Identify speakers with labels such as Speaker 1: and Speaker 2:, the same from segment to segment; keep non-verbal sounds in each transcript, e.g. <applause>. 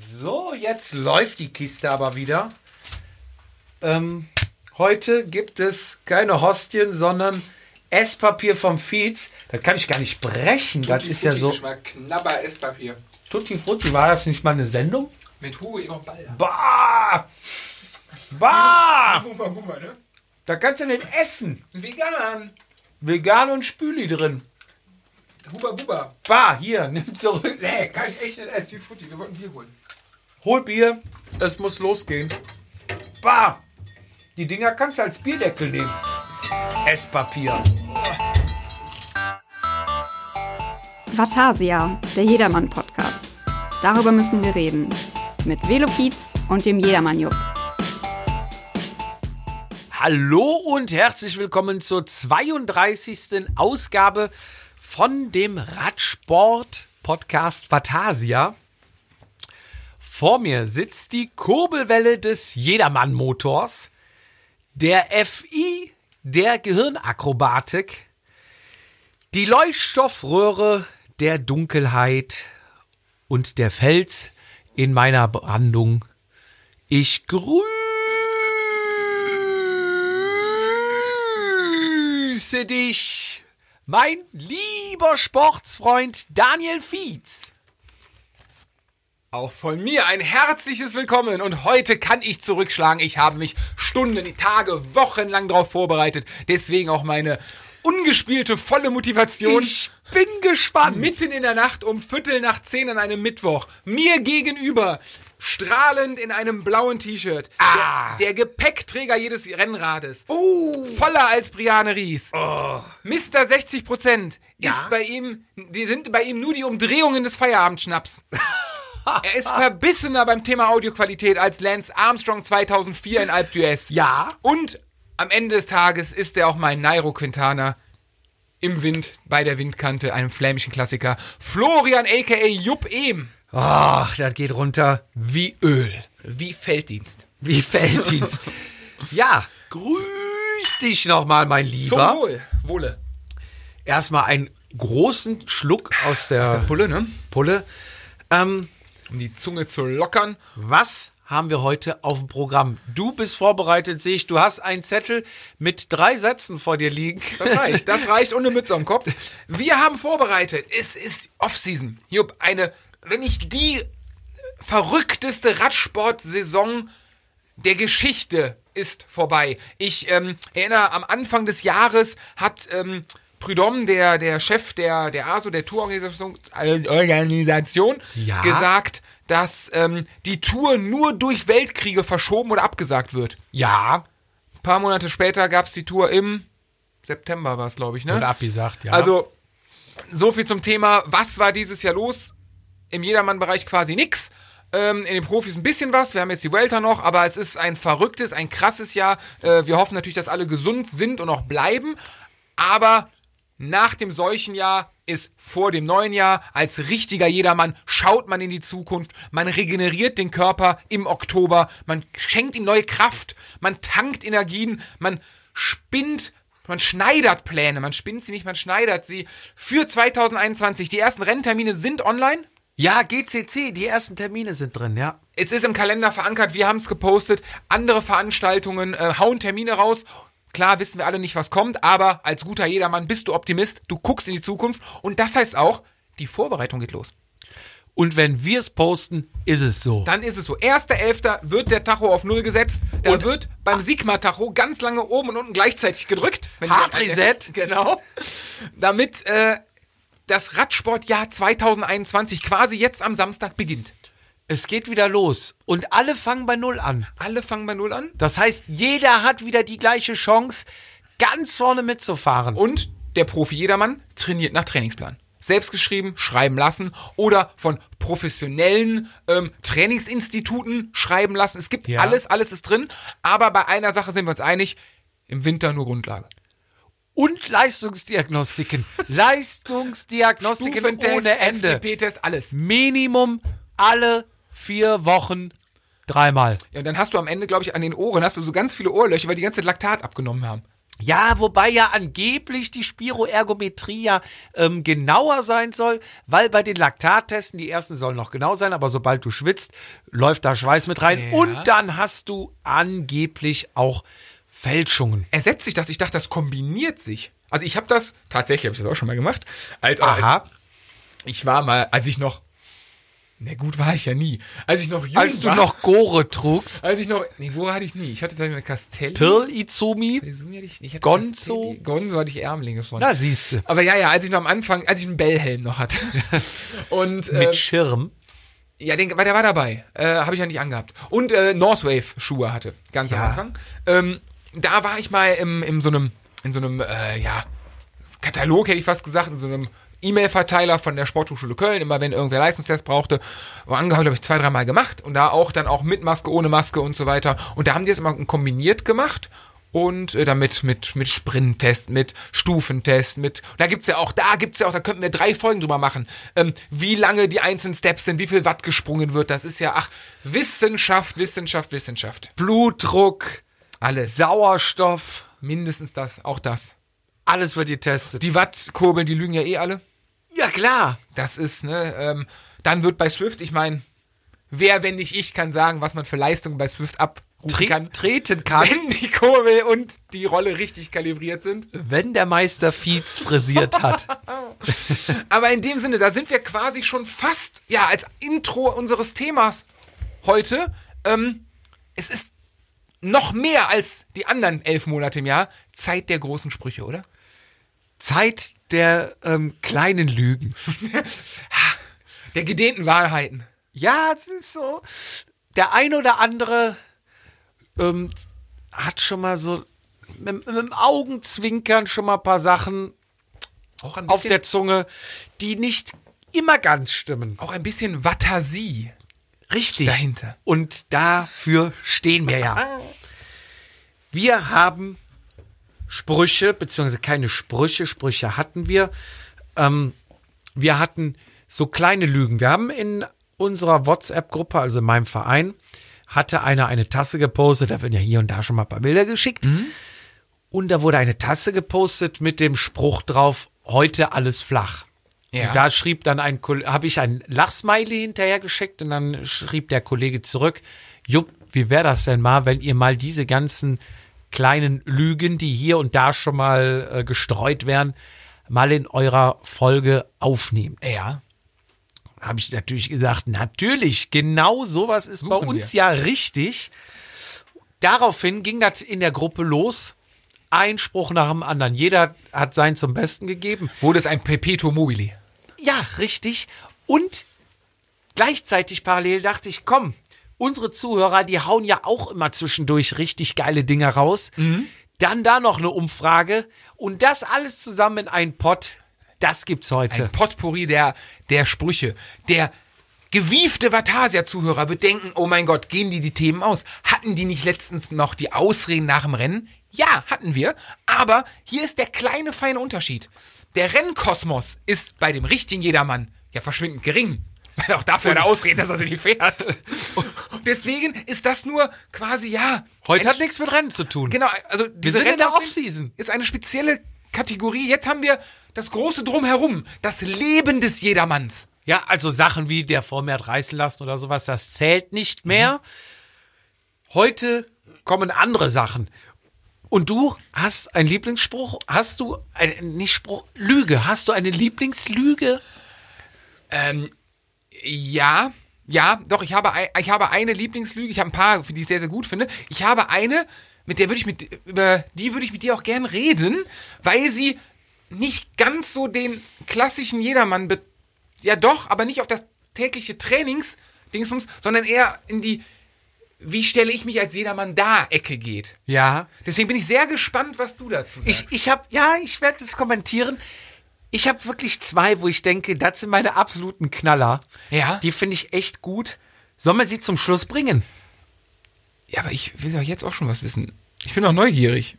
Speaker 1: So, jetzt läuft die Kiste aber wieder. Ähm, heute gibt es keine Hostien, sondern Esspapier vom Fietz. Das kann ich gar nicht brechen. Das ist ja so.
Speaker 2: Geschmack, Knabber Esspapier.
Speaker 1: Tutti Frutti, war das nicht mal eine Sendung?
Speaker 2: Mit Hugo Egon Balder.
Speaker 1: Bah! Bah!
Speaker 2: Hummer, Hummer, ne?
Speaker 1: Da kannst du nicht essen.
Speaker 2: Vegan.
Speaker 1: Vegan und Spüli drin.
Speaker 2: Huber Buba.
Speaker 1: Bah, hier, nimm zurück. Nee, kann ich echt nicht essen.
Speaker 2: Tutti Frutti, wir wollten Bier holen.
Speaker 1: Hol Bier, es muss losgehen. Bah! Die Dinger kannst du als Bierdeckel nehmen. Esspapier.
Speaker 3: Vatasia, der Jedermann-Podcast. Darüber müssen wir reden. Mit Velopiz und dem Jedermann-Jupp.
Speaker 1: Hallo und herzlich willkommen zur 32. Ausgabe von dem Radsport-Podcast Vatasia. Vor mir sitzt die Kurbelwelle des Jedermann-Motors, der FI der Gehirnakrobatik, die Leuchtstoffröhre der Dunkelheit und der Fels in meiner Brandung. Ich grüße dich, mein lieber Sportsfreund Daniel Fietz.
Speaker 2: Auch von mir ein herzliches Willkommen und heute kann ich zurückschlagen. Ich habe mich Stunden, Tage, Wochen lang darauf vorbereitet. Deswegen auch meine ungespielte volle Motivation.
Speaker 1: Ich bin gespannt.
Speaker 2: Mitten in der Nacht um Viertel nach zehn an einem Mittwoch. Mir gegenüber. Strahlend in einem blauen T-Shirt.
Speaker 1: Ah.
Speaker 2: Der, der Gepäckträger jedes Rennrades.
Speaker 1: Oh.
Speaker 2: Voller als Briane Ries.
Speaker 1: Oh.
Speaker 2: Mr. 60 Prozent
Speaker 1: Ja?
Speaker 2: ist bei ihm, die sind bei ihm nur die Umdrehungen des Feierabendschnaps. <laughs> er ist verbissener beim Thema Audioqualität als Lance Armstrong 2004 in Alp d'Huez.
Speaker 1: Ja.
Speaker 2: Und am Ende des Tages ist er auch mein Nairo Quintana im Wind bei der Windkante, einem flämischen Klassiker. Florian aka Jupp Ehm.
Speaker 1: Ach, das geht runter wie Öl.
Speaker 2: Wie Felddienst.
Speaker 1: Wie Felddienst. <laughs> ja, grüß dich nochmal, mein
Speaker 2: Zum
Speaker 1: Lieber.
Speaker 2: Wohl. Wohle.
Speaker 1: Erstmal einen großen Schluck aus der,
Speaker 2: Der Pulle, ne?
Speaker 1: Pulle. Ähm,
Speaker 2: Um die Zunge zu lockern.
Speaker 1: was haben wir heute auf dem Programm? Du bist vorbereitet, sehe ich. Du hast einen Zettel mit drei Sätzen vor dir liegen.
Speaker 2: Das reicht, <laughs> das reicht ohne Mütze am Kopf. Wir haben vorbereitet. Es ist Offseason. Jupp, eine, wenn nicht die verrückteste Radsportsaison der Geschichte ist vorbei. Ich ähm, erinnere, am Anfang des Jahres hat ähm, Prudhomme, der, der Chef der, der ASO, der Tourorganisation, Organisation
Speaker 1: Ja.
Speaker 2: gesagt, dass ähm, die Tour nur durch Weltkriege verschoben oder abgesagt wird.
Speaker 1: Ja.
Speaker 2: Ein paar Monate später gab es die Tour im September, war es, glaube ich, ne?
Speaker 1: Und abgesagt, ja.
Speaker 2: Also, so viel zum Thema, was war dieses Jahr los? Im Jedermann-Bereich quasi nix. Ähm, in den Profis ein bisschen was. Wir haben jetzt die Welter noch, aber es ist ein verrücktes, ein krasses Jahr. Äh, wir hoffen natürlich, dass alle gesund sind und auch bleiben. Aber nach dem Seuchenjahr ist vor dem neuen Jahr. Als richtiger Jedermann schaut man in die Zukunft. Man regeneriert den Körper im Oktober. Man schenkt ihm neue Kraft. Man tankt Energien. Man spinnt man schneidert Pläne, man spinnt sie nicht, man schneidert sie für 2021. Die ersten Renntermine sind online.
Speaker 1: Ja, GCC, die ersten Termine sind drin, ja.
Speaker 2: Es ist im Kalender verankert, wir haben es gepostet. Andere Veranstaltungen äh, hauen Termine raus. Klar wissen wir alle nicht, was kommt, aber als guter Jedermann bist du Optimist, du guckst in die Zukunft und das heißt auch, die Vorbereitung geht los.
Speaker 1: Und wenn wir es posten, ist es so.
Speaker 2: Dann ist es so. 1.11. wird der Tacho auf Null gesetzt. Da
Speaker 1: Und-
Speaker 2: wird beim Sigma-Tacho ganz lange oben und unten gleichzeitig gedrückt.
Speaker 1: Hard Reset.
Speaker 2: Genau. Damit äh, das Radsportjahr 2021 quasi jetzt am Samstag beginnt.
Speaker 1: Es geht wieder los. Und alle fangen bei Null an.
Speaker 2: Alle fangen bei Null an.
Speaker 1: Das heißt, jeder hat wieder die gleiche Chance, ganz vorne mitzufahren.
Speaker 2: Und der Profi Jedermann trainiert nach Trainingsplan. Selbstgeschrieben, schreiben lassen oder von professionellen ähm, Trainingsinstituten schreiben lassen. Es gibt
Speaker 1: Ja.
Speaker 2: alles, alles ist drin. Aber bei einer Sache sind wir uns einig, im Winter nur Grundlage.
Speaker 1: Und Leistungsdiagnostiken. <laughs> Leistungsdiagnostiken ohne Ende.
Speaker 2: FDP-Test, alles.
Speaker 1: Minimum alle vier Wochen dreimal.
Speaker 2: Ja, und dann hast du am Ende, glaube ich, an den Ohren hast du so ganz viele Ohrlöcher, weil die ganze Zeit Laktat abgenommen haben.
Speaker 1: Ja, wobei ja angeblich die Spiroergometrie ja ähm, genauer sein soll, weil bei den Laktattesten, die ersten sollen noch genau sein, aber sobald du schwitzt, läuft da Schweiß mit rein
Speaker 2: Ja.
Speaker 1: und dann hast du angeblich auch Fälschungen.
Speaker 2: Ersetzt sich das? Ich dachte, das kombiniert sich. Also ich habe das, tatsächlich habe ich das auch schon mal gemacht. Als, als,
Speaker 1: Aha.
Speaker 2: ich war mal, als ich noch, na gut war ich ja nie. Als ich noch jung
Speaker 1: Als du
Speaker 2: war,
Speaker 1: noch Gore trugst,
Speaker 2: als ich noch, nee, wo hatte ich nie? Ich hatte da eine Castelli.
Speaker 1: Pirl Izumi,
Speaker 2: Izumi hatte ich, ich hatte
Speaker 1: Gonzo.
Speaker 2: Castelli. Gonzo hatte ich Ärmlinge von.
Speaker 1: da siehst du,
Speaker 2: Aber ja, ja, als ich noch am Anfang, als ich einen Bellhelm noch hatte. <laughs> Und äh,
Speaker 1: mit Schirm.
Speaker 2: ja, den, weil der war dabei. Äh, Habe ich ja nicht angehabt. Und äh, Northwave Schuhe hatte, ganz
Speaker 1: Ja.
Speaker 2: am Anfang. Ähm, da war ich mal im, in so einem, in so einem, äh, ja, Katalog hätte ich fast gesagt, in so einem E-Mail-Verteiler von der Sporthochschule Köln, immer wenn irgendwer Leistungstest brauchte, war angehauen, habe ich zwei, dreimal gemacht und da auch dann auch mit Maske, ohne Maske und so weiter. Und da haben die das immer kombiniert gemacht und äh, damit mit, mit Sprinttest, mit Stufentest, mit, da gibt's ja auch, da gibt's ja auch, da könnten wir drei Folgen drüber machen, ähm, wie lange die einzelnen Steps sind, wie viel Watt gesprungen wird, das ist ja, ach, Wissenschaft, Wissenschaft, Wissenschaft.
Speaker 1: Blutdruck,
Speaker 2: Alles.
Speaker 1: Sauerstoff,
Speaker 2: Mindestens das, auch das.
Speaker 1: alles wird getestet.
Speaker 2: Die Wattkurbeln, die lügen ja eh alle.
Speaker 1: Ja, klar.
Speaker 2: Das ist, ne, ähm, dann wird bei Swift, ich meine, wer, wenn nicht ich, kann sagen, was man für Leistungen bei Swift abrufen
Speaker 1: Tre
Speaker 2: kann,
Speaker 1: treten <laughs> kann,
Speaker 2: wenn die Kurbel und die Rolle richtig kalibriert sind.
Speaker 1: wenn der Meister Fietz frisiert hat. <laughs>
Speaker 2: Aber in dem Sinne, da sind wir quasi schon fast, ja, als Intro unseres Themas heute. Ähm, es ist noch mehr als die anderen elf Monate im Jahr Zeit der großen Sprüche, oder?
Speaker 1: Zeit der ähm, kleinen Lügen. <laughs>
Speaker 2: Der gedehnten Wahrheiten.
Speaker 1: Ja, es ist so. Der ein oder andere ähm, hat schon mal so mit, mit dem Augenzwinkern schon mal ein paar Sachen auf der Zunge, die nicht immer ganz stimmen.
Speaker 2: auch ein bisschen Vatasie.
Speaker 1: Richtig.
Speaker 2: Dahinter.
Speaker 1: Und dafür stehen wir ja. Wir haben Sprüche, beziehungsweise keine Sprüche, Sprüche hatten wir. Ähm, wir hatten so kleine Lügen. Wir haben in unserer WhatsApp-Gruppe, also in meinem Verein, hatte einer eine Tasse gepostet. Da werden ja hier und da schon mal ein paar Bilder geschickt. Und da wurde eine Tasse gepostet mit dem Spruch drauf, heute alles flach.
Speaker 2: Ja.
Speaker 1: Und da schrieb dann ein habe ich ein Lachsmiley hinterher geschickt und dann schrieb der Kollege zurück, Jupp, wie wäre das denn mal, wenn ihr mal diese ganzen kleinen Lügen, die hier und da schon mal äh, gestreut werden, mal in eurer Folge aufnehmt.
Speaker 2: Ja.
Speaker 1: Habe ich natürlich gesagt, natürlich, genau sowas ist bei
Speaker 2: Suchen
Speaker 1: uns ja richtig. Daraufhin ging das in der Gruppe los. Ein Spruch nach dem anderen. Jeder hat seinen zum Besten gegeben.
Speaker 2: Wurde es ein Perpetuum mobile.
Speaker 1: Ja, richtig. Und gleichzeitig parallel dachte ich, komm, unsere Zuhörer, die hauen ja auch immer zwischendurch richtig geile Dinger raus. Dann da noch eine Umfrage und das alles zusammen in einen Pott. Das gibt's heute.
Speaker 2: Ein Potpourri der, der Sprüche. Der gewiefte Vatasia-Zuhörer wird denken, oh mein Gott, gehen die die Themen aus? Hatten die nicht letztens noch die Ausreden nach dem Rennen? Ja, hatten wir. Aber hier ist der kleine, feine Unterschied. Der Rennkosmos ist bei dem richtigen Jedermann ja verschwindend gering. <laughs> Weil auch dafür eine Ausrede, dass er sie nicht fährt. <laughs> Deswegen ist das nur quasi, ja.
Speaker 1: Heute hat nichts mit Rennen zu tun.
Speaker 2: Genau, also diese
Speaker 1: sind in der Offseason.
Speaker 2: Ist eine spezielle Kategorie. Jetzt haben wir das große Drumherum, das Leben des Jedermanns.
Speaker 1: Ja, also Sachen wie der vor mir hat reißen lassen oder sowas, das zählt nicht mehr. Heute kommen andere Sachen. Und du hast einen Lieblingsspruch? Hast du ein, nicht Spruch, Lüge? Hast du eine Lieblingslüge?
Speaker 2: Ähm, ja, ja, doch, ich habe, ich habe eine Lieblingslüge. Ich habe ein paar, die ich sehr, sehr gut finde. Ich habe eine, mit der würde ich mit, über die würde ich mit dir auch gern reden, weil sie nicht ganz so den klassischen Jedermann, ja doch, aber nicht auf das tägliche Trainings, Dingsbums, sondern eher in die, wie stelle ich mich als Jedermann da Ecke geht.
Speaker 1: Ja.
Speaker 2: Deswegen bin ich sehr gespannt, was du dazu sagst.
Speaker 1: Ich, ich habe, ja, ich werde das kommentieren. Ich habe wirklich zwei, wo ich denke, das sind meine absoluten Knaller.
Speaker 2: Ja?
Speaker 1: Die finde ich echt gut. Sollen wir sie zum Schluss bringen?
Speaker 2: ja, aber ich will doch jetzt auch schon was wissen. Ich bin doch neugierig.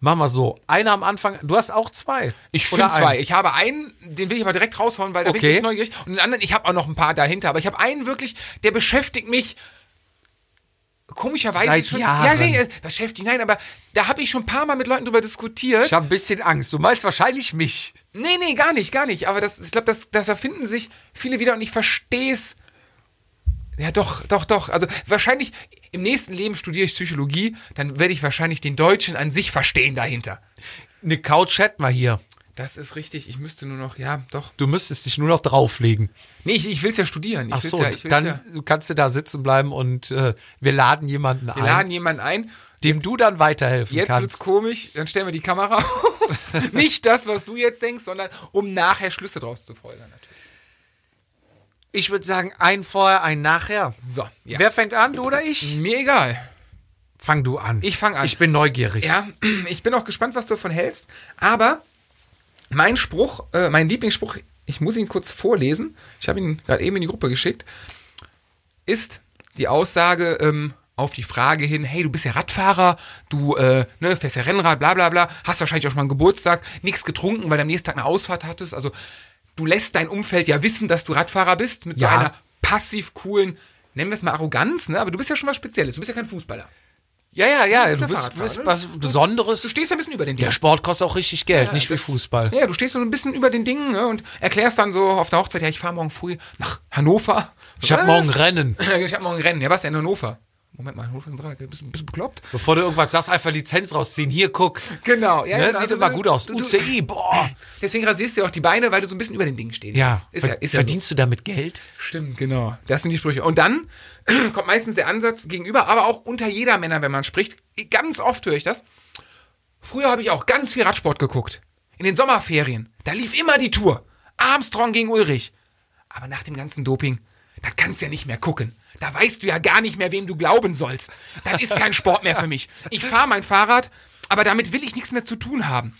Speaker 1: Machen wir so. Einer am Anfang. Du hast auch zwei.
Speaker 2: Ich finde zwei. Ich habe einen, den will ich aber direkt raushauen, weil da bin
Speaker 1: Okay.
Speaker 2: ich echt neugierig. Und den anderen, ich habe auch noch ein paar dahinter, aber ich habe einen wirklich, der beschäftigt mich komischerweise
Speaker 1: Seit
Speaker 2: schon.
Speaker 1: Jahren.
Speaker 2: Ja, nee, äh, beschäftigt, nein, aber da habe ich schon ein paar Mal mit Leuten drüber diskutiert.
Speaker 1: Ich habe ein bisschen Angst. Du meinst wahrscheinlich mich.
Speaker 2: Nee, nee, gar nicht, gar nicht. Aber das, ich glaube, das, das erfinden sich viele wieder und ich verstehe es. Ja, doch, doch, doch. Also wahrscheinlich im nächsten Leben studiere ich Psychologie, dann werde ich wahrscheinlich den Deutschen an sich verstehen dahinter.
Speaker 1: Eine Couch hätten wir hier.
Speaker 2: Das ist richtig. Ich müsste nur noch, ja, doch.
Speaker 1: Du müsstest dich nur noch drauflegen.
Speaker 2: Nee, ich, ich will es ja studieren. Ich
Speaker 1: Ach so,
Speaker 2: ja,
Speaker 1: dann
Speaker 2: ja.
Speaker 1: du kannst du da sitzen bleiben und äh, wir laden jemanden
Speaker 2: Wir
Speaker 1: ein,
Speaker 2: laden jemanden ein.
Speaker 1: dem du dann weiterhelfen
Speaker 2: Jetzt
Speaker 1: kannst.
Speaker 2: wird's komisch. Dann stellen wir die Kamera auf. <laughs> Nicht das, was du jetzt denkst, sondern um nachher Schlüsse draus zu folgern. Natürlich.
Speaker 1: Ich würde sagen, ein vorher, ein nachher.
Speaker 2: So, ja.
Speaker 1: Wer fängt an, du oder ich?
Speaker 2: Mir egal.
Speaker 1: Fang du an.
Speaker 2: Ich fang an.
Speaker 1: Ich bin neugierig.
Speaker 2: Ja, <clears throat> ich bin auch gespannt, was du davon hältst. Aber mein Spruch, äh, mein Lieblingsspruch, ich muss ihn kurz vorlesen. Ich habe ihn gerade eben in die Gruppe geschickt. Ist die Aussage ähm, auf die Frage hin: Hey, du bist ja Radfahrer, du äh, ne, fährst ja Rennrad, bla bla bla, hast wahrscheinlich auch schon mal einen Geburtstag, nichts getrunken, weil du am nächsten Tag eine Ausfahrt hattest. Also du lässt dein Umfeld ja wissen, dass du Radfahrer bist mit
Speaker 1: Ja.
Speaker 2: so einer passiv coolen, nennen wir es mal Arroganz, ne? Aber du bist ja schon was Spezielles. Du bist ja kein Fußballer.
Speaker 1: Ja, ja. ja. Du bist, bist
Speaker 2: ne?
Speaker 1: was Besonderes.
Speaker 2: Du stehst ja ein bisschen über den
Speaker 1: Der
Speaker 2: Dingen.
Speaker 1: Sport kostet auch richtig Geld,
Speaker 2: Ja,
Speaker 1: nicht wie Fußball.
Speaker 2: Ja, du stehst so ein bisschen über den Dingen ne, und erklärst dann so auf der Hochzeit, ja, ich fahre morgen früh nach Hannover.
Speaker 1: Ich habe morgen Rennen. <laughs>
Speaker 2: Ich habe morgen Rennen. Ja, was denn in Hannover? Moment mal, Hannover ist dran. Bist, du bekloppt?
Speaker 1: Bevor du irgendwas sagst, einfach Lizenz rausziehen. Hier, guck.
Speaker 2: Genau. Ja,
Speaker 1: Ne,
Speaker 2: genau.
Speaker 1: sieht
Speaker 2: Also,
Speaker 1: immer gut aus.
Speaker 2: du- du-
Speaker 1: UCI, boah.
Speaker 2: Deswegen rasierst du ja auch die Beine, weil du so ein bisschen über den Dingen stehst.
Speaker 1: Ja,
Speaker 2: Ist ja, ist ja so.
Speaker 1: verdienst du damit Geld?
Speaker 2: Stimmt, genau. Das sind die Sprüche. Und dann <clears throat> kommt meistens der Ansatz gegenüber, aber auch unter jeder Männer, wenn man spricht. Ganz oft höre ich das. Früher habe ich auch ganz viel Radsport geguckt. In den Sommerferien. Da lief immer die Tour. Armstrong gegen Ulrich. Aber nach dem ganzen Doping, da kannst du ja nicht mehr gucken. Da weißt du ja gar nicht mehr, wem du glauben sollst. Das ist kein Sport mehr für mich. Ich fahre mein Fahrrad, aber damit will ich nichts mehr zu tun haben.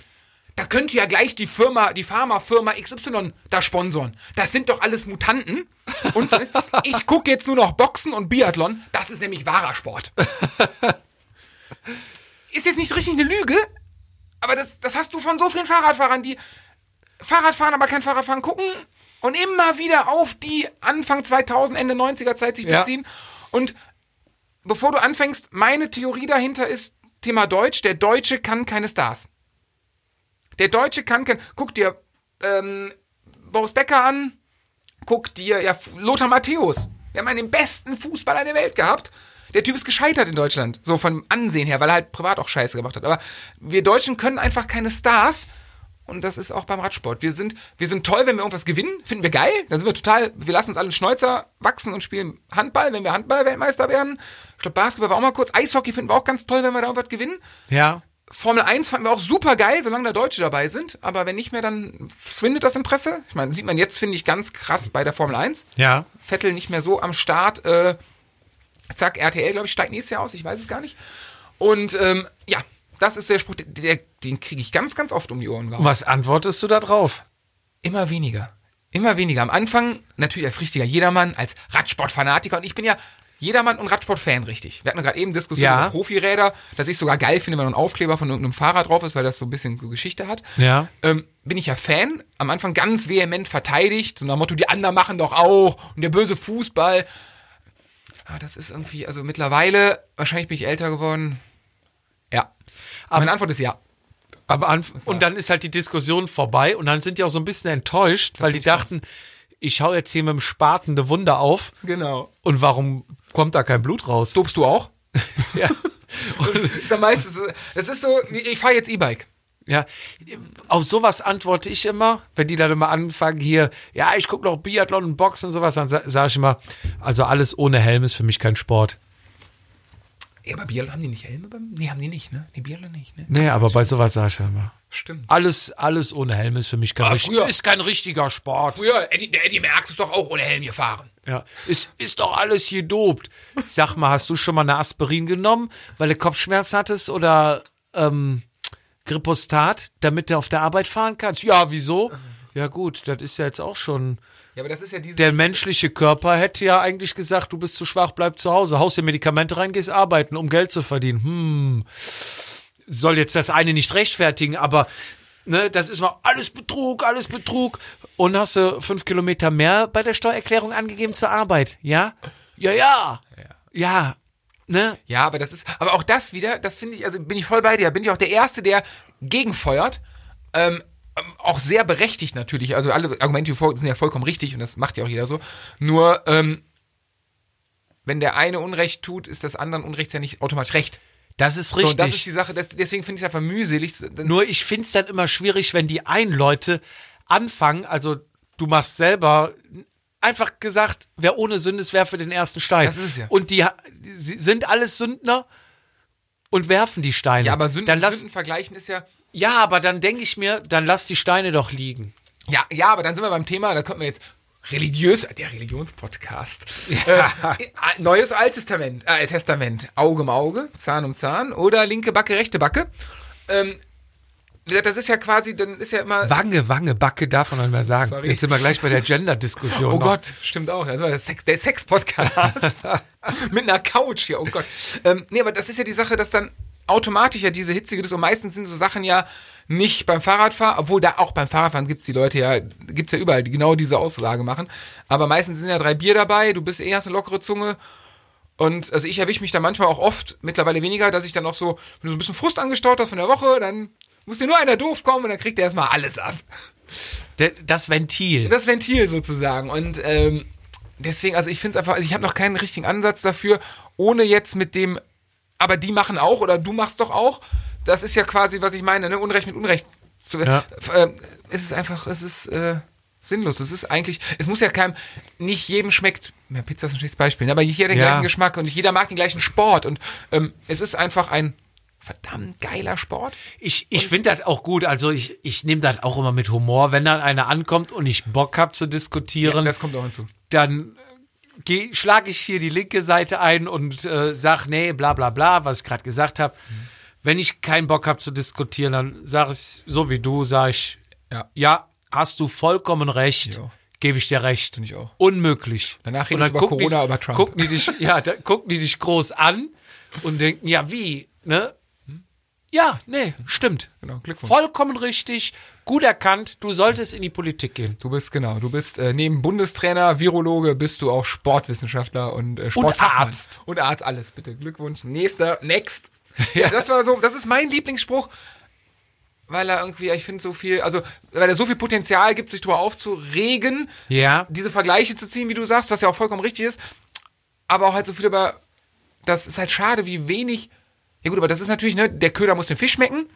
Speaker 2: Da könnte ja gleich die Firma, die Pharmafirma XY da sponsoren. Das sind doch alles Mutanten. Und ich gucke jetzt nur noch Boxen und Biathlon. Das ist nämlich wahrer Sport. Ist jetzt nicht richtig eine Lüge, aber das, das hast du von so vielen Fahrradfahrern, die Fahrrad fahren, aber kein Fahrradfahren gucken und immer wieder auf die Anfang 2000, Ende 90er Zeit sich
Speaker 1: Ja.
Speaker 2: beziehen. Und bevor du anfängst, meine Theorie dahinter ist Thema Deutsch. Der Deutsche kann keine Stars. Der Deutsche kann kein. Guck dir ähm, Boris Becker an. Guck dir ja Lothar Matthäus. Wir haben einen den besten Fußballer der Welt gehabt. Der Typ ist gescheitert in Deutschland, so vom Ansehen her, weil er halt privat auch Scheiße gemacht hat. Aber wir Deutschen können einfach keine Stars. Und das ist auch beim Radsport. Wir sind, wir sind toll, wenn wir irgendwas gewinnen, finden wir geil. Dann sind wir total, wir lassen uns alle einen Schnäuzer wachsen und spielen Handball, wenn wir Handball-Weltmeister werden. Ich glaube, Basketball war auch mal kurz. Eishockey finden wir auch ganz toll, wenn wir da irgendwas gewinnen.
Speaker 1: Ja.
Speaker 2: Formel 1 fanden wir auch super geil, solange da Deutsche dabei sind. Aber wenn nicht mehr, dann schwindet das Interesse. Ich meine, sieht man jetzt, finde ich, ganz krass bei der Formel 1.
Speaker 1: Ja.
Speaker 2: Vettel nicht mehr so am Start. Äh, zack, RTL, glaube ich, steigt nächstes Jahr aus. Ich weiß es gar nicht. Und ähm, ja, das ist der Spruch, der, der, den kriege ich ganz, ganz oft um die Ohren gehauen.
Speaker 1: Was antwortest du da drauf?
Speaker 2: Immer weniger. Immer weniger. Am Anfang natürlich als richtiger Jedermann, als Radsportfanatiker. Und ich bin ja Jedermann und Radsportfan, richtig. Wir hatten gerade eben Diskussion
Speaker 1: Ja.
Speaker 2: über Profiräder, dass ich sogar geil finde, wenn ein Aufkleber von irgendeinem Fahrrad drauf ist, weil das so ein bisschen Geschichte hat.
Speaker 1: Ja.
Speaker 2: Ähm, bin ich ja Fan, am Anfang ganz vehement verteidigt, so nach Motto, die anderen machen doch auch und der böse Fußball. Ah, das ist irgendwie, also mittlerweile, wahrscheinlich bin ich älter geworden. Ja. Aber meine Antwort ist ja.
Speaker 1: Aber und dann ist halt die Diskussion vorbei und dann sind die auch so ein bisschen enttäuscht, weil die dachten, ich hau jetzt hier mit dem Spaten eine Wunde auf
Speaker 2: Genau.
Speaker 1: und warum kommt da kein Blut raus?
Speaker 2: Dobst du auch? <laughs>
Speaker 1: Ja.
Speaker 2: ist am meisten, das ist so, ich fahre jetzt E-Bike.
Speaker 1: Ja, auf sowas antworte ich immer, wenn die dann immer anfangen hier, ja, ich gucke noch Biathlon und Boxen und sowas, dann sa sage ich immer, also alles ohne Helm ist für mich kein Sport.
Speaker 2: Ja, aber Biathlon haben die nicht Helme? Beim? Nee, haben die nicht, ne? Nee, Biathlon nicht, ne?
Speaker 1: Nee, aber bei sowas sage ich immer,
Speaker 2: Stimmt.
Speaker 1: alles, alles ohne Helm ist für mich kein, richtig,
Speaker 2: früher-
Speaker 1: ist kein richtiger Sport.
Speaker 2: Früher, Eddie, der Eddie Merckx ist doch auch ohne Helm gefahren.
Speaker 1: Ja, ist, ist doch alles hier dopt. Sag mal, hast du schon mal eine Aspirin genommen, weil du Kopfschmerzen hattest oder ähm, Gripostat, damit du auf der Arbeit fahren kannst? Ja, wieso? Ja gut, das ist ja jetzt auch schon.
Speaker 2: Ja, aber das ist ja dieses.
Speaker 1: Der menschliche Körper hätte ja eigentlich gesagt, du bist zu schwach, bleib zu Hause, haust dir Medikamente rein, gehst arbeiten, um Geld zu verdienen. Hm. Soll jetzt das eine nicht rechtfertigen, aber ne, das ist mal alles Betrug, alles Betrug. Und hast du fünf Kilometer mehr bei der Steuererklärung angegeben zur Arbeit, ja? Ja, ja. Ja. ne?
Speaker 2: Ja, aber das ist, aber auch das wieder, das finde ich, also bin ich voll bei dir, bin ich auch der Erste, der gegenfeuert. Ähm, ähm, auch sehr berechtigt natürlich. Also alle Argumente sind ja vollkommen richtig und das macht ja auch jeder so. Nur, ähm, wenn der eine Unrecht tut, ist das anderen Unrecht ja nicht automatisch recht.
Speaker 1: Das ist
Speaker 2: So,
Speaker 1: richtig.
Speaker 2: und das ist die Sache, das, deswegen finde ich es einfach mühselig.
Speaker 1: Nur ich finde es dann immer schwierig, wenn die einen Leute anfangen, also du machst selber einfach gesagt, wer ohne Sünde ist, werfe den ersten Stein.
Speaker 2: Das ist es ja.
Speaker 1: Und die, sie sind alles Sündner und werfen die Steine.
Speaker 2: ja, aber Sünden,
Speaker 1: dann lass,
Speaker 2: Sünden vergleichen ist ja,
Speaker 1: Ja, aber dann denke ich mir, dann lass die Steine doch liegen.
Speaker 2: Ja, ja, aber dann sind wir beim Thema, da könnten wir jetzt religiös, der Religionspodcast. Äh, Neues Altes Testament, äh, Testament, Auge um Auge, Zahn um Zahn oder linke Backe, rechte Backe. Ähm, das ist ja quasi, dann ist ja immer.
Speaker 1: Wange, Wange, Backe darf man mehr sagen.
Speaker 2: Sorry.
Speaker 1: Jetzt sind wir gleich bei der Gender-Diskussion. <laughs>
Speaker 2: Oh
Speaker 1: noch.
Speaker 2: Gott, stimmt auch. Das war der Sex- Sex-Podcast. <laughs> Mit einer Couch hier, oh Gott. Ähm, nee, aber das ist ja die Sache, dass dann automatisch ja diese hitzige ist und meistens sind so Sachen ja nicht beim Fahrradfahren, obwohl da auch beim Fahrradfahren gibt's die Leute ja, gibt's ja überall, die genau diese Aussage machen. Aber meistens sind ja drei Bier dabei, du bist eh, hast eine lockere Zunge. Und also ich erwische mich da manchmal auch oft, mittlerweile weniger, dass ich dann auch so, wenn du so ein bisschen Frust angestaut hast von der Woche, dann muss dir nur einer doof kommen und dann kriegt der erstmal alles ab.
Speaker 1: Das Ventil.
Speaker 2: Das Ventil sozusagen. Und ähm, deswegen, also ich finde es einfach, also ich habe noch keinen richtigen Ansatz dafür, ohne jetzt mit dem, aber die machen auch oder du machst doch auch. Das ist ja quasi, was ich meine, ne? Unrecht mit Unrecht. Zu,
Speaker 1: Ja.
Speaker 2: äh, es ist einfach, es ist äh, sinnlos. Es ist eigentlich, es muss ja keinem, nicht jedem schmeckt, ja, Pizza ist ein schlechtes Beispiel, ne, aber nicht jeder den
Speaker 1: Ja.
Speaker 2: gleichen Geschmack und nicht jeder mag den gleichen Sport. Und ähm, es ist einfach ein verdammt geiler Sport.
Speaker 1: Ich, ich finde das auch gut. Also ich, ich nehme das auch immer mit Humor. Wenn dann einer ankommt und ich Bock hab zu diskutieren,
Speaker 2: das kommt auch hinzu.
Speaker 1: dann schlage ich hier die linke Seite ein und äh, sag, nee, bla bla bla, was ich gerade gesagt habe. Wenn ich keinen Bock habe zu diskutieren, dann sage ich so wie du, sage ich,
Speaker 2: Ja.
Speaker 1: ja, hast du vollkommen recht,
Speaker 2: Ja.
Speaker 1: gebe ich dir recht.
Speaker 2: Finde ich auch.
Speaker 1: Unmöglich.
Speaker 2: Danach du
Speaker 1: dann
Speaker 2: über Corona,
Speaker 1: die,
Speaker 2: über Trump.
Speaker 1: Gucken die dich, ja, da gucken die dich groß an und denken, ja, wie, ne? Ja, nee, stimmt.
Speaker 2: Genau, Glückwunsch.
Speaker 1: Vollkommen richtig, gut erkannt, du solltest in die Politik gehen.
Speaker 2: Du bist genau, du bist äh, neben Bundestrainer, Virologe, bist du auch Sportwissenschaftler und äh, Sportfachmann.
Speaker 1: Arzt.
Speaker 2: Und Arzt, alles bitte. Glückwunsch. Nächster, next. <laughs> Ja, das war so, das ist mein Lieblingsspruch, weil er irgendwie, ich finde so viel, also weil er so viel Potenzial gibt, sich drüber aufzuregen,
Speaker 1: Ja.
Speaker 2: diese Vergleiche zu ziehen, wie du sagst, was ja auch vollkommen richtig ist, aber auch halt so viel über, das ist halt schade, wie wenig, ja gut, aber das ist natürlich, ne, der Köder muss dem Fisch schmecken,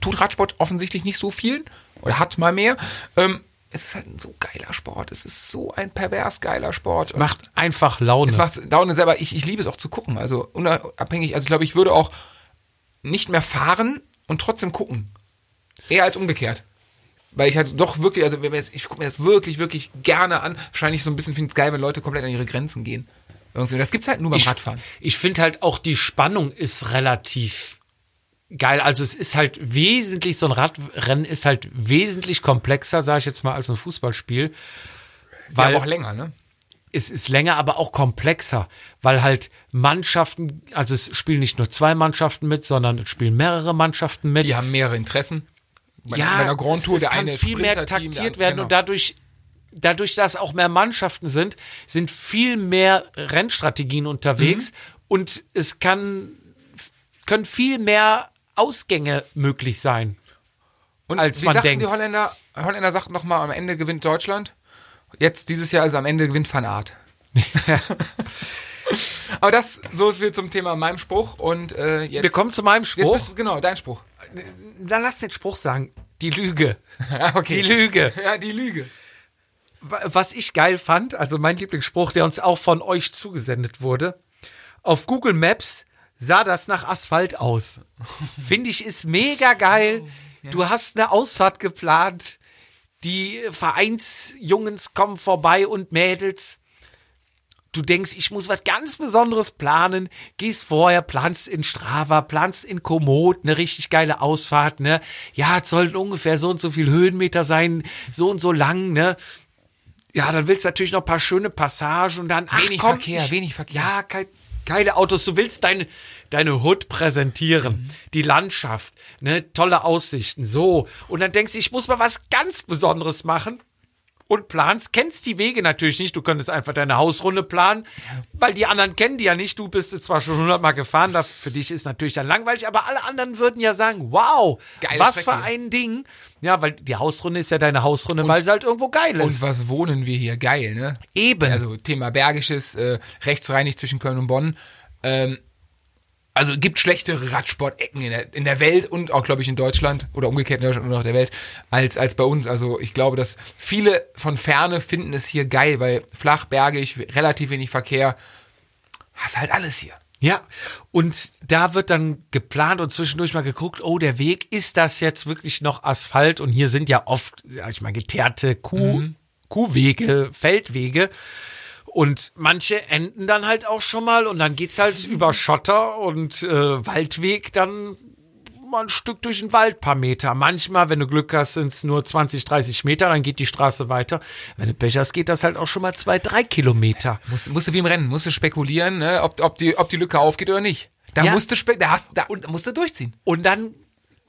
Speaker 2: tut Radsport offensichtlich nicht so viel oder hat mal mehr. Ähm, es ist halt ein so geiler Sport. Es ist so ein pervers geiler Sport. Und
Speaker 1: Macht einfach Laune.
Speaker 2: es macht Laune selber. Ich, ich liebe es auch zu gucken. Also unabhängig. Also ich glaube, ich würde auch nicht mehr fahren und trotzdem gucken. Eher als umgekehrt. Weil ich halt doch wirklich, also ich gucke mir das wirklich, wirklich gerne an. Wahrscheinlich so ein bisschen finde ich es geil, wenn Leute komplett an ihre Grenzen gehen. Irgendwie. Das gibt's halt nur beim
Speaker 1: ich,
Speaker 2: Radfahren.
Speaker 1: Ich finde halt auch die Spannung ist relativ geil. Also es ist halt wesentlich, so ein Radrennen ist halt wesentlich komplexer, sage ich jetzt mal, als ein Fußballspiel.
Speaker 2: Weil
Speaker 1: Weil
Speaker 2: auch länger, ne?
Speaker 1: es ist länger, aber auch komplexer, weil halt Mannschaften, also es spielen nicht nur zwei Mannschaften mit, sondern es spielen mehrere Mannschaften mit.
Speaker 2: Die haben mehrere Interessen. Bei,
Speaker 1: ja,
Speaker 2: bei einer Grand Tour,
Speaker 1: es, es
Speaker 2: der
Speaker 1: kann
Speaker 2: eine
Speaker 1: viel mehr taktiert werden
Speaker 2: genau.
Speaker 1: und dadurch, dadurch, dass auch mehr Mannschaften sind, sind viel mehr Rennstrategien unterwegs
Speaker 2: Mhm.
Speaker 1: und es kann können viel mehr Ausgänge möglich sein.
Speaker 2: Und
Speaker 1: als
Speaker 2: wie
Speaker 1: man
Speaker 2: sagten
Speaker 1: denkt.
Speaker 2: die Holländer, Holländer sagten noch mal, am Ende gewinnt Deutschland. Jetzt, dieses Jahr, also am Ende gewinnt Van Aert. <laughs> Aber das, so viel zum Thema meinem Spruch und äh, jetzt...
Speaker 1: Wir kommen zu meinem
Speaker 2: jetzt
Speaker 1: Spruch.
Speaker 2: bist, genau, dein Spruch.
Speaker 1: Dann lass den Spruch sagen. Die Lüge. <laughs>
Speaker 2: Okay.
Speaker 1: Die Lüge. <laughs>
Speaker 2: Ja, die Lüge.
Speaker 1: was ich geil fand, also mein Lieblingsspruch, der uns auch von euch zugesendet wurde, auf Google Maps sah das nach Asphalt aus. <laughs> Finde ich ist mega geil. Du hast eine Ausfahrt geplant. Die Vereinsjungens kommen vorbei und Mädels. Du denkst, ich muss was ganz Besonderes planen, gehst vorher, planst in Strava, planst in Komoot, eine richtig geile Ausfahrt, ne? Ja, es sollten ungefähr so und so viel Höhenmeter sein, so und so lang, ne? Ja, dann willst du natürlich noch ein paar schöne Passagen und dann ach,
Speaker 2: Wenig
Speaker 1: komm,
Speaker 2: Verkehr,
Speaker 1: ich,
Speaker 2: wenig Verkehr.
Speaker 1: Ja, kein, keine Autos. Du willst deine, deine Hood präsentieren, die Landschaft, ne, tolle Aussichten, so. Und dann denkst du, ich muss mal was ganz Besonderes machen und planst, kennst die Wege natürlich nicht. Du könntest einfach deine Hausrunde planen, weil die anderen kennen die ja nicht. Du bist jetzt zwar schon hundertmal gefahren, da für dich ist natürlich dann langweilig, aber alle anderen würden ja sagen, wow,
Speaker 2: Geile
Speaker 1: was
Speaker 2: Strecke.
Speaker 1: für ein Ding. Ja, weil die Hausrunde ist ja deine Hausrunde, weil sie halt irgendwo geil
Speaker 2: Und
Speaker 1: ist.
Speaker 2: was wohnen wir hier? Geil, ne?
Speaker 1: Eben.
Speaker 2: Also Thema Bergisches, äh, rechtsreinig zwischen Köln und Bonn. Ähm, also gibt schlechtere Radsport-Ecken in der, in der Welt und auch, glaube ich, in Deutschland oder umgekehrt in Deutschland und auch der Welt als, als bei uns. Also ich glaube, dass viele von Ferne finden es hier geil, weil flach, bergig, relativ wenig Verkehr. Hast halt alles hier.
Speaker 1: Ja, und da wird dann geplant und zwischendurch mal geguckt, oh, der Weg, ist das jetzt wirklich noch Asphalt? Und hier sind ja oft, sag ich mal, geteerte Kuh, Kuhwege, Feldwege. Und manche enden dann halt auch schon mal und dann geht's halt <laughs> über Schotter und äh, Waldweg dann mal ein Stück durch den Wald, paar Meter. Manchmal, wenn du Glück hast, sind's nur 20, 30 Meter, dann geht die Straße weiter. Wenn du Pech hast, geht das halt auch schon mal zwei, drei Kilometer.
Speaker 2: Musst, musst du wie im Rennen, musst du spekulieren, ne, ob, ob, die, ob die Lücke aufgeht oder nicht. Da
Speaker 1: Ja.
Speaker 2: musst du spe da hast, da, und da musst du durchziehen.
Speaker 1: Und dann,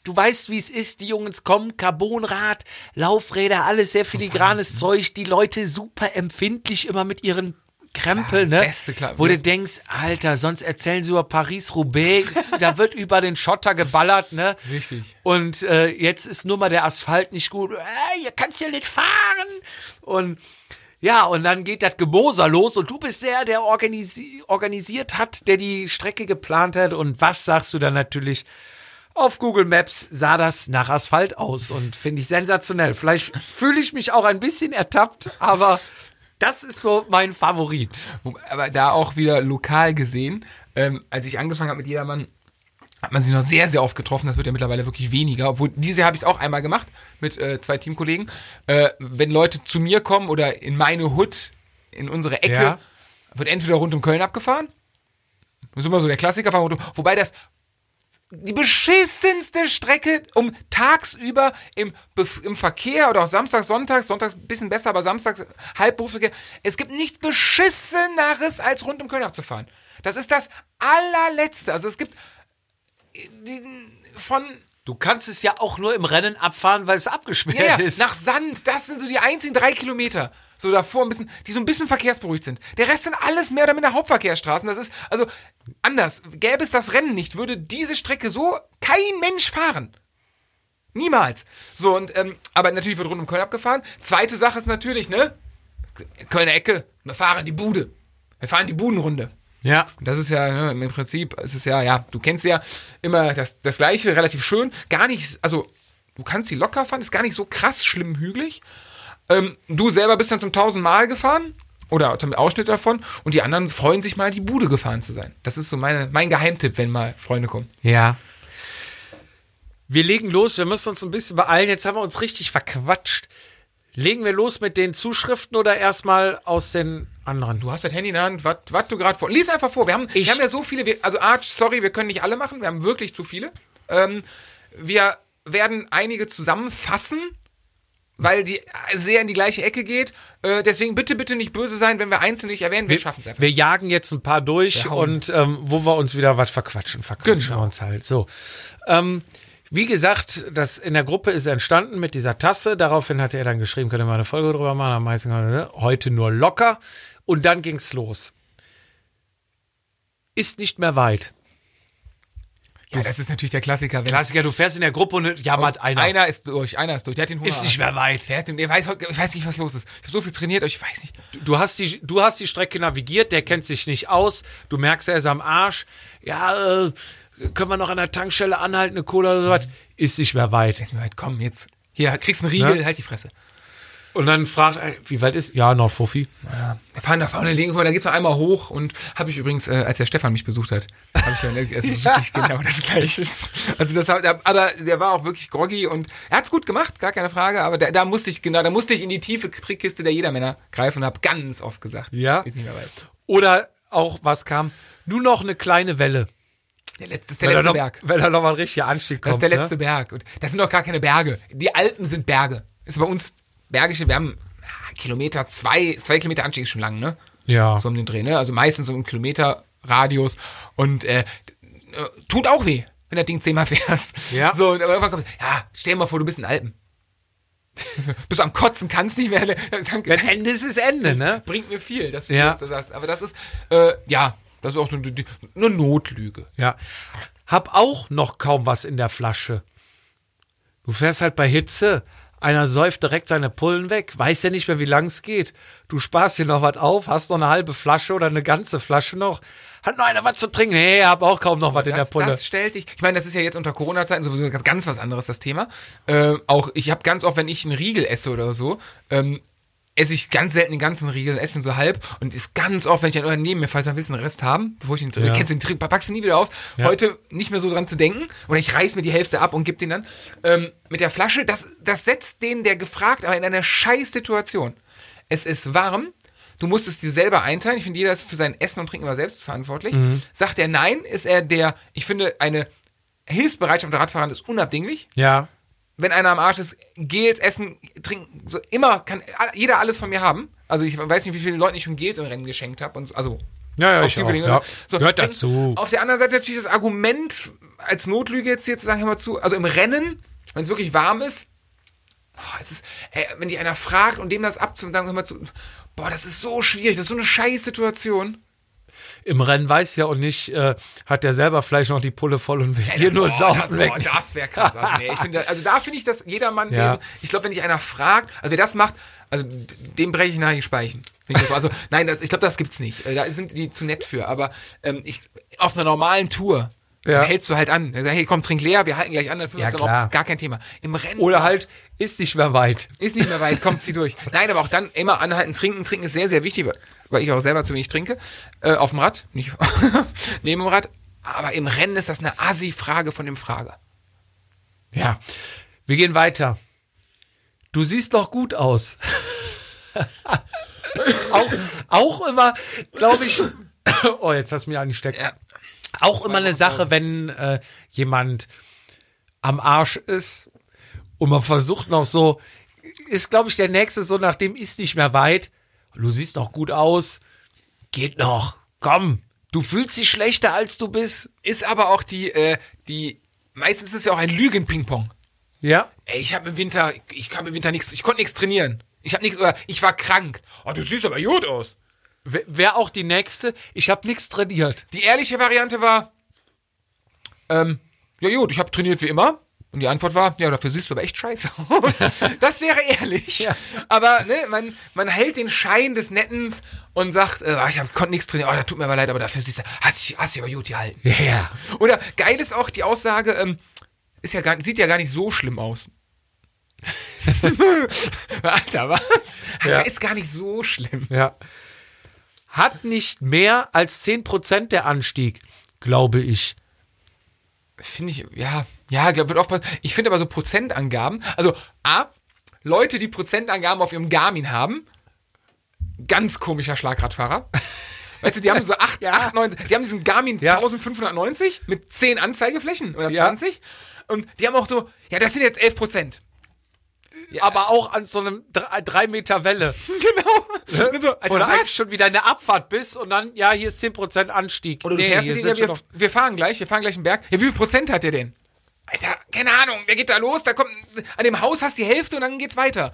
Speaker 1: du weißt, wie es ist, die Jungs kommen, Carbonrad, Laufräder, alles sehr filigranes Zeug, die Leute super empfindlich immer mit ihren Krempel,
Speaker 2: das
Speaker 1: ne?
Speaker 2: Beste, klar.
Speaker 1: Wo du denkst, Alter, sonst erzählen sie über Paris-Roubaix, <laughs> da wird über den Schotter geballert, ne?
Speaker 2: Richtig.
Speaker 1: Und äh, jetzt ist nur mal der Asphalt nicht gut. Äh, ihr kannst ja nicht fahren. Und ja, und dann geht das Gemoser los und du bist der, der organisi organisiert hat, der die Strecke geplant hat. Und was sagst du dann natürlich? Auf Google Maps sah das nach Asphalt aus und finde ich sensationell. Vielleicht fühle ich mich auch ein bisschen ertappt, aber das ist so mein Favorit.
Speaker 2: Aber da auch wieder lokal gesehen, ähm, als ich angefangen habe mit Jedermann, hat man sich noch sehr, sehr oft getroffen. Das wird ja mittlerweile wirklich weniger. Obwohl, dieses Jahr habe ich es auch einmal gemacht mit äh, zwei Teamkollegen. Äh, wenn Leute zu mir kommen oder in meine Hut, in unsere Ecke,
Speaker 1: Ja.
Speaker 2: wird entweder rund um Köln abgefahren. Das ist immer so der Klassiker. Wobei das die beschissenste Strecke, um tagsüber im, im Verkehr oder auch samstags, sonntags, sonntags ein bisschen besser, aber samstags Halbberufsverkehr. Es gibt nichts beschisseneres, als rund um Köln abzufahren. Das ist das allerletzte. Also es gibt äh, die, von
Speaker 1: Du kannst es ja auch nur im Rennen abfahren, weil es abgesperrt
Speaker 2: ja, ja,
Speaker 1: ist.
Speaker 2: nach Sand, das sind so die einzigen drei Kilometer. So davor ein bisschen, die so ein bisschen verkehrsberuhigt sind. Der Rest sind alles mehr oder minder Hauptverkehrsstraßen. Das ist, also, anders. Gäbe es das Rennen nicht, würde diese Strecke so kein Mensch fahren. Niemals. So, und, ähm, aber natürlich wird rund um Köln abgefahren. Zweite Sache ist natürlich, ne? Kölner Ecke. Wir fahren die Bude. Wir fahren die Budenrunde.
Speaker 1: Ja.
Speaker 2: Und das ist ja ne, im Prinzip, es ist ja, ja, du kennst ja immer das, das Gleiche, relativ schön. Gar nicht, also du kannst sie locker fahren, ist gar nicht so krass schlimm hügelig. Ähm, du selber bist dann zum tausendmal gefahren oder mit Ausschnitt davon und die anderen freuen sich mal, die Bude gefahren zu sein. Das ist so meine, mein Geheimtipp, wenn mal Freunde kommen.
Speaker 1: Ja. Wir legen los, wir müssen uns ein bisschen beeilen. Jetzt haben wir uns richtig verquatscht. Legen wir los mit den Zuschriften oder erstmal aus den anderen?
Speaker 2: Du hast das Handy in der Hand, was du gerade vor. Lies einfach vor. Wir haben,
Speaker 1: Ich-
Speaker 2: wir haben ja so viele, wir, also Arch, sorry, wir können nicht alle machen, wir haben wirklich zu viele. Ähm, wir werden einige zusammenfassen, weil die sehr in die gleiche Ecke geht. Äh, deswegen bitte, bitte nicht böse sein, wenn wir einzeln nicht erwähnen. Wir, schaffen es einfach.
Speaker 1: Wir jagen jetzt ein paar durch
Speaker 2: Wir
Speaker 1: und ähm, wo wir uns wieder was verquatschen, verquatschen
Speaker 2: Genau.
Speaker 1: wir uns halt. So. Ähm, wie gesagt, das in der Gruppe ist entstanden mit dieser Tasse. Daraufhin hatte er dann geschrieben, könnt ihr mal eine Folge drüber machen. Am meisten ne? heute nur locker. Und dann ging's los. Ist nicht mehr weit.
Speaker 2: ja, das ist natürlich der Klassiker.
Speaker 1: Klassiker, du fährst in der Gruppe und jammert einer.
Speaker 2: einer ist durch, einer ist durch. Der hat den Hunger.
Speaker 1: Ist nicht mehr weit.
Speaker 2: Der, den, der weiß, ich weiß nicht, was los ist. Ich habe so viel trainiert, aber ich weiß nicht.
Speaker 1: Du hast, die, du hast die Strecke navigiert, der kennt sich nicht aus. Du merkst, er ist am Arsch. Ja, äh, können wir noch an der Tankstelle anhalten, eine Cola oder sowas? Ist nicht mehr weit.
Speaker 2: Ist mir halt, komm, jetzt. Hier, kriegst einen Riegel,
Speaker 1: Ja.
Speaker 2: halt die Fresse.
Speaker 1: Und dann fragt er, wie weit ist? Ja, noch Fuffi.
Speaker 2: Wir fahren da vorne links, da geht's noch einmal hoch und habe ich übrigens, äh, als der Stefan mich besucht hat, habe ich <laughs> ja ne, also wirklich genau das Gleiche. Also das, aber der war auch wirklich groggy und er hat's gut gemacht, gar keine Frage. Aber da, da musste ich genau, da musste ich in die tiefe Trickkiste der Jedermänner greifen und habe ganz oft gesagt,
Speaker 1: Ja.
Speaker 2: ist nicht mehr weit.
Speaker 1: Oder auch, was kam? Nur noch eine kleine Welle.
Speaker 2: Der letzte ist der
Speaker 1: Wenn
Speaker 2: letzte
Speaker 1: noch,
Speaker 2: Berg.
Speaker 1: wenn da noch mal ein richtiger Anstieg
Speaker 2: Das
Speaker 1: kommt.
Speaker 2: ist der letzte
Speaker 1: Ne?
Speaker 2: Berg. Und das sind doch gar keine Berge. Die Alpen sind Berge. Ist bei uns bergische, wir haben ah, Kilometer, zwei, zwei Kilometer Anstieg ist schon lang, ne?
Speaker 1: Ja.
Speaker 2: so um den Dreh, ne? Also meistens so ein Kilometer Radius und äh, tut auch weh, wenn das Ding zehnmal <laughs> fährst.
Speaker 1: Ja.
Speaker 2: So, und irgendwann kommt, ja, stell dir mal vor, du bist in Alpen. <laughs> Bis am Kotzen kannst nicht mehr. <laughs> Dann,
Speaker 1: Wenn Ende ist, ist Ende, ne?
Speaker 2: bringt mir viel, dass du
Speaker 1: Ja.
Speaker 2: das sagst. Aber das ist, äh, ja, das ist auch so eine, eine Notlüge.
Speaker 1: Ja. Hab auch noch kaum was in der Flasche. Du fährst halt bei Hitze. Einer säuft direkt seine Pullen weg, weiß ja nicht mehr, wie lang es geht. Du sparst dir noch was auf, hast noch eine halbe Flasche oder eine ganze Flasche noch. Hat noch einer was zu trinken? Nee, hab auch kaum noch was in der Pulle.
Speaker 2: das stellt dich. Ich meine, das ist ja jetzt unter Corona-Zeiten sowieso ganz, ganz was anderes, das Thema. Äh, auch ich habe ganz oft, wenn ich einen Riegel esse oder so, ähm, esse ich ganz selten den ganzen Riegel, esse ihn so halb und ist ganz oft, wenn ich dann neben mir falle, dann willst du einen Rest haben, bevor ich den,
Speaker 1: Ja.
Speaker 2: kennst du den Trick, packst du nie wieder aus.
Speaker 1: Ja.
Speaker 2: Heute nicht mehr so dran zu denken oder ich reiß mir die Hälfte ab und geb den dann. Ähm, mit der Flasche, das, das setzt den, der gefragt, aber in eine scheiß Situation. Es ist warm, du musst es dir selber einteilen. Ich finde, jeder ist für sein Essen und Trinken immer selbst verantwortlich.
Speaker 1: Mhm.
Speaker 2: Sagt er nein, ist er der, ich finde, eine Hilfsbereitschaft der Radfahrer ist unabdinglich.
Speaker 1: ja.
Speaker 2: Wenn einer am Arsch ist, Gels essen, trinken, so immer kann jeder alles von mir haben. Also ich weiß nicht, wie viele Leuten ich schon Gels im Rennen geschenkt habe so- also
Speaker 1: Ja, ja, ich auch, ja.
Speaker 2: So,
Speaker 1: Gehört dazu.
Speaker 2: Auf der anderen Seite natürlich das Argument als Notlüge jetzt hier zu sagen, hör mal zu, also im Rennen, wenn es wirklich warm ist, oh, es ist, ey, wenn dich einer fragt und dem das abzusagen, hör mal zu, boah, das ist so schwierig, das ist so eine scheiß Situation.
Speaker 1: Im Rennen weiß ja auch nicht, äh, hat der selber vielleicht noch die Pulle voll und will hier nur
Speaker 2: Boah,
Speaker 1: saufen weg.
Speaker 2: boah, das wäre krass. Also, nee, ich finde, also da finde ich das jedermann
Speaker 1: Ja.
Speaker 2: lesen. Ich glaube, wenn dich einer fragt, also wer das macht, also dem breche ich nachher die Speichen. Find. Also nein, das, ich glaube, das gibt's nicht. Äh, Da sind die zu nett für. Aber ähm, ich, auf einer normalen Tour
Speaker 1: Ja.
Speaker 2: dann hältst du halt an. Dann sagst, hey, komm, trink leer, wir halten gleich an, dann
Speaker 1: Ja, klar.
Speaker 2: auf. Gar kein Thema. Im Rennen
Speaker 1: Oder halt, ist nicht mehr weit.
Speaker 2: ist nicht mehr weit, kommt sie durch. <laughs> Nein, aber auch dann immer anhalten, trinken. Trinken ist sehr, sehr wichtig, weil ich auch selber zu wenig trinke. Äh, auf dem Rad, nicht <laughs> neben dem Rad. Aber im Rennen ist das eine Assi-Frage von dem Frager.
Speaker 1: Ja. Wir gehen weiter. Du siehst doch gut aus. <laughs> auch, auch immer, glaube ich. <coughs> Oh, jetzt hast du mich angesteckt.
Speaker 2: Ja.
Speaker 1: Auch immer eine Sache, wenn äh, jemand am Arsch ist und man versucht noch so, ist, glaube ich, der nächste so, nachdem ist nicht mehr weit. Du siehst doch gut aus. Geht noch. Komm. Du fühlst dich schlechter, als du bist.
Speaker 2: Ist aber auch die, äh, die, meistens ist es ja auch ein Lügen-Ping-Pong.
Speaker 1: Ja.
Speaker 2: Ey, ich habe im Winter, ich habe im Winter nichts, ich konnte nichts trainieren. Ich habe nichts, oder ich war krank. Oh, du siehst aber gut aus.
Speaker 1: Wäre auch die nächste. Ich habe nichts trainiert.
Speaker 2: Die ehrliche Variante war, ähm, ja gut, ich habe trainiert wie immer. Und die Antwort war, ja, dafür siehst du aber echt scheiße aus. <laughs> Das wäre ehrlich.
Speaker 1: Ja.
Speaker 2: Aber ne, man, man hält den Schein des Nettens und sagt, äh, ich hab, konnte nichts trainieren, oh, das tut mir aber leid, aber dafür siehst du, hast dich hast dich aber gut gehalten.
Speaker 1: Ja. Yeah.
Speaker 2: Oder geil ist auch die Aussage, ähm, ist ja gar, sieht ja gar nicht so schlimm aus. <laughs> <laughs> Alter, was?
Speaker 1: Ja.
Speaker 2: Alter, ist gar nicht so schlimm.
Speaker 1: Ja. Hat nicht mehr als 10% der Anstieg, glaube ich.
Speaker 2: Finde ich, ja, ja, glaub, wird oft, ich finde aber so Prozentangaben, also A, Leute, die Prozentangaben auf ihrem Garmin haben, ganz komischer Schlagradfahrer. Weißt du, die haben so 8, 8 9, die haben diesen Garmin
Speaker 1: Ja.
Speaker 2: 1590 mit 10 Anzeigeflächen oder
Speaker 1: Ja.
Speaker 2: 20 und die haben auch so, ja, das sind jetzt 11 Prozent. Ja,
Speaker 1: Aber auch an so einem 3 Meter Welle. <laughs>
Speaker 2: genau. Und so, Alter,
Speaker 1: Oder
Speaker 2: was?
Speaker 1: eigentlich schon wieder in der Abfahrt bist und dann, ja, hier ist 10% Anstieg.
Speaker 2: Oder du fährst
Speaker 1: hier schon
Speaker 2: wir, wir fahren gleich, wir fahren gleich einen Berg. Ja, wie viel Prozent hat der denn? Alter, keine Ahnung, der geht da los, da kommt, an dem Haus hast du die Hälfte und dann geht's weiter.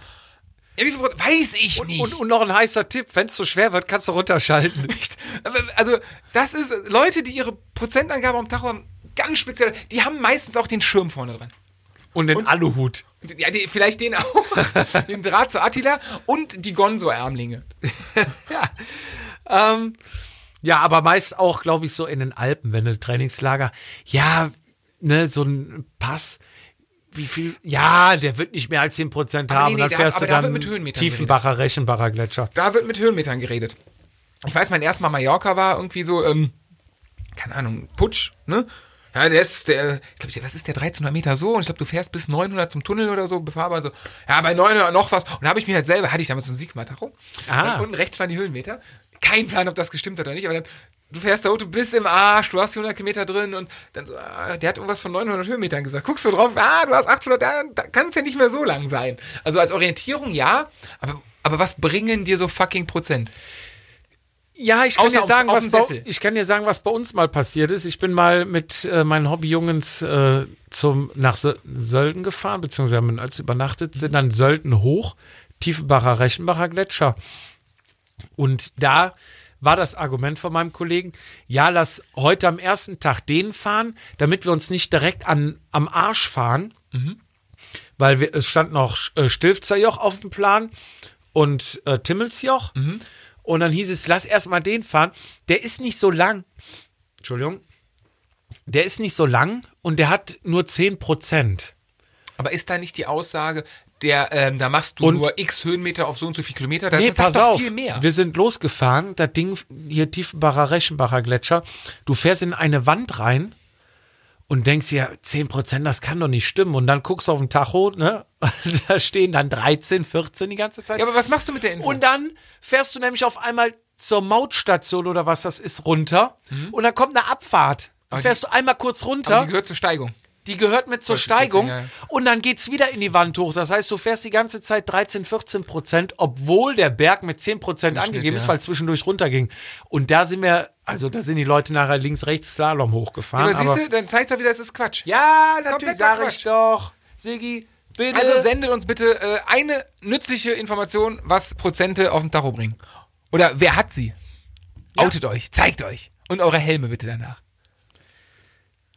Speaker 2: Ja, wie viel Prozent? Weiß ich nicht.
Speaker 1: und, und noch ein heißer Tipp, wenn es zu schwer wird, kannst du runterschalten. <laughs>
Speaker 2: Also, das ist, Leute, die ihre Prozentangabe am Tacho haben, ganz speziell, die haben meistens auch den Schirm vorne dran.
Speaker 1: Und den Aluhut.
Speaker 2: Ja, die, vielleicht den auch, <laughs> den Draht zu Attila und die Gonzo-Ärmlinge. <laughs>
Speaker 1: Ähm, ja, aber meist auch, glaube ich, so in den Alpen, wenn du Trainingslager, ja, ne, so ein Pass, wie viel, ja, der wird nicht mehr als 10% haben,
Speaker 2: nee, nee,
Speaker 1: dann
Speaker 2: da-
Speaker 1: fährst
Speaker 2: aber
Speaker 1: du
Speaker 2: da
Speaker 1: dann
Speaker 2: wird mit Höhenmetern
Speaker 1: Tiefenbacher, Rechenbacher Gletscher.
Speaker 2: Da wird mit Höhenmetern geredet. Ich weiß, mein erstes Mal Mallorca war irgendwie so, ähm, keine Ahnung, Putsch, ne? Ja, der ist, der, ich glaube, was ist der 1300 Meter so? Und ich glaube, du fährst bis 900 zum Tunnel oder so, befahrbar so. Ja, bei 900 noch was. Und da habe ich mir halt selber, hatte ich damals so ein Sigma-Tacho.
Speaker 1: Ah.
Speaker 2: Und unten rechts waren die Höhenmeter. Kein Plan, ob das gestimmt hat oder nicht, aber dann, du fährst da, du bist im Arsch, du hast die 100 Kilometer drin und dann so, ah, der hat irgendwas von 900 Höhenmetern gesagt. Guckst du drauf, ah, du hast 800, da, da kann es ja nicht mehr so lang sein. Also als Orientierung ja, aber, aber was bringen dir so fucking Prozent?
Speaker 1: Ja, ich kann, dir
Speaker 2: auf-
Speaker 1: sagen,
Speaker 2: auf
Speaker 1: was
Speaker 2: dem
Speaker 1: bei, ich kann dir sagen, was bei uns mal passiert ist. Ich bin mal mit äh, meinen Hobbyjungens äh, zum, nach Sö- Sölden gefahren, beziehungsweise haben Oels übernachtet, sind dann Sölden hoch, Tiefenbacher, Reichenbacher Gletscher. Und da war das Argument von meinem Kollegen, ja, lass heute am ersten Tag den fahren, damit wir uns nicht direkt an, am Arsch fahren, weil wir, es stand noch äh, Stilfzerjoch auf dem Plan und äh, Timmelsjoch. Und dann hieß es, lass erstmal den fahren. Der ist nicht so lang. Entschuldigung. Der ist nicht so lang und der hat nur 10 Prozent.
Speaker 2: Aber ist da nicht die Aussage, der, ähm, da machst du
Speaker 1: Und-
Speaker 2: nur x Höhenmeter auf so und so viel Kilometer? Das
Speaker 1: Nee,
Speaker 2: ist
Speaker 1: pass
Speaker 2: doch
Speaker 1: auf.
Speaker 2: viel mehr.
Speaker 1: Wir sind losgefahren, das Ding hier Tiefenbacher, Reichenbacher Gletscher. Du fährst in eine Wand rein und denkst dir, 10 Prozent, das kann doch nicht stimmen. Und dann guckst du auf den Tacho, ne? <laughs> da stehen dann 13, 14 die ganze Zeit.
Speaker 2: ja, aber was machst du mit der Info?
Speaker 1: Und dann fährst du nämlich auf einmal zur Mautstation oder was das ist runter und dann kommt eine Abfahrt.
Speaker 2: Mhm. Aber
Speaker 1: fährst du einmal kurz
Speaker 2: aber
Speaker 1: runter,
Speaker 2: die gehört zur Steigung.
Speaker 1: Die gehört mit zur Steigung
Speaker 2: ja.
Speaker 1: und dann geht's wieder in die Wand hoch. Das heißt, du fährst die ganze Zeit 13, 14 Prozent, obwohl der Berg mit 10 Prozent angegeben ist,
Speaker 2: ja.
Speaker 1: weil zwischendurch runterging. Und da sind wir, also da sind die Leute nachher links, rechts Slalom hochgefahren.
Speaker 2: aber siehst
Speaker 1: aber,
Speaker 2: du, dann zeigt er wieder, es ist Quatsch.
Speaker 1: ja, natürlich sage ich doch. Sigi, bitte.
Speaker 2: Also sendet uns bitte äh, eine nützliche Information, was Prozente auf dem Tacho bringen. Oder wer hat sie? Outet euch, zeigt euch. Und eure Helme bitte danach.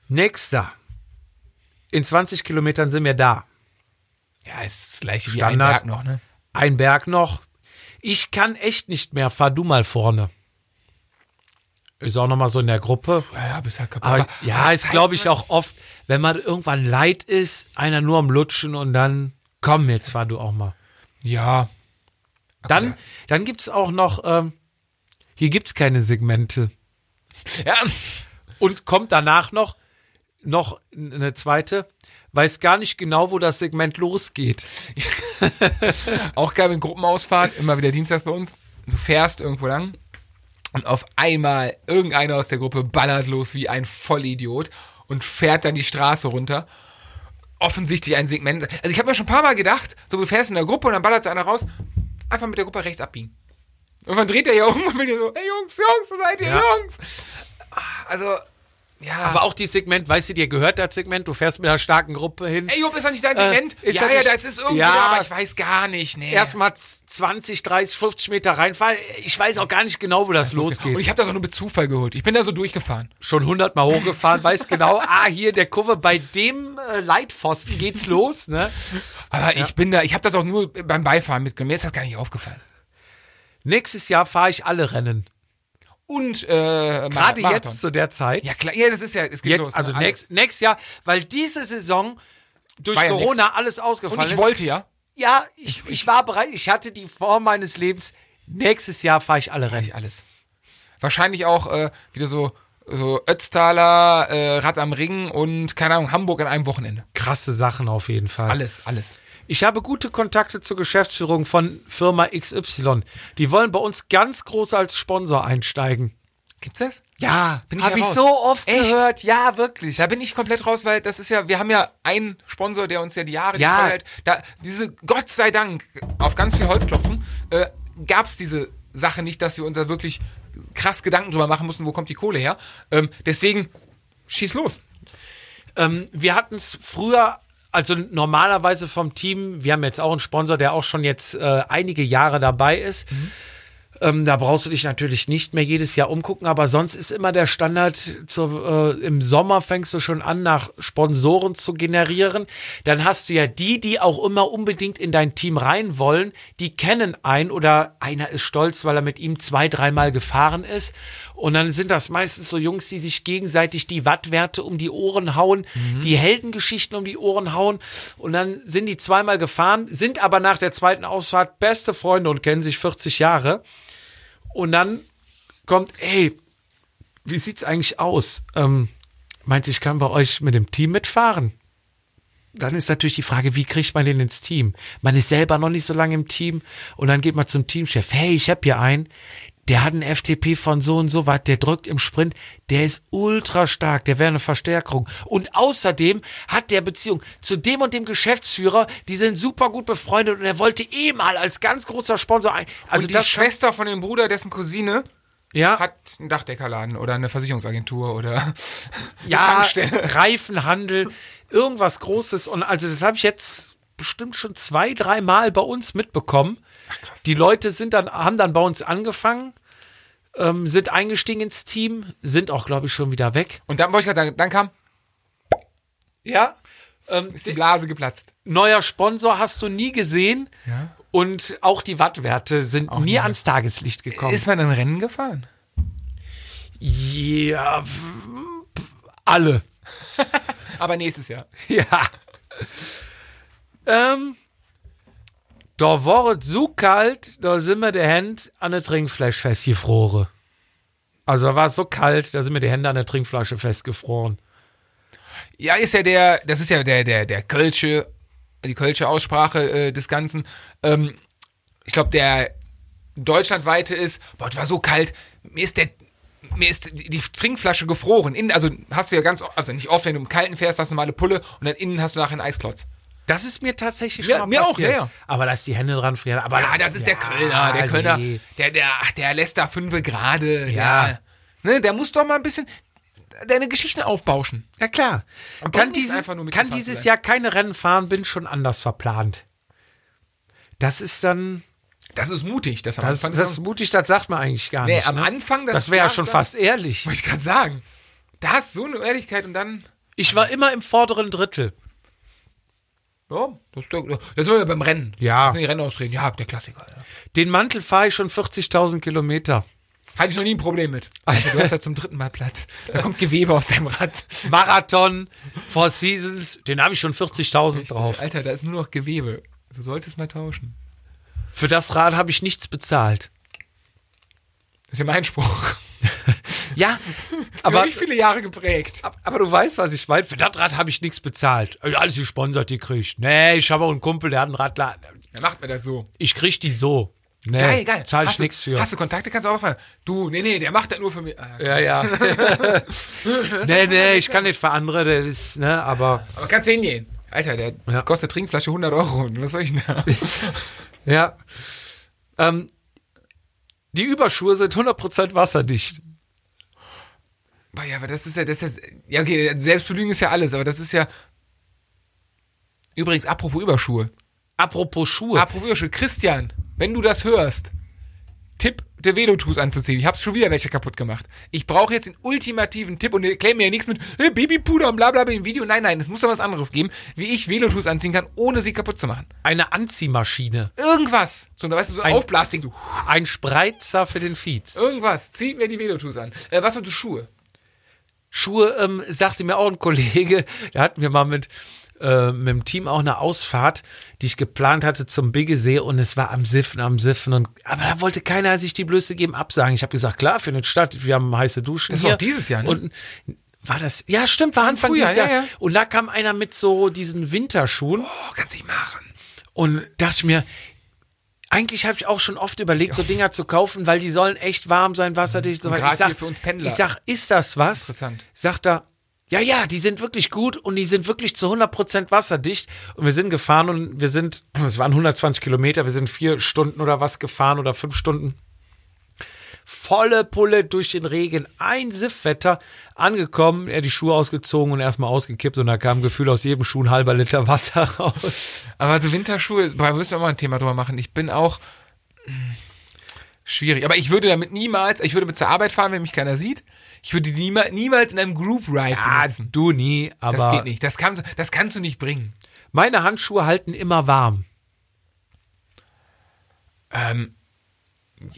Speaker 1: Nächster. In 20 Kilometern sind wir da.
Speaker 2: Ja, ist das gleiche wie
Speaker 1: Standard.
Speaker 2: ein Berg noch, ne?
Speaker 1: Ein Berg noch. Ich kann echt nicht mehr. Fahr du mal vorne. Ist auch noch mal so in der Gruppe.
Speaker 2: Ja, ja, bist halt kaputt.
Speaker 1: Aber,
Speaker 2: Aber-
Speaker 1: ja, ist glaube ich
Speaker 2: wird-
Speaker 1: auch oft, wenn man irgendwann leid ist, einer nur am Lutschen und dann, komm, jetzt fahr du auch mal.
Speaker 2: Ja.
Speaker 1: Dann, dann gibt's auch noch, ähm, hier gibt's keine Segmente.
Speaker 2: Ja,
Speaker 1: Und kommt danach noch, noch eine zweite, weiß gar nicht genau, wo das Segment losgeht. <laughs>
Speaker 2: auch geil mit Gruppenausfahrt, immer wieder dienstags bei uns. Du fährst irgendwo lang und auf einmal irgendeiner aus der Gruppe ballert los wie ein Vollidiot und fährt dann die Straße runter. Offensichtlich ein Segment. Also ich habe mir schon ein paar Mal gedacht, so du fährst in der Gruppe und dann ballert so einer raus, einfach mit der Gruppe rechts abbiegen. Irgendwann dreht er ja um und will dir so, hey Jungs, Jungs, wo seid ihr,
Speaker 1: Ja.
Speaker 2: Jungs? Also, ja.
Speaker 1: Aber auch die Segment, weißt du, dir gehört das Segment, du fährst mit einer starken Gruppe hin.
Speaker 2: Ey, Jupp, ist das nicht dein Segment?
Speaker 1: ist
Speaker 2: ja,
Speaker 1: das
Speaker 2: ja, das ist irgendwo
Speaker 1: Ja.
Speaker 2: da, aber ich weiß gar nicht, nee.
Speaker 1: Erstmal 20, 30, 50 Meter reinfahren. Ich weiß auch gar nicht genau, wo das losgeht.
Speaker 2: Und ich habe das auch nur mit Zufall geholt. Ich bin da so durchgefahren.
Speaker 1: schon 100 Mal hochgefahren, weiß genau, <laughs> ah, hier der Kurve, bei dem äh, Leitpfosten geht's los, ne?
Speaker 2: Aber ich bin da, ich habe das auch nur beim Beifahren mitgenommen. Mir ist das gar nicht aufgefallen.
Speaker 1: Nächstes Jahr fahre ich alle Rennen.
Speaker 2: Und äh,
Speaker 1: Gerade
Speaker 2: Marathon.
Speaker 1: jetzt zu der Zeit.
Speaker 2: Ja, klar, ja, das ist ja, es geht
Speaker 1: jetzt,
Speaker 2: los.
Speaker 1: also
Speaker 2: ne? Alles.
Speaker 1: nächst, nächstes Jahr, weil diese Saison durch
Speaker 2: ja
Speaker 1: Corona alles
Speaker 2: Und
Speaker 1: ausgefallen
Speaker 2: ich
Speaker 1: ist.
Speaker 2: wollte ja.
Speaker 1: ja, ich, ich war bereit, ich hatte die Form meines Lebens. Nächstes Jahr fahre ich alle Rennen.
Speaker 2: Nicht alles. Wahrscheinlich auch äh, wieder so, so Ötztaler, äh, Rad am Ring und, keine Ahnung, Hamburg an einem Wochenende.
Speaker 1: Krasse Sachen auf jeden Fall.
Speaker 2: Alles, alles.
Speaker 1: Ich habe gute Kontakte zur Geschäftsführung von Firma XY. Die wollen bei uns ganz groß als Sponsor einsteigen.
Speaker 2: Gibt's das?
Speaker 1: Ja,
Speaker 2: Bin ich
Speaker 1: habe
Speaker 2: ja
Speaker 1: ich so oft
Speaker 2: Echt?
Speaker 1: gehört. Ja, wirklich.
Speaker 2: Da bin ich komplett raus, weil das ist ja, wir haben ja einen Sponsor, der uns ja die Jahre
Speaker 1: Ja.
Speaker 2: gefeuert. Da, diese, Gott sei Dank, auf ganz viel Holz klopfen, äh, gab's diese Sache nicht, dass wir uns da wirklich krass Gedanken drüber machen mussten, wo kommt die Kohle her. Ähm, deswegen, schieß los.
Speaker 1: Ähm, wir hatten es früher, also normalerweise vom Team, wir haben jetzt auch einen Sponsor, der auch schon jetzt äh, einige Jahre dabei ist. Ähm, da brauchst du dich natürlich nicht mehr jedes Jahr umgucken, aber sonst ist immer der Standard, zu, äh, im Sommer fängst du schon an, nach Sponsoren zu generieren. Dann hast du ja die, die auch immer unbedingt in dein Team rein wollen, die kennen einen oder einer ist stolz, weil er mit ihm zwei, dreimal gefahren ist. Und dann sind das meistens so Jungs, die sich gegenseitig die Wattwerte um die Ohren hauen, die Heldengeschichten um die Ohren hauen. Und dann sind die zweimal gefahren, sind aber nach der zweiten Ausfahrt beste Freunde und kennen sich 40 Jahre. Und dann kommt, ey, wie sieht's eigentlich aus? Ähm, meinte, ich kann bei euch mit dem Team mitfahren. Dann ist natürlich die Frage, wie kriegt man den ins Team? Man ist selber noch nicht so lange im Team und dann geht man zum Teamchef. Hey, ich hab hier einen, der hat einen FTP von so und so was, der drückt im Sprint, der ist ultra stark, der wäre eine Verstärkung. Und außerdem hat der Beziehung zu dem und dem Geschäftsführer, die sind super gut befreundet und er wollte eh mal als ganz großer Sponsor ein. Also
Speaker 2: und die Schwester von dem Bruder, dessen Cousine
Speaker 1: Ja.
Speaker 2: hat einen Dachdeckerladen oder eine Versicherungsagentur oder <laughs>
Speaker 1: ja,
Speaker 2: Tankstelle.
Speaker 1: Reifenhandel, irgendwas Großes. Und also das habe ich jetzt bestimmt schon zwei, drei Mal bei uns mitbekommen. Die Leute sind dann, haben dann bei uns angefangen, ähm, sind eingestiegen ins Team, sind auch, glaube ich, schon wieder weg.
Speaker 2: Und dann wollte ich gerade sagen, dann kam,
Speaker 1: Ja. Ähm,
Speaker 2: ist die Blase geplatzt.
Speaker 1: neuer Sponsor hast du nie gesehen.
Speaker 2: Ja.
Speaker 1: Und auch die Wattwerte sind nie
Speaker 2: nie.
Speaker 1: ans Tageslicht gekommen.
Speaker 2: Ist man dann Rennen gefahren?
Speaker 1: ja, alle. <laughs>
Speaker 2: Aber nächstes Jahr.
Speaker 1: Ja. ähm, da war es so kalt, da sind mir die Hände an der Trinkflasche festgefroren. Also da war es so kalt, da sind mir die Hände an der Trinkflasche festgefroren.
Speaker 2: Ja, ist ja der, das ist ja der, der, der Kölsche, die Kölsche Aussprache äh, des Ganzen. Ähm, ich glaube, der deutschlandweite ist, boah, es war so kalt, mir ist der, mir ist die, Trinkflasche gefroren. Innen, also hast du ja ganz, also nicht oft, wenn du im Kalten fährst, hast du normale Pulle und dann innen hast du nachher einen Eisklotz.
Speaker 1: Das ist mir tatsächlich
Speaker 2: Ja,
Speaker 1: schon mal
Speaker 2: mir auch,
Speaker 1: passiert.
Speaker 2: ja, ja.
Speaker 1: Aber dass die Hände dran frieren. Aber
Speaker 2: Ja, das ist der
Speaker 1: Ja,
Speaker 2: Kölner, der Kölner,
Speaker 1: nee.
Speaker 2: der, der, der lässt da fünfe gerade,
Speaker 1: Ja.
Speaker 2: ja. Ne, der muss doch mal ein bisschen deine Geschichten aufbauschen.
Speaker 1: Ja klar.
Speaker 2: Aber
Speaker 1: Kann, diese, kann dieses. Jahr keine Rennen fahren, bin schon anders verplant. Das ist dann,
Speaker 2: Das ist mutig, das
Speaker 1: das, das ist mutig, das sagt man eigentlich gar
Speaker 2: Nee,
Speaker 1: nicht.
Speaker 2: am
Speaker 1: ne?
Speaker 2: Anfang, das
Speaker 1: das wäre ja schon fast ehrlich.
Speaker 2: Wollte ich gerade sagen. Da ist so eine Ehrlichkeit und dann.
Speaker 1: Ich war immer im vorderen Drittel.
Speaker 2: Ja, das ist, der, das sind wir beim Rennen.
Speaker 1: Ja.
Speaker 2: Das sind die Rennausreden. Ja, der Klassiker. Ja.
Speaker 1: Den Mantel fahre ich schon 40.000 Kilometer.
Speaker 2: Hatte ich noch nie ein Problem mit. Alter, du hast ja zum dritten Mal platt. Da kommt Gewebe aus deinem Rad.
Speaker 1: Marathon, Four Seasons, den habe ich schon 40.000 drauf.
Speaker 2: Alter, da ist nur noch Gewebe. Du solltest mal tauschen.
Speaker 1: Für das Rad habe ich nichts bezahlt.
Speaker 2: Das ist ja mein Spruch.
Speaker 1: Ja, <laughs>
Speaker 2: Aber
Speaker 1: aber,
Speaker 2: mich viele Jahre geprägt.
Speaker 1: aber du weißt, was ich meine. Für das Rad habe ich nichts bezahlt. Also Alles gesponsert, die kriegt. Nee, ich habe auch einen Kumpel, der hat ein Radladen.
Speaker 2: Er macht mir das so.
Speaker 1: Ich krieg die so. Nee,
Speaker 2: Geil, geil.
Speaker 1: Zahl ich nichts für.
Speaker 2: Hast du Kontakte, kannst du auch fragen. Du, nee, nee, der macht das nur für mich. Ah,
Speaker 1: Ja, ja. <laughs> <laughs> nee, nee, ich kann nicht für andere, das ist, ne, aber,
Speaker 2: Aber kannst du hingehen. Alter, der
Speaker 1: Ja.
Speaker 2: kostet Trinkflasche 100 Euro. Was soll ich denn da?
Speaker 1: ja. Ähm, die Überschuhe sind 100% wasserdicht.
Speaker 2: Boah, ja, aber das ist ja, das ist ja, ja, okay, Selbstbelügen ist ja alles, aber das ist ja. Übrigens, apropos Überschuhe.
Speaker 1: Apropos Schuhe.
Speaker 2: Apropos Überschuhe. Christian, wenn du das hörst, Tipp, der Velotus anzuziehen. Ich hab's schon wieder welche kaputt gemacht. Ich brauche jetzt den ultimativen Tipp und erklär mir ja nichts mit hey, Babypuder und bla bla im Video. Nein, nein, es muss doch was anderes geben, wie ich Velotus anziehen kann, ohne sie kaputt zu machen.
Speaker 1: Eine Anziehmaschine.
Speaker 2: Irgendwas. So, da weißt du, so ein
Speaker 1: Ein-
Speaker 2: Aufblasding. So,
Speaker 1: Ein Spreizer für den Fietz.
Speaker 2: irgendwas. Zieht mir die Velotus an. Äh, was sind die Schuhe?
Speaker 1: Schuhe, ähm, sagte mir auch ein Kollege, da hatten wir mal mit, äh, mit dem Team auch eine Ausfahrt, die ich geplant hatte zum Biggesee und es war am Siffen, am Siffen und aber da wollte keiner sich die Blöße geben, absagen. Ich habe gesagt, klar, findet statt, wir haben heiße Duschen
Speaker 2: Das
Speaker 1: hier.
Speaker 2: war auch dieses Jahr, ne?
Speaker 1: Und war das, ja stimmt, war Anfang
Speaker 2: Frühjahr,
Speaker 1: dieses Jahr.
Speaker 2: ja, ja.
Speaker 1: Und da kam einer mit so diesen Winterschuhen
Speaker 2: Oh, kannst nicht machen.
Speaker 1: und dachte ich mir, eigentlich habe ich auch schon oft überlegt, so Dinger zu kaufen, weil die sollen echt warm sein, wasserdicht. So
Speaker 2: Und
Speaker 1: weiter.
Speaker 2: gerade
Speaker 1: ich sag,
Speaker 2: für uns Pendler.
Speaker 1: Ich sag, ist das was?
Speaker 2: Interessant.
Speaker 1: Sagt er, ja, ja, die sind wirklich gut und die sind wirklich zu 100% wasserdicht. Und wir sind gefahren und wir sind, es waren 120 Kilometer, wir sind vier Stunden oder was gefahren oder fünf Stunden. Volle Pulle durch den Regen, ein Siffwetter, angekommen, er die Schuhe ausgezogen und erstmal ausgekippt und da kam Gefühl aus jedem Schuh ein halber Liter Wasser <laughs> raus.
Speaker 2: Aber so Winterschuhe, da müssen wir mal ein Thema drüber machen. Ich bin auch mh, schwierig. Aber ich würde damit niemals, ich würde mit zur Arbeit fahren, wenn mich keiner sieht. Ich würde die niemals, niemals in einem Group Ride
Speaker 1: Ah,
Speaker 2: benutzen.
Speaker 1: du nie, aber
Speaker 2: Das geht nicht. Das kannst, das kannst du nicht bringen.
Speaker 1: meine Handschuhe halten immer warm.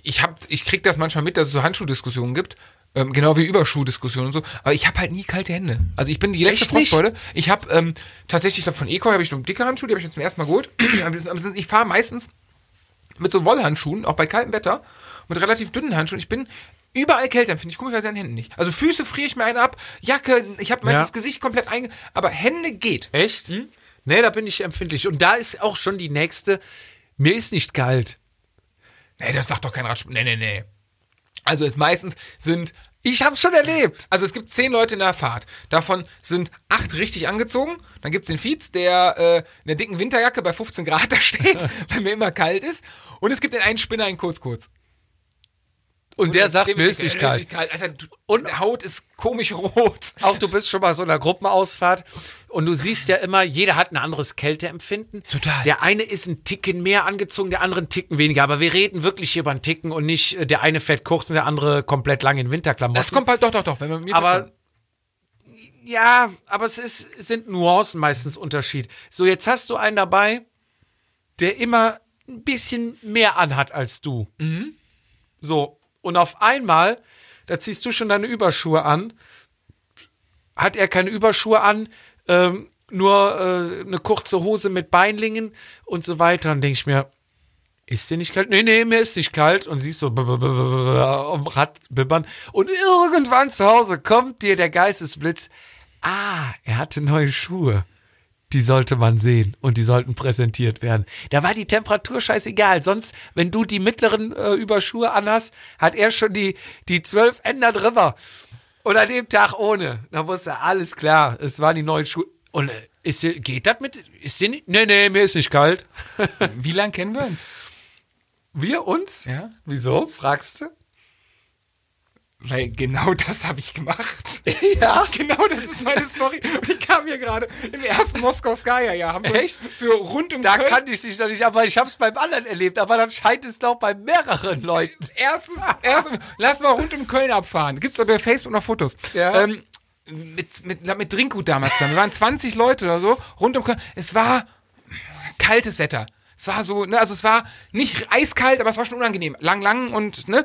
Speaker 2: Ich hab, ich krieg das manchmal mit, dass es so Handschuhdiskussionen gibt. Ähm, genau wie Überschuhdiskussionen und so. Aber ich habe halt nie kalte Hände. Also ich bin die letzte? Frostbeule. Ich habe ähm, tatsächlich, ich glaube von Eco habe ich so dicke Handschuhe, die habe ich jetzt zum ersten Mal geholt. <clears throat> Ich fahre meistens mit so Wollhandschuhen, auch bei kaltem Wetter, mit relativ dünnen Handschuhen. Ich bin überall kälter empfindlich. Ich komischerweise an den Händen nicht. Also Füße friere ich mir eine ab, Jacke, ich habe meistens
Speaker 1: Ja.
Speaker 2: das Gesicht komplett einge... Aber Hände geht.
Speaker 1: Echt? Nee, da bin ich empfindlich. Und da ist auch schon die nächste. Mir ist nicht kalt.
Speaker 2: Nee, das sagt doch kein Radsport. Nee, nee, nee. Also es meistens sind
Speaker 1: Ich hab's schon erlebt.
Speaker 2: Also es gibt zehn Leute in der Fahrt. Davon sind acht richtig angezogen. Dann gibt's den Fietz, der äh, in der dicken Winterjacke bei 15 Grad da steht, <laughs> weil mir immer kalt ist. Und es gibt den einen Spinner in kurz kurz.
Speaker 1: Und der sagt.
Speaker 2: Alter, du, und die Haut ist komisch rot. <laughs>
Speaker 1: Auch du bist schon mal so in einer Gruppenausfahrt und du siehst ja immer, jeder hat ein anderes Kälteempfinden.
Speaker 2: Total.
Speaker 1: Der eine ist ein Ticken mehr angezogen, der andere ein Ticken weniger. Aber wir reden wirklich hier über einen Ticken und nicht, äh, der eine fährt kurz und der andere komplett lang in Winterklamotten.
Speaker 2: Das kommt bald, doch, doch, doch. Wenn man mir
Speaker 1: aber ja, aber es ist, es sind Nuancen meistens Unterschied. So, jetzt hast du einen dabei, der immer ein bisschen mehr anhat als du. So, und auf einmal, da ziehst du schon deine Überschuhe an, hat er keine Überschuhe an, ähm, nur äh, eine kurze Hose mit Beinlingen und so weiter. Dann denke ich mir, ist dir nicht kalt? Nee, nee, mir ist nicht kalt. Und siehst so am Rad bibbern. Und irgendwann zu Hause kommt dir der Geistesblitz. Ah, er hatte neue Schuhe. Die sollte man sehen und die sollten präsentiert werden. Da war die Temperatur scheißegal. Sonst, wenn du die mittleren äh, Überschuhe anhast, hat er schon die, die 12 Ender drüber. Und an dem Tag ohne. Da wusste er, alles klar. Es waren die neuen Schuhe. Und äh, ist geht das mit? Ist dir nicht? Nee, nee, mir ist nicht kalt.
Speaker 2: Wie lange kennen wir uns?
Speaker 1: Wir uns?
Speaker 2: Ja.
Speaker 1: Wieso? Fragst du?
Speaker 2: Weil genau das habe ich gemacht. <laughs>
Speaker 1: Ja.
Speaker 2: Genau das ist meine Story. Und die kam mir gerade im ersten Moskau Skya Jahr. Haben wir
Speaker 1: Echt?
Speaker 2: für rund um
Speaker 1: Da
Speaker 2: Köln
Speaker 1: kannte ich dich noch nicht, aber ich habe es beim anderen erlebt. Aber dann scheint es doch bei mehreren Leuten. <laughs>
Speaker 2: erstes, erstes, lass mal rund um Köln abfahren. Gibt's doch bei Facebook noch Fotos.
Speaker 1: Ja.
Speaker 2: Ähm, mit, mit, mit Trinkgut damals dann. Wir waren 20 Leute oder so, rund um Köln. Es war kaltes Wetter. Es war so, ne, also es war nicht eiskalt, aber es war schon unangenehm. Lang, lang und, ne.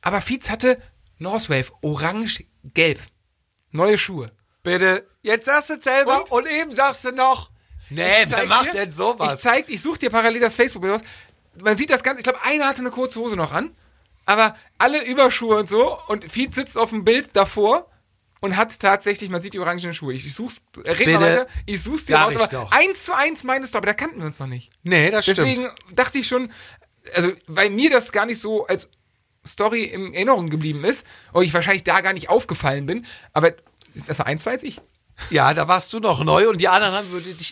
Speaker 2: Aber Fietz hatte Northwave, orange-gelb. Neue Schuhe.
Speaker 1: Bitte, jetzt sagst du selber
Speaker 2: Und?
Speaker 1: und, eben sagst du noch. Nee,
Speaker 2: Ich
Speaker 1: wer
Speaker 2: zeig
Speaker 1: macht
Speaker 2: dir-
Speaker 1: denn
Speaker 2: Ich
Speaker 1: sowas?
Speaker 2: zeig, ich suche dir parallel das Facebook-Bild aus. Man sieht das Ganze, ich glaube, einer hatte eine kurze Hose noch an, aber alle Überschuhe und so und Fietz sitzt auf dem Bild davor und hat tatsächlich, man sieht die orangenen Schuhe. Ich, ich such's, red mal
Speaker 1: Bitte.
Speaker 2: weiter, ich such's dir raus,
Speaker 1: ich
Speaker 2: aber
Speaker 1: doch.
Speaker 2: eins zu eins meine Story, da kannten wir uns noch nicht.
Speaker 1: Nee, das
Speaker 2: Deswegen dachte ich schon, also, weil mir das gar nicht so als Story in Erinnerung geblieben ist und ich wahrscheinlich da gar nicht aufgefallen bin, aber das war eins weiß ich.
Speaker 1: Ja, da warst du noch neu und die anderen haben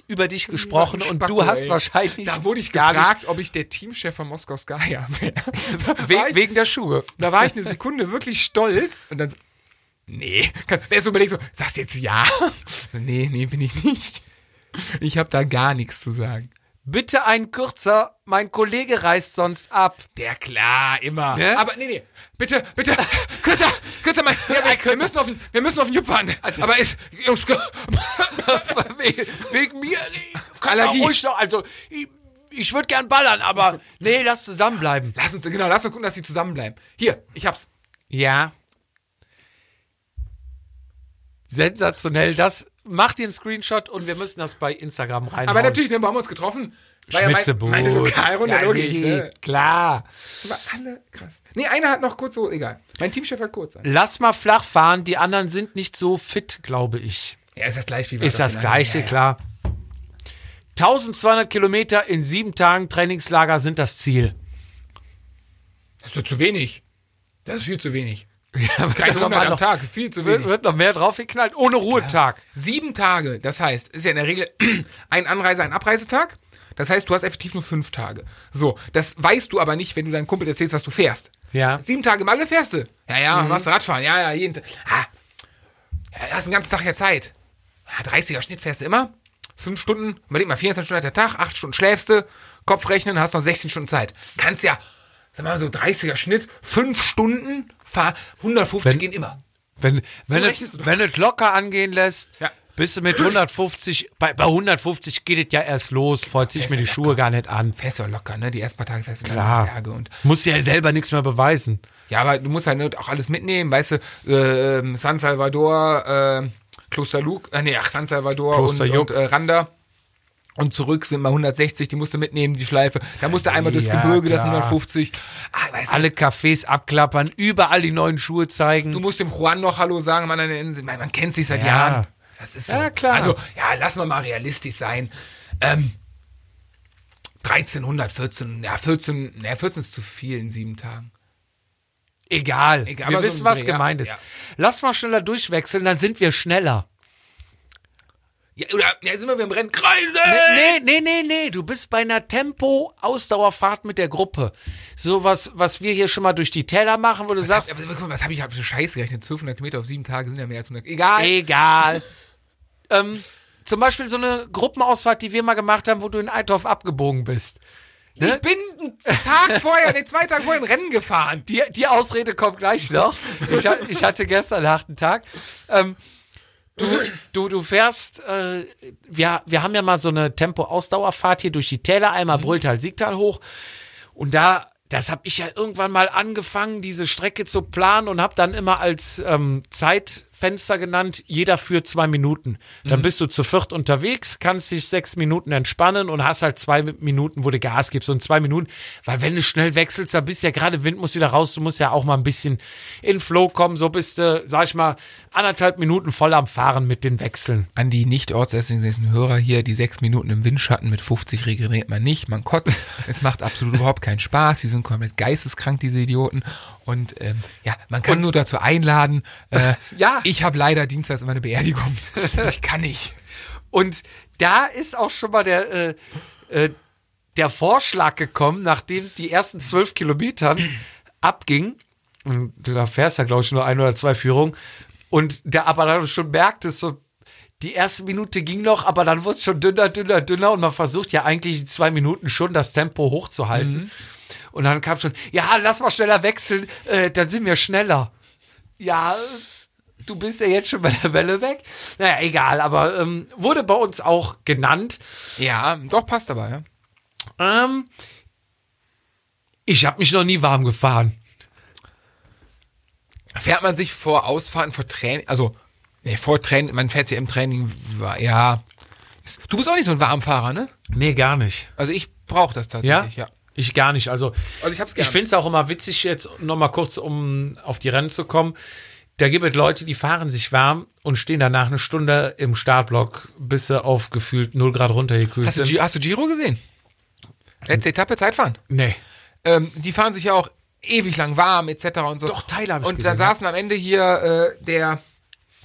Speaker 1: über dich, gesprochen und
Speaker 2: Spacko,
Speaker 1: du hast
Speaker 2: ey.
Speaker 1: wahrscheinlich.
Speaker 2: Da wurde ich gefragt, ob ich der Teamchef von Moskau Skya <laughs> wäre.
Speaker 1: We
Speaker 2: ich-
Speaker 1: wegen der Schuhe.
Speaker 2: da war ich eine Sekunde wirklich stolz und dann so, nee. Er so überlegt so, sagst du jetzt ja? <laughs> Nee, nee, bin ich nicht. Ich habe da gar nichts zu sagen.
Speaker 1: Bitte ein kürzer, mein Kollege reist sonst ab.
Speaker 2: Der klar, immer.
Speaker 1: Ne?
Speaker 2: Aber nee, nee. Bitte, bitte. Kürzer, kürzer mal. Ja, wir, wir müssen auf den, wir müssen auf den Jupp fahren. Aber ich, Jungs, <laughs>
Speaker 1: wegen, mir.
Speaker 2: Allergie.
Speaker 1: ruhig noch, also ich, ich würde gern ballern, aber nee, lass zusammenbleiben.
Speaker 2: lass uns, genau, lass uns gucken, dass sie zusammenbleiben. Hier, ich hab's.
Speaker 1: Ja. Sensationell. Das macht dir einen Screenshot und wir müssen das bei Instagram reinhauen.
Speaker 2: Aber natürlich, ne, wir haben uns getroffen. War ja mein,
Speaker 1: Schmitzebuch.
Speaker 2: meine Lokalrunde,
Speaker 1: ja,
Speaker 2: logisch, ne?
Speaker 1: Klar.
Speaker 2: Aber alle krass. Nee, einer hat noch kurz so, egal. Mein Teamchef hat kurz. an.
Speaker 1: Lass mal flach fahren. Die anderen sind nicht so fit, glaube ich.
Speaker 2: Ja, ist das gleich wie wir
Speaker 1: Ist das gleiche,
Speaker 2: anderen-
Speaker 1: klar. 1200 Kilometer in sieben Tagen Trainingslager sind das Ziel.
Speaker 2: Das ist doch zu wenig. Das ist viel zu wenig.
Speaker 1: Ja,
Speaker 2: Kein 100 am Tag, viel zu wenig.
Speaker 1: wird noch mehr draufgeknallt, ohne Ruhetag.
Speaker 2: Sieben Tage, das heißt, ist ja in der Regel <clears throat> ein Anreise-, ein Abreisetag. Das heißt, du hast effektiv nur fünf Tage. So, das weißt du aber nicht, wenn du deinem Kumpel erzählst, was du fährst.
Speaker 1: Ja.
Speaker 2: Sieben Tage Malle fährst du. Ja, ja, machst du Radfahren. Ja, ja, jeden Tag. Ah, ja, hast den ganzen Tag ja Zeit. Ja, 30er Schnitt fährst du immer. Fünf Stunden, überleg mal, 24 Stunden hat der Tag, acht Stunden schläfst du, Kopf rechnen, hast noch 16 Stunden Zeit. Kannst ja, sag mal so 30er Schnitt, fünf Stunden, fahr, 150
Speaker 1: Wenn-
Speaker 2: gehen immer.
Speaker 1: Wenn, wenn, es,
Speaker 2: du
Speaker 1: wenn es locker angehen lässt,
Speaker 2: Ja.
Speaker 1: bist du mit 150, bei, bei 150 geht es ja erst los, vorher zieh ich mir die
Speaker 2: du
Speaker 1: Schuhe gar nicht an.
Speaker 2: Fährst ja locker, ne? Die ersten paar Tage fährst du
Speaker 1: Klar.
Speaker 2: in die Berge und
Speaker 1: Musst ja selber nichts mehr beweisen.
Speaker 2: Ja, aber du musst halt auch alles mitnehmen, weißt du, äh, San Salvador, äh, Kloster Luke, äh, nee, ach, San Salvador
Speaker 1: Kloster
Speaker 2: und, und äh, Randa. Und zurück sind mal 160, die musst du mitnehmen, die Schleife. Da musst du einmal durchs
Speaker 1: Ja,
Speaker 2: Gebirge, das sind
Speaker 1: klar.
Speaker 2: 150. Ah, weißt du,
Speaker 1: Alle Cafés abklappern, überall die neuen Schuhe zeigen.
Speaker 2: du musst dem Juan noch Hallo sagen, man, man, kennt sich seit
Speaker 1: Ja.
Speaker 2: Jahren. Das ist so.
Speaker 1: Ja, klar.
Speaker 2: Also, ja, lass mal mal realistisch sein. Ähm, 1300, 14, ja, 14, ja, 14 ist zu viel in sieben Tagen.
Speaker 1: Egal.
Speaker 2: Egal,
Speaker 1: wir
Speaker 2: so
Speaker 1: wissen,
Speaker 2: ein
Speaker 1: was
Speaker 2: Dreh,
Speaker 1: gemeint ist. Lass mal schneller durchwechseln, dann sind wir schneller.
Speaker 2: Ja, oder ja, sind wir wieder im Rennen. Kreise!
Speaker 1: Nee, nee, nee, nee. Du bist bei einer Tempo-Ausdauerfahrt mit der Gruppe. So was, was wir hier schon mal durch die Täler machen, wo du
Speaker 2: Was,
Speaker 1: sagst,
Speaker 2: aber, guck mal, was habe ich für Scheiß gerechnet? 1200 Kilometer auf sieben Tage sind ja mehr als 100. Egal.
Speaker 1: egal. <laughs> ähm, zum Beispiel so eine Gruppenausfahrt, die wir mal gemacht haben, wo du in Eitorf abgebogen bist.
Speaker 2: Ich bin einen Tag vorher, nee, zwei Tage vorher ein Rennen gefahren.
Speaker 1: Die, die Ausrede kommt gleich noch. Ich, ich hatte gestern einen harten Tag. Ähm, du, du, du fährst, äh, wir, wir haben ja mal so eine Tempo-Ausdauerfahrt hier durch die Täler, einmal Brülltal, Siegtal hoch. Und da, das habe ich ja irgendwann mal angefangen, diese Strecke zu planen und habe dann immer als ähm, Zeitfenster genannt, jeder für zwei Minuten. Dann bist du zu viert unterwegs, kannst dich sechs Minuten entspannen und hast halt zwei Minuten, wo du Gas gibst. Und zwei Minuten, weil wenn du schnell wechselst, dann bist ja gerade Wind muss wieder raus, du musst ja auch mal ein bisschen in Flow kommen. So bist du, sag ich mal, anderthalb Minuten voll am Fahren mit den Wechseln.
Speaker 2: An die nicht ortsässigen Hörer hier, die sechs Minuten im Windschatten mit 50 regeneriert man nicht, man kotzt. <laughs> es macht absolut überhaupt keinen Spaß. Die sind komplett geisteskrank, diese Idioten. Und ähm, ja, man kann
Speaker 1: Und-
Speaker 2: nur dazu einladen. Äh, <laughs>
Speaker 1: Ja.
Speaker 2: Ich habe leider dienstags immer eine Beerdigung. <laughs> ich kann nicht.
Speaker 1: Und da ist auch schon mal der, äh, äh, der Vorschlag gekommen, nachdem die ersten zwölf Kilometern <clears throat> abging. Und da fährst ja, glaube ich, nur ein oder zwei Führungen. Und der aber dann schon merkt, es so, die erste Minute ging noch, aber dann wurde es schon dünner, dünner, dünner. Und man versucht ja eigentlich in zwei Minuten schon das Tempo hochzuhalten. Und dann kam schon, ja, lass mal schneller wechseln, äh, dann sind wir schneller. Ja, du bist ja jetzt schon bei der Welle weg. Naja, egal, aber ähm, wurde bei uns auch genannt.
Speaker 2: Ja, doch, passt aber, ja.
Speaker 1: Ähm, ich habe mich noch nie warm gefahren.
Speaker 2: Fährt man sich vor Ausfahrten, vor Training, also, nee, vor Training, man fährt sich im Training, ja. Du bist auch nicht so ein Warmfahrer, ne?
Speaker 1: Nee, gar nicht.
Speaker 2: Also ich brauche das
Speaker 1: Ja?
Speaker 2: tatsächlich, ja.
Speaker 1: Ich gar nicht. Also,
Speaker 2: Also ich hab's
Speaker 1: ich finde es auch immer witzig, jetzt noch mal kurz, um auf die Rennen zu kommen. Da gibt es Leute, die fahren sich warm und stehen danach eine Stunde im Startblock, bis sie auf gefühlt 0 Grad runtergekühlt
Speaker 2: Hast du,
Speaker 1: sind.
Speaker 2: Gi- hast du Giro gesehen? Letzte Etappe Zeitfahren.
Speaker 1: Nee.
Speaker 2: Ähm, die fahren sich ja auch ewig lang warm, etc. und so.
Speaker 1: Doch, Teile hab ich
Speaker 2: Und
Speaker 1: gesehen,
Speaker 2: da saßen am Ende hier äh, der,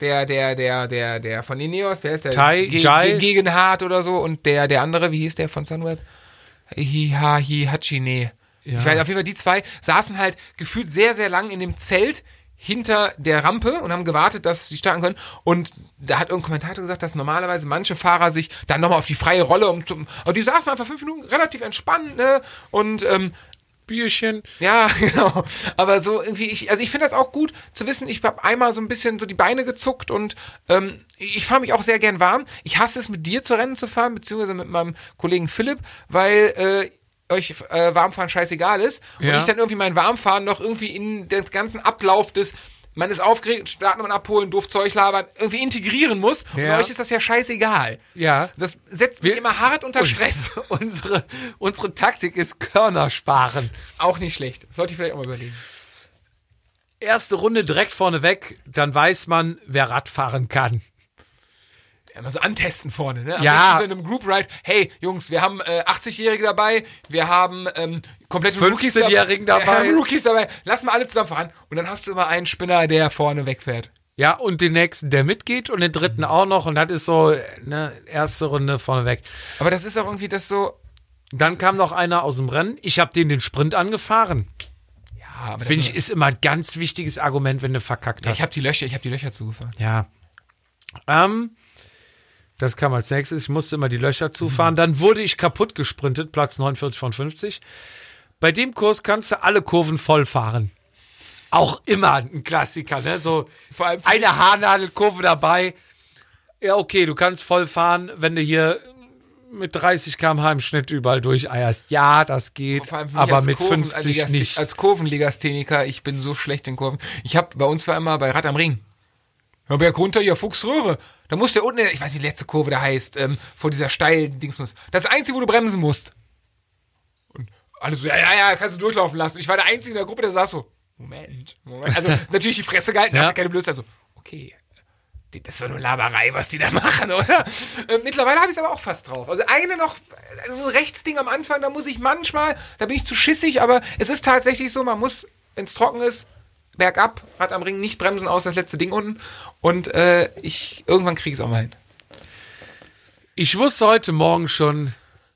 Speaker 2: der, der, der, der, der von Ineos, wer ist der?
Speaker 1: Tai,
Speaker 2: Ge
Speaker 1: Jai.
Speaker 2: Ge Gegenhardt oder so und der, der andere, wie hieß der von Sunweb? Hihahi Hachine.
Speaker 1: Ja.
Speaker 2: Ich weiß, auf jeden Fall die zwei saßen halt gefühlt sehr, sehr lang in dem Zelt hinter der Rampe und haben gewartet, dass sie starten können. Und da hat irgendein Kommentator gesagt, dass normalerweise manche Fahrer sich dann nochmal auf die freie Rolle um aber die saßen einfach fünf Minuten relativ entspannt, ne? Und ähm,
Speaker 1: Bierchen.
Speaker 2: ja, <laughs> genau. Aber so irgendwie, ich, also ich finde das auch gut zu wissen, ich habe einmal so ein bisschen so die Beine gezuckt und ähm, ich fahre mich auch sehr gern warm. Ich hasse es, mit dir zu Rennen zu fahren, beziehungsweise mit meinem Kollegen Philipp, weil äh, euch äh, Warmfahren scheißegal ist und
Speaker 1: Ja.
Speaker 2: ich dann irgendwie mein Warmfahren noch irgendwie in den ganzen Ablauf des man ist aufgeregt, starten und abholen, doof Zeug labern, irgendwie integrieren muss. Und
Speaker 1: Ja.
Speaker 2: euch ist das ja scheißegal.
Speaker 1: Ja.
Speaker 2: Das setzt mich
Speaker 1: Wir-
Speaker 2: immer hart unter Stress. <laughs>
Speaker 1: unsere, unsere Taktik ist Körner sparen.
Speaker 2: Auch nicht schlecht. Sollte ich vielleicht auch mal überlegen.
Speaker 1: Erste Runde direkt vorne weg, dann weiß man, wer Radfahren kann.
Speaker 2: Immer so antesten vorne, ne? Am
Speaker 1: Ja.
Speaker 2: so in einem Group Ride. Hey, Jungs, wir haben äh, 80-Jährige dabei, wir haben ähm, komplette Rookies
Speaker 1: 15-Jährigen
Speaker 2: dab-
Speaker 1: dabei.
Speaker 2: Wir haben Rookies dabei. Lass mal alle zusammen fahren. Und dann hast du immer einen Spinner, der vorne wegfährt.
Speaker 1: Ja, und den nächsten, der mitgeht und den dritten auch noch und das ist so, ne, erste Runde vorne weg.
Speaker 2: Aber das ist auch irgendwie das so.
Speaker 1: Dann kam noch einer aus dem Rennen. Ich habe den den Sprint angefahren.
Speaker 2: Ja, das
Speaker 1: Finde ich, ist immer ein ganz wichtiges Argument, wenn du verkackt
Speaker 2: immer-
Speaker 1: hast.
Speaker 2: ich habe die Löcher, ich habe die Löcher zugefahren.
Speaker 1: Ja. Ähm, das kam als nächstes. Ich musste immer die Löcher zufahren. Dann wurde ich kaputt gesprintet, Platz 49 von 50. Bei dem Kurs kannst du alle Kurven voll fahren. Auch immer ein Klassiker, ne? So
Speaker 2: Vor allem
Speaker 1: eine Haarnadelkurve dabei. Ja, okay, du kannst voll fahren, wenn du hier mit 30 km/h im Schnitt überall durcheierst. Ja, das geht, aber mit
Speaker 2: Kurven-
Speaker 1: 50
Speaker 2: als-
Speaker 1: nicht.
Speaker 2: Als Kurvenlegastheniker, ich bin so schlecht in Kurven. Ich habe bei uns war immer bei Rad am Ring. Ja, Berg runter, ja, Fuchsröhre. Da musst du ja unten, ich weiß, wie die letzte Kurve da heißt, ähm, vor dieser steilen Dingsmus. Das Einzige, wo du bremsen musst. Und alle so, ja, ja, ja, kannst du durchlaufen lassen. Ich war der Einzige in der Gruppe, der saß so, Moment, Moment. Also <laughs> natürlich die Fresse gehalten,
Speaker 1: Ja.
Speaker 2: hast du keine Blöße. Also, okay, das ist doch nur Laberei, was die da machen, oder? Äh, mittlerweile habe ich es aber auch fast drauf. Also eine noch, also so ein Rechtsding am Anfang, da muss ich manchmal, da bin ich zu schissig, aber es ist tatsächlich so, man muss, wenn es trocken ist, bergab, Rad am Ring, nicht bremsen, aus das letzte Ding unten. Und äh, ich irgendwann kriege ich es auch mal hin.
Speaker 1: Ich wusste heute Morgen schon,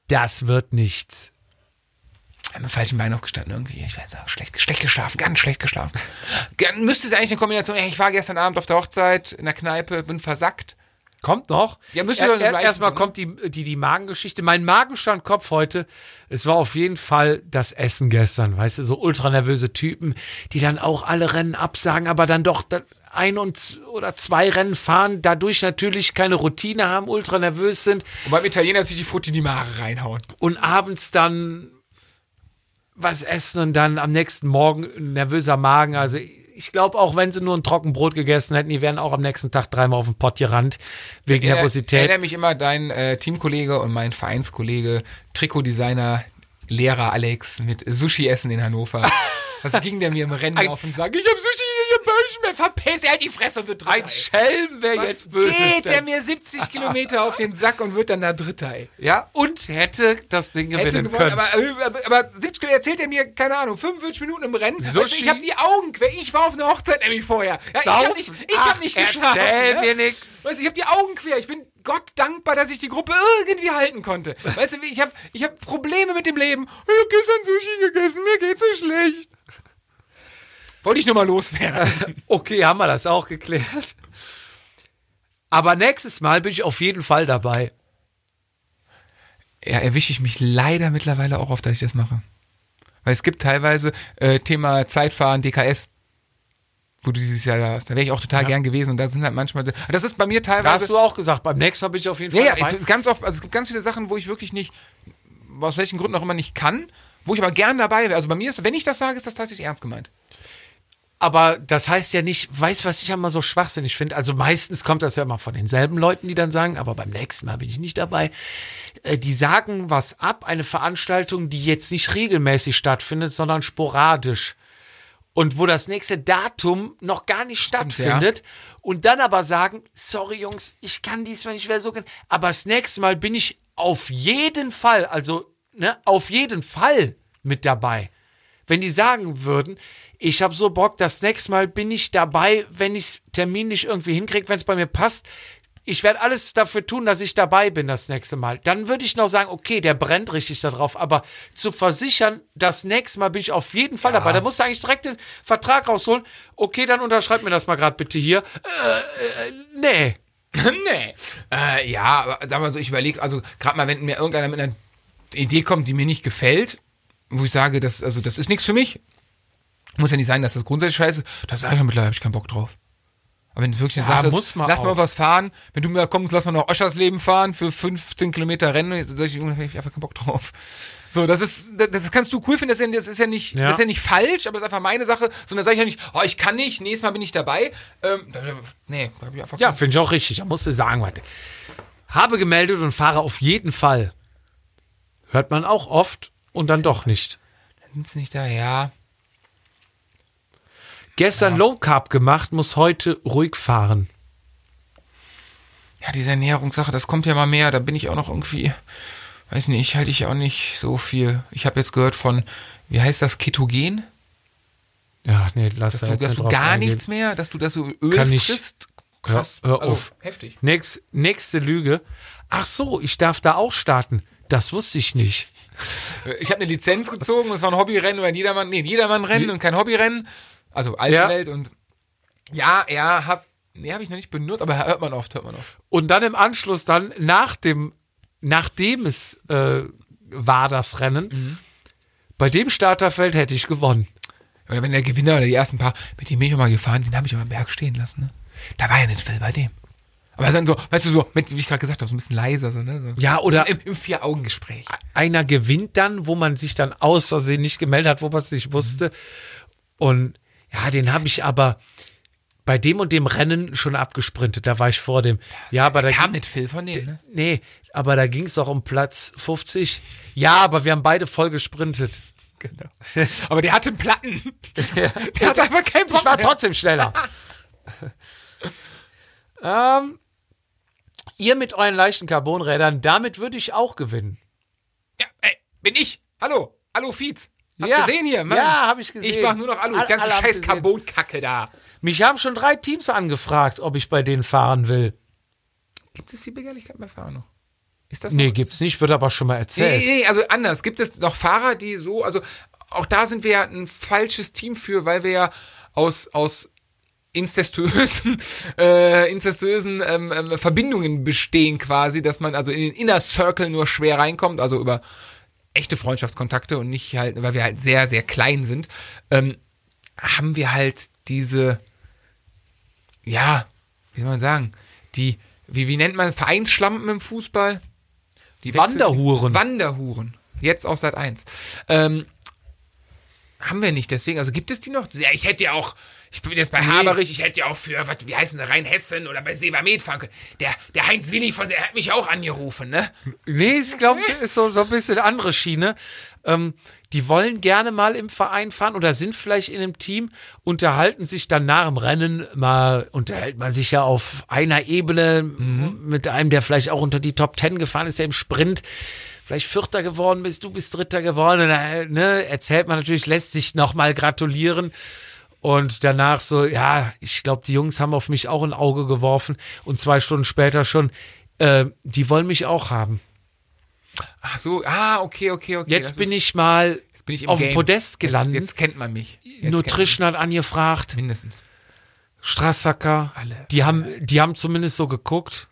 Speaker 1: das wird nichts.
Speaker 2: Ich bin mit falschen Bein aufgestanden irgendwie. Ich weiß auch, schlecht, schlecht geschlafen, ganz schlecht geschlafen. Müsste es eigentlich eine Kombination, ich war gestern Abend auf der Hochzeit in der Kneipe, bin versackt.
Speaker 1: Kommt noch.
Speaker 2: Ja,
Speaker 1: er,
Speaker 2: doch
Speaker 1: er, Erstmal kommt die, die, die Magengeschichte. Mein Magen stand Kopf heute. Es war auf jeden Fall das Essen gestern. Weißt du, so ultranervöse Typen, die dann auch alle Rennen absagen, aber dann doch ein und oder zwei Rennen fahren, dadurch natürlich keine Routine haben, ultra nervös sind
Speaker 2: Und beim Italiener sich die Frutti in die Mare reinhauen.
Speaker 1: und abends dann was essen und dann am nächsten Morgen ein nervöser Magen. Also ich glaube, auch wenn sie nur ein Trockenbrot gegessen hätten, die wären auch am nächsten Tag dreimal auf den Pott gerannt wegen
Speaker 2: Ich
Speaker 1: Nervosität.
Speaker 2: erinnere mich immer dein äh, Teamkollege und mein Vereinskollege, Trikotdesigner, Lehrer Alex mit Sushi essen in Hannover. Was <laughs> ging der mir im Rennen auf und sagt, ich hab Sushi, Böschen mehr, verpisst, er hat die Fresse und wird Dritter.
Speaker 1: Ein Schelm, wer
Speaker 2: Was
Speaker 1: jetzt böse ist.
Speaker 2: geht der mir 70 Kilometer auf den Sack und wird dann da Dritter, ey.
Speaker 1: Ja, und hätte das Ding
Speaker 2: Hätte
Speaker 1: gewinnen
Speaker 2: gewonnen,
Speaker 1: können.
Speaker 2: aber, äh, aber, aber 70 Kilometer erzählt er mir, keine Ahnung, 45 Minuten im Rennen.
Speaker 1: Sushi?
Speaker 2: ich habe die Augen quer. Ich war auf einer Hochzeit nämlich vorher. Ja, ich habe nicht, ich hab nicht geschlafen.
Speaker 1: Erzähl
Speaker 2: ne?
Speaker 1: mir nix.
Speaker 2: Weißt ich habe die Augen quer. Ich bin Gott dankbar, dass ich die Gruppe irgendwie halten konnte. Weißt du, ich habe ich hab Probleme mit dem Leben. Ich habe gestern Sushi gegessen, mir geht's so schlecht. Wollte ich nur mal loswerden.
Speaker 1: Okay, haben wir das auch geklärt. Aber nächstes Mal bin ich auf jeden Fall dabei.
Speaker 2: ja, erwische ich mich leider mittlerweile auch auf, dass ich das mache. Weil es gibt teilweise äh, Thema Zeitfahren, DKS, wo du dieses Jahr da hast. Da wäre ich auch total gern gewesen und da sind halt manchmal. Das ist bei mir
Speaker 1: Da
Speaker 2: teilweise.
Speaker 1: hast du auch gesagt, beim nächsten Mal bin ich auf jeden Fall
Speaker 2: Ja, ja,
Speaker 1: dabei.
Speaker 2: es- ganz oft, also es gibt ganz viele Sachen, wo ich wirklich nicht, aus welchen Gründen auch immer nicht kann, wo ich aber gern dabei wäre. Also bei mir ist, wenn ich das sage, ist das tatsächlich ernst gemeint.
Speaker 1: Aber das heißt ja nicht, weiß, was ich immer so schwachsinnig finde. Also meistens kommt das ja immer von denselben Leuten, die dann sagen, aber beim nächsten Mal bin ich nicht dabei. Äh, Die sagen was ab, eine Veranstaltung, die jetzt nicht regelmäßig stattfindet, sondern sporadisch. Und wo das nächste Datum noch gar nicht stattfindet. Und dann aber sagen, sorry Jungs, ich kann diesmal nicht mehr so gern. Aber das nächste Mal bin ich auf jeden Fall, also ne, auf jeden Fall mit dabei. Wenn die sagen würden, ich habe so Bock, das nächste Mal bin ich dabei, wenn ich es terminlich irgendwie hinkriege, wenn es bei mir passt. Ich werde alles dafür tun, dass ich dabei bin das nächste Mal. Dann würde ich noch sagen, okay, der brennt richtig darauf. Aber zu versichern, das nächste Mal bin ich auf jeden Fall dabei. Da musst du eigentlich direkt den Vertrag rausholen. Okay, dann unterschreib mir das mal gerade bitte hier. Äh, äh, nee. <laughs>
Speaker 2: nee. Äh, ja, aber sag mal so, ich überlege, also gerade mal, wenn mir irgendeiner mit einer Idee kommt, die mir nicht gefällt, wo ich sage, das, also, das ist nichts für mich, muss ja nicht sein, dass das grundsätzlich scheiße ist, da sage ich ja mittlerweile, habe ich keinen Bock drauf. Aber wenn es wirklich eine
Speaker 1: Ja,
Speaker 2: Sache ist, lass mal
Speaker 1: auch.
Speaker 2: was fahren. Wenn du mir kommst, lass mal noch Oschersleben fahren für 15 Kilometer Rennen, sag ich, da hab ich einfach keinen Bock drauf. So, das ist, das, das kannst du cool finden, das ist ja, das ist ja nicht,
Speaker 1: Ja.
Speaker 2: das ist ja nicht falsch, aber das ist einfach meine Sache, sondern sage ich ja nicht, oh, ich kann nicht, nächstes Mal bin ich dabei. Ähm, da- nee, da hab ich einfach
Speaker 1: Ja, finde ich auch richtig. Da musst du sagen, warte. Habe gemeldet und fahre auf jeden Fall. Hört man auch oft und dann doch nicht.
Speaker 2: Sind's nicht da, ja.
Speaker 1: Gestern Low Carb gemacht, muss heute ruhig fahren.
Speaker 2: Ja, diese Ernährungssache, das kommt ja mal mehr. Da bin ich auch noch irgendwie, weiß nicht, halte ich auch nicht so viel. Ich habe jetzt gehört von, wie heißt das, Ketogen?
Speaker 1: Ja, nee, lass
Speaker 2: Dass
Speaker 1: da
Speaker 2: du,
Speaker 1: jetzt
Speaker 2: dass
Speaker 1: nicht
Speaker 2: du gar
Speaker 1: eingehen.
Speaker 2: nichts mehr, dass du das so Öl
Speaker 1: Kann ich-
Speaker 2: frisst. Krass.
Speaker 1: Ja, hör
Speaker 2: also,
Speaker 1: auf.
Speaker 2: heftig.
Speaker 1: Nächst, nächste Lüge. Ach so, ich darf da auch starten. Das wusste ich nicht.
Speaker 2: Ich habe eine Lizenz gezogen, es war ein Hobbyrennen oder ein Jedermann, nee, ein Jedermann-Rennen und kein Hobbyrennen. Also alte
Speaker 1: Ja.
Speaker 2: Welt und ja, ja, hab, nee, habe ich noch nicht benutzt, aber hört man oft, hört man oft.
Speaker 1: Und dann im Anschluss dann nach dem, nachdem es äh, war das Rennen,
Speaker 2: Mhm.
Speaker 1: bei dem Starterfeld hätte ich gewonnen.
Speaker 2: Oder wenn der Gewinner oder die ersten paar, mit dem bin ich mal gefahren, den habe ich aber am Berg stehen lassen, ne? Da war ja nicht viel bei dem. Aber dann so, weißt du, so, mit, wie ich gerade gesagt habe, so ein bisschen leiser, so, ne? So.
Speaker 1: Ja, oder
Speaker 2: Im, im Vier-Augen-Gespräch.
Speaker 1: einer gewinnt dann, wo man sich dann aus Versehen nicht gemeldet hat, wo man es nicht wusste. Und ja, den habe ich aber bei dem und dem Rennen schon abgesprintet. Da war ich vor dem. Ja, aber da
Speaker 2: Kam nicht viel von denen, ne?
Speaker 1: nee, aber da ging es auch um Platz 50. Ja, aber wir haben beide voll gesprintet.
Speaker 2: Genau. Aber der hatte einen Platten. <laughs> Der hatte einfach keinen Bock
Speaker 1: Ich war trotzdem schneller. <laughs> ähm, ihr mit euren leichten Carbonrädern, damit würde ich auch gewinnen.
Speaker 2: Ja, ey, bin ich. Hallo. Hallo, Fietz. Hast
Speaker 1: Ja.
Speaker 2: du gesehen hier? Mann.
Speaker 1: Ja, hab ich gesehen.
Speaker 2: Ich mach nur noch Alu.
Speaker 1: Alle-
Speaker 2: Ganze
Speaker 1: alle
Speaker 2: scheiß. Carbonkacke da.
Speaker 1: Mich haben schon drei Teams angefragt, ob ich bei denen fahren will.
Speaker 2: Gibt es die Begehrlichkeit bei Fahren noch? Ist das
Speaker 1: Nee,
Speaker 2: noch?
Speaker 1: gibt's nicht, wird aber schon mal
Speaker 2: Nee,
Speaker 1: erzählt.
Speaker 2: nee, nee, also anders. Gibt es noch Fahrer, die so, also auch da sind wir ja ein falsches Team für, weil wir ja aus, aus incestuösen, <laughs> äh, incestuösen ähm, ähm, Verbindungen bestehen quasi, dass man also in den Inner Circle nur schwer reinkommt, also über echte Freundschaftskontakte und nicht halt, weil wir halt sehr, sehr klein sind, ähm, haben wir halt diese, ja, wie soll man sagen, die, wie, wie nennt man Vereinsschlampen im Fußball? Die wechseln-
Speaker 1: Wanderhuren.
Speaker 2: Wanderhuren. Jetzt auch seit eins. Ähm, haben wir nicht, deswegen, also gibt es die noch? Ja, ich hätte ja auch, ich bin jetzt bei Haberich, ich hätte ja auch für, was, wie heißen sie, Rheinhessen oder bei Sebamed fahren können. Der, der Heinz Willi von, der hat mich auch angerufen, ne?
Speaker 1: Nee, ich glaube, es ist so, so ein bisschen andere Schiene. Ähm, die wollen gerne mal im Verein fahren oder sind vielleicht in einem Team, unterhalten sich dann nach dem Rennen mal, unterhält man sich ja auf einer Ebene mit einem, der vielleicht auch unter die Top Ten gefahren ist, der im Sprint vielleicht Vierter geworden bist, du bist Dritter geworden, dann, ne, erzählt man natürlich, lässt sich nochmal gratulieren. Und danach so, ja, ich glaube, die Jungs haben auf mich auch ein Auge geworfen und zwei Stunden später schon, äh, die wollen mich auch haben.
Speaker 2: Ach so, ah, okay, okay, okay.
Speaker 1: Jetzt bin
Speaker 2: ist-
Speaker 1: ich mal
Speaker 2: bin ich
Speaker 1: auf dem. Podest gelandet.
Speaker 2: Jetzt, jetzt kennt man mich. Jetzt
Speaker 1: Nutrition hat angefragt,
Speaker 2: mich. Mindestens.
Speaker 1: Strassacker,
Speaker 2: Alle.
Speaker 1: die haben, die haben zumindest so geguckt.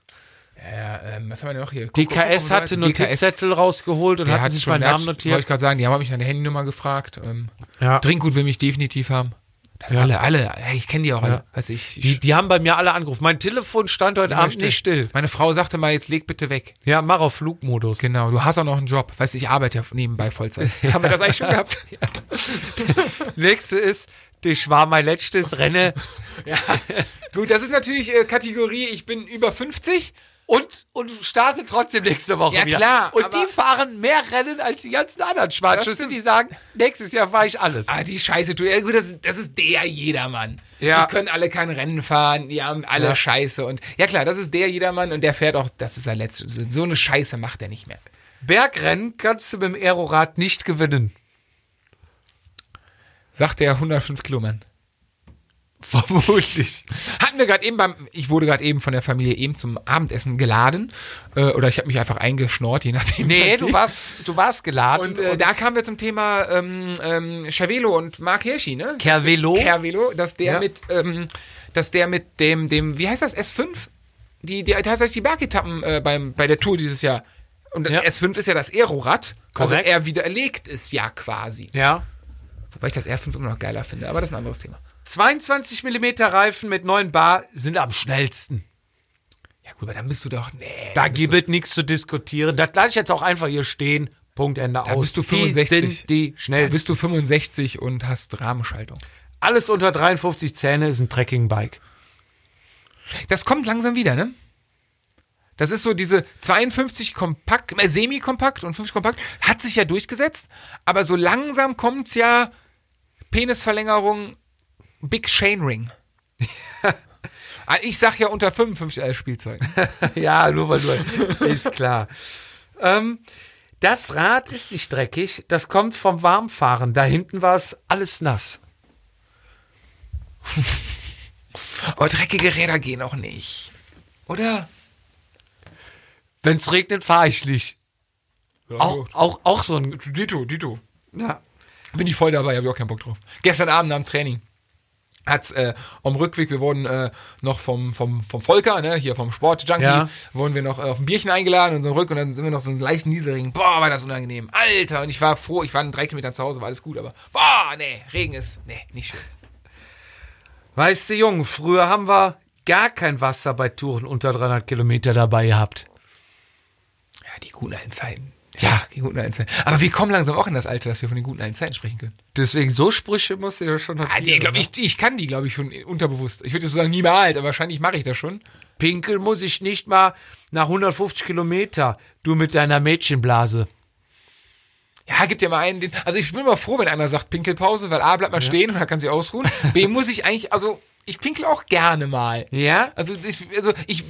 Speaker 2: Ja, ähm, was haben wir denn noch hier? Guck,
Speaker 1: DKS hatte Notizzettel rausgeholt und
Speaker 2: der
Speaker 1: hatten
Speaker 2: hat
Speaker 1: sich meinen Namen
Speaker 2: hat- Wollte
Speaker 1: notiert.
Speaker 2: ich gerade sagen, die haben mich nach der Handynummer gefragt. Ähm,
Speaker 1: Ja.
Speaker 2: Trinkgut will mich definitiv haben.
Speaker 1: Ja.
Speaker 2: Alle, alle. Hey, ich kenne die auch alle.
Speaker 1: Ja.
Speaker 2: Weiß ich. ich
Speaker 1: Die, die haben bei mir alle angerufen. Mein Telefon stand heute Abend nicht still.
Speaker 2: Meine Frau sagte mal, jetzt leg bitte weg.
Speaker 1: Ja, mach auf Flugmodus.
Speaker 2: Genau, du hast auch noch einen Job. Weißt du, ich arbeite ja nebenbei Vollzeit. <laughs> haben wir das eigentlich schon gehabt? <laughs> Ja.
Speaker 1: Nächste ist, das war mein letztes Rennen <laughs>
Speaker 2: Gut, das ist natürlich äh, Kategorie, ich bin über 50.
Speaker 1: und, und starte trotzdem nächste Woche
Speaker 2: Ja,
Speaker 1: wieder.
Speaker 2: klar,
Speaker 1: Und die fahren mehr Rennen als die ganzen anderen Schwarzschüsse, die sagen, nächstes Jahr fahre ich alles.
Speaker 2: Ah, die Scheiße, du, ja, gut, das, ist- das ist der Jedermann.
Speaker 1: Ja.
Speaker 2: Die können alle kein Rennen fahren, die haben alle
Speaker 1: Ja.
Speaker 2: Scheiße. Und ja klar, das ist der Jedermann und der fährt auch, das ist sein letztes. So eine Scheiße macht er nicht mehr.
Speaker 1: Bergrennen kannst du mit dem Aerorad nicht gewinnen.
Speaker 2: Sagt der 105 Kilo Mann. <laughs>
Speaker 1: Vermutlich.
Speaker 2: Hatten wir gerade eben beim, ich wurde gerade eben von der Familie eben zum Abendessen geladen. Äh, oder ich habe mich einfach eingeschnort, je nachdem.
Speaker 1: Nee, du warst, du warst geladen.
Speaker 2: Und äh, da kamen wir zum Thema ähm, ähm, Cervelo und Mark Hirschi, ne?
Speaker 1: Kervelo.
Speaker 2: Kervelo, dass der
Speaker 1: Ja.
Speaker 2: mit, ähm, dass der mit dem, dem, wie heißt das, S5? Die, die tatsächlich die Bergetappen äh, beim, bei der Tour dieses Jahr. Und
Speaker 1: Ja.
Speaker 2: S5 ist ja das Aerorad. Also er widerlegt es ja quasi.
Speaker 1: ja.
Speaker 2: Wobei ich das R5 immer noch geiler finde, aber das ist ein anderes Thema.
Speaker 1: 22 mm Reifen mit 9 Bar sind am schnellsten.
Speaker 2: Ja gut, aber dann bist du doch, nee.
Speaker 1: Da gibt es nichts zu diskutieren. Das lasse ich jetzt auch einfach hier stehen. Punkt, Ende
Speaker 2: Da
Speaker 1: aus.
Speaker 2: bist du
Speaker 1: Die
Speaker 2: 65.
Speaker 1: sind die schnellsten.
Speaker 2: bist du 65 und hast Rahmenschaltung.
Speaker 1: Alles unter 53 Zähne ist ein Trekkingbike.
Speaker 2: Das kommt langsam wieder, ne? Das ist so diese 52 kompakt, äh, semi-kompakt und 50 kompakt, hat sich ja durchgesetzt, aber so langsam kommt's ja Penisverlängerung Big Chain Ring. <laughs> Ah, ich sag ja unter 55 als Spielzeug. <laughs>
Speaker 1: ja, nur weil du. ist klar. Ähm, das Rad ist nicht dreckig. Das kommt vom Warmfahren. Da hinten war es alles nass. <laughs>
Speaker 2: Aber dreckige Räder gehen auch nicht. Oder?
Speaker 1: Wenn es regnet, fahre ich nicht. Auch, auch, auch so ein.
Speaker 2: Dito, Dito.
Speaker 1: Ja.
Speaker 2: Bin ich voll dabei, habe ich auch keinen Bock drauf. Gestern Abend am Training hat's äh, am Rückweg, wir wurden äh, noch vom, vom, vom Volker, ne, hier vom Sportjunkie,
Speaker 1: Ja.
Speaker 2: wurden wir noch äh, auf ein Bierchen eingeladen und so rück und dann sind wir noch so einen leichten Niederregen. Boah, war das unangenehm. Alter, und ich war froh, ich war in drei Kilometern zu Hause, war alles gut, aber boah, nee, Regen ist, nee, nicht schön.
Speaker 1: Weißt du, Jung, früher haben wir gar kein Wasser bei Touren unter 300 Kilometer dabei gehabt.
Speaker 2: Ja, die guten alten Zeiten. Ja, die guten alten Zeiten. Aber wir kommen langsam auch in das Alter, dass wir von den guten alten Zeiten sprechen können.
Speaker 1: Deswegen so Sprüche musst du ja schon
Speaker 2: Ah, die, glaub,
Speaker 1: ne?
Speaker 2: ich, ich kann die, glaube ich, schon unterbewusst. Ich würde so sagen, nie mehr alt, aber wahrscheinlich mache ich das schon.
Speaker 1: Pinkel muss ich nicht mal nach 150 Kilometer. Du mit deiner Mädchenblase.
Speaker 2: Ja, gibt ja mal einen, den, also ich bin immer froh, wenn einer sagt Pinkelpause, weil A bleibt man stehen und dann kann sie ausruhen. B muss ich eigentlich, also ich pinkel auch gerne mal.
Speaker 1: Ja?
Speaker 2: Also ich, also ich,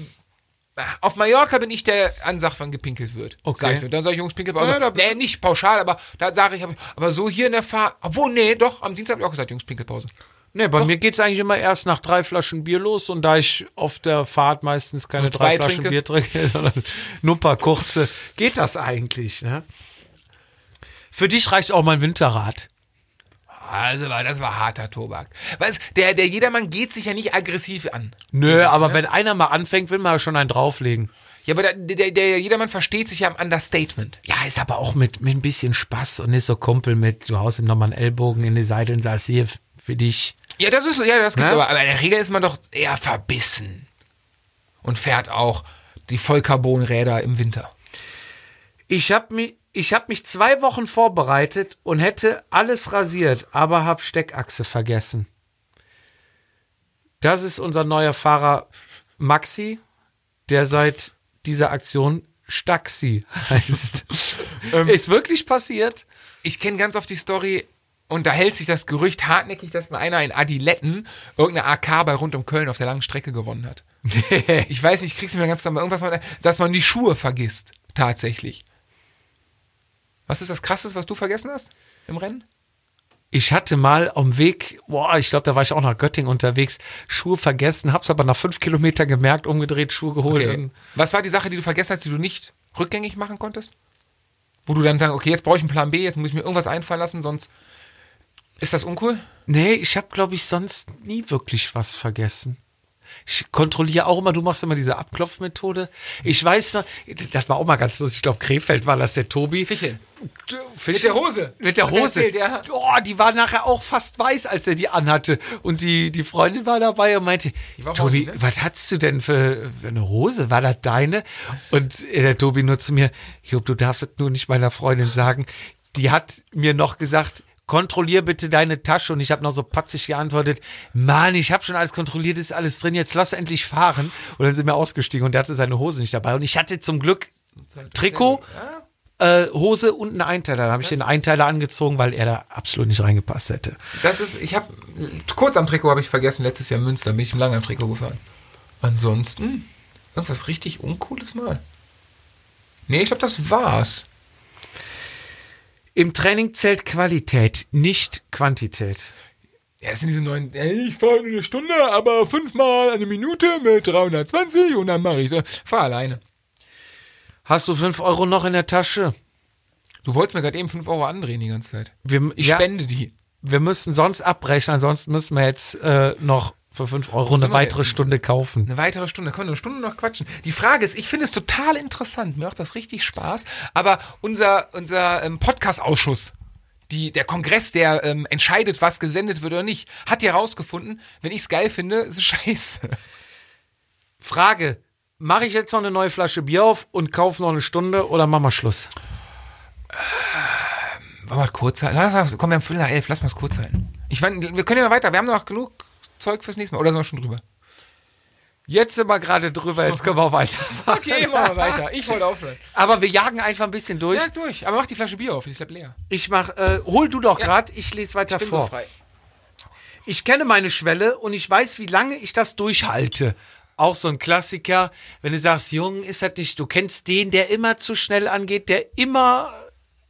Speaker 2: auf Mallorca bin ich der ansagt, wann gepinkelt wird.
Speaker 1: Okay.
Speaker 2: Sag ich mir. Dann sage ich, Jungs, Pinkelpause.
Speaker 1: Ja, da-
Speaker 2: nee, nicht pauschal, aber da sage ich, aber so hier in der Fahrt, obwohl, nee, doch, am Dienstag habe ich auch gesagt, Jungs, Pinkelpause.
Speaker 1: Nee, bei mir geht's eigentlich immer erst nach drei Flaschen Bier los und da ich auf der Fahrt meistens keine
Speaker 2: Und
Speaker 1: drei Flaschen
Speaker 2: trinke?
Speaker 1: Bier trinke, <laughs> sondern nur ein paar kurze, geht das eigentlich, ne? Für dich reicht auch mein Winterrad.
Speaker 2: Also, war- das war harter Tobak. Weißt, der, der Jedermann geht sich ja nicht aggressiv an.
Speaker 1: Nö, aber wenn einer mal anfängt, will man ja schon einen drauflegen.
Speaker 2: Ja, aber der, der, der Jedermann versteht sich ja am Understatement.
Speaker 1: Ja, ist aber auch mit, mit ein bisschen Spaß und nicht so Kumpel mit, du haust ihm nochmal einen Ellbogen in die Seite und sagst, hier, für dich.
Speaker 2: Ja, das ist, ja, das gibt's
Speaker 1: Ne?
Speaker 2: aber. Aber in der Regel ist man doch eher verbissen. Und fährt auch die Vollcarbonräder im Winter.
Speaker 1: Ich habe mich, ich hab mich zwei Wochen vorbereitet und hätte alles rasiert, aber hab Steckachse vergessen. Das ist unser neuer Fahrer Maxi, der seit dieser Aktion Staxi <laughs> heißt. ist wirklich passiert.
Speaker 2: Ich kenne ganz oft die Story, und da hält sich das Gerücht hartnäckig, dass mal einer in Adiletten irgendeine AK bei rund um Köln auf der langen Strecke gewonnen hat. <laughs> ich weiß nicht, ich krieg's mehr ganz irgendwas, mal- dass man die Schuhe vergisst. Tatsächlich. Was ist das Krasseste, was du vergessen hast im Rennen?
Speaker 1: Ich hatte mal am Weg, boah, ich glaube, da war ich auch nach Göttingen unterwegs, Schuhe vergessen, hab's aber nach fünf Kilometer gemerkt, umgedreht, Schuhe geholt.
Speaker 2: Okay. Was war die Sache, die du vergessen hast, die du nicht rückgängig machen konntest? Wo du dann sagst, okay, jetzt brauche ich einen Plan B, jetzt muss ich mir irgendwas einfallen lassen, sonst ist das uncool?
Speaker 1: Nee, ich habe, glaube ich, sonst nie wirklich was vergessen. Ich kontrolliere auch immer, du machst immer diese Abklopfmethode. Ich weiß noch, das war auch mal ganz lustig, ich glaube, Krefeld war das der Tobi.
Speaker 2: Ficheln.
Speaker 1: Fisch-
Speaker 2: Mit der Hose.
Speaker 1: Mit der
Speaker 2: er
Speaker 1: Hose.
Speaker 2: erzählt, ja.
Speaker 1: Oh, die war nachher auch fast weiß, als er die anhatte. Und die, die Freundin war dabei und meinte, Tobi,
Speaker 2: ne?
Speaker 1: was hast du denn für, für eine Hose? War das deine? Und der Tobi nur zu mir, Job, du darfst es nur nicht meiner Freundin sagen. Die hat mir noch gesagt, kontrollier bitte deine Tasche. Und ich habe noch so patzig geantwortet, Mann, ich habe schon alles kontrolliert, ist alles drin, jetzt lass endlich fahren. Und dann sind wir ausgestiegen und der hatte seine Hose nicht dabei. Und ich hatte zum Glück Trikot, äh, Hose und einen Einteiler. Da habe ich den Einteiler angezogen, weil er da absolut nicht reingepasst hätte.
Speaker 2: Das ist, ich habe, kurz am Trikot habe ich vergessen, letztes Jahr in Münster bin ich lang am Trikot gefahren. Ansonsten, irgendwas richtig Uncooles mal. Nee, ich glaube, das war's.
Speaker 1: Im Training zählt Qualität, nicht Quantität.
Speaker 2: Ja, das sind diese neuen, ich fahre eine Stunde, aber fünfmal eine Minute mit 320 und dann mache ich so. Fahr alleine.
Speaker 1: Hast du 5 Euro noch in der Tasche?
Speaker 2: Du wolltest mir gerade eben 5 Euro andrehen die ganze Zeit.
Speaker 1: Wir,
Speaker 2: Ich
Speaker 1: ja,
Speaker 2: spende die.
Speaker 1: wir müssen sonst abbrechen, ansonsten müssen wir jetzt äh, noch für 5 Euro eine
Speaker 2: wir
Speaker 1: weitere
Speaker 2: denn?
Speaker 1: Stunde kaufen.
Speaker 2: Eine weitere Stunde, können wir eine Stunde noch quatschen. Die Frage ist, ich finde es total interessant, mir macht das richtig Spaß, aber unser, unser ähm, Podcast-Ausschuss, die, der Kongress, der ähm, entscheidet, was gesendet wird oder nicht, hat ja herausgefunden, wenn ich es geil finde, ist es <laughs> scheiße.
Speaker 1: Frage, mache ich jetzt noch eine neue Flasche Bier auf und kaufe noch eine Stunde oder machen wir Schluss?
Speaker 2: Wollen wir kurz halten? Lass, komm, wir haben Viertel nach elf, lass mal es kurz halten. Ich meine, wir können ja noch weiter, wir haben noch genug Zeug fürs nächste Mal, oder sind wir schon drüber?
Speaker 1: Jetzt sind wir gerade drüber, jetzt können wir weiter.
Speaker 2: Okay, machen wir weiter. Ich wollte aufhören.
Speaker 1: Aber wir jagen einfach ein bisschen durch.
Speaker 2: Ja, durch. Aber mach die Flasche Bier auf, die ist glaub leer.
Speaker 1: Ich mach, äh, hol du doch
Speaker 2: Ja.
Speaker 1: grad, ich lese weiter
Speaker 2: Ich bin
Speaker 1: vor.
Speaker 2: so frei.
Speaker 1: Ich kenne meine Schwelle und ich weiß, wie lange ich das durchhalte. Auch so ein Klassiker, wenn du sagst, Jung, ist das nicht, du kennst den, der immer zu schnell angeht, der immer,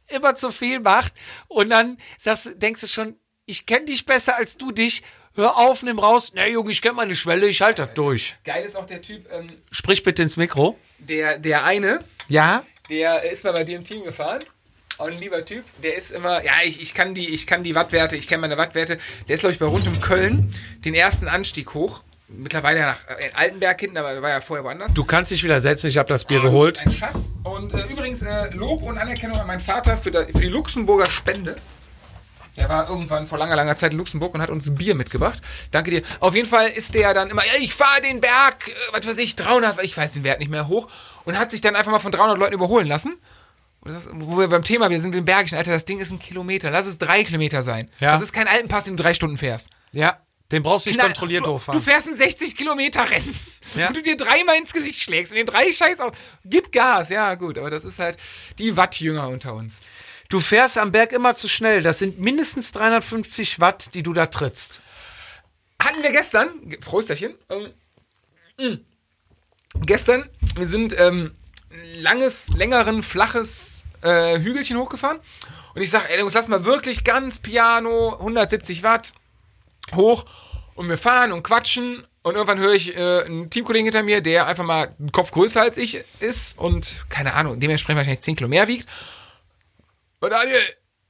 Speaker 1: immer zu viel macht und dann sagst, denkst du schon, ich kenne dich besser als du dich, hör auf, nimm raus, na Junge, ich kenne meine Schwelle, ich halte das durch.
Speaker 2: Geil ist auch der Typ, ähm,
Speaker 1: Sprich bitte ins Mikro.
Speaker 2: der, der eine,
Speaker 1: Ja?
Speaker 2: der ist mal bei dir im Team gefahren. Auch ein lieber Typ. Der ist immer, ja, ich, ich kann die, ich kann die Wattwerte, ich kenne meine Wattwerte. Der ist, glaube ich, bei rund um Köln den ersten Anstieg hoch. Mittlerweile nach äh, Altenberg hinten, aber war ja vorher woanders.
Speaker 1: Du kannst dich wieder setzen, ich habe das Bier
Speaker 2: Ah,
Speaker 1: geholt.
Speaker 2: bist Ein Schatz. Und äh, übrigens äh, Lob und Anerkennung an meinen Vater für, da, für die Luxemburger Spende. Der war irgendwann vor langer, langer Zeit in Luxemburg und hat uns ein Bier mitgebracht. Danke dir. Auf jeden Fall ist der dann immer, ich fahre den Berg, äh, was weiß ich, 300, ich weiß den Wert nicht mehr, hoch. Und hat sich dann einfach mal von 300 Leuten überholen lassen. Das wo wir beim Thema, wir sind im Bergischen, Alter, das Ding ist ein Kilometer. Lass es drei Kilometer sein.
Speaker 1: Ja.
Speaker 2: Das ist kein Alpenpass, den du drei Stunden fährst.
Speaker 1: Ja, den brauchst du nicht
Speaker 2: Na,
Speaker 1: kontrolliert
Speaker 2: du,
Speaker 1: hochfahren.
Speaker 2: Du fährst ein 60 Kilometer Rennen, <laughs>
Speaker 1: Ja.
Speaker 2: wo du dir dreimal ins Gesicht schlägst und den drei Scheiß auf. Gib Gas, ja gut, aber das ist halt die Wattjünger unter uns.
Speaker 1: Du fährst am Berg immer zu schnell. Das sind mindestens 350 Watt, die du da trittst.
Speaker 2: Hatten wir gestern, Frosterchen, ähm, mh. gestern, wir sind ähm, langes, längeren, flaches äh, Hügelchen hochgefahren und ich sag, ey Jungs, lass mal wirklich ganz piano, 170 Watt, hoch und wir fahren und quatschen und irgendwann höre ich äh, einen Teamkollegen hinter mir, der einfach mal einen Kopf größer als ich ist und keine Ahnung, dementsprechend wahrscheinlich 10 Kilo mehr wiegt. Und Daniel,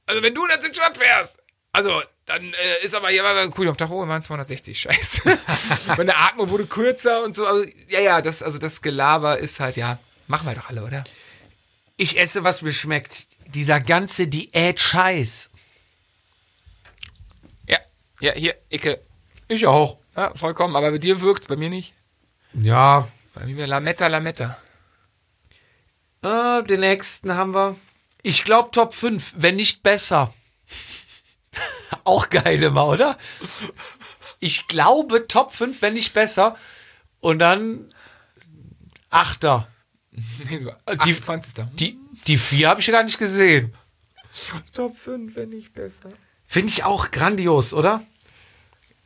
Speaker 2: also wenn du das in Stadt fährst, also dann äh, ist aber hier war cool auf Tacho waren 260, scheiße. <laughs> Meine Atmung wurde kürzer und so. Also, ja, ja, das, also das Gelaber ist halt, ja, machen wir doch alle, oder?
Speaker 1: Ich esse, was mir schmeckt. Dieser ganze Diät-Scheiß.
Speaker 2: Ja, ja, hier, Icke.
Speaker 1: Ich auch.
Speaker 2: Ja, vollkommen, aber bei dir wirkt's, bei mir nicht.
Speaker 1: Ja.
Speaker 2: Bei mir Lametta, Lametta.
Speaker 1: Äh, den nächsten haben wir. Ich glaube Top 5, wenn nicht besser. <laughs> auch geil immer, oder? Ich glaube Top 5, wenn nicht besser. Und dann Achter. Die-
Speaker 2: 28.
Speaker 1: Die, die vier habe ich gar nicht gesehen.
Speaker 2: Top 5, wenn nicht besser.
Speaker 1: Finde ich auch grandios, oder?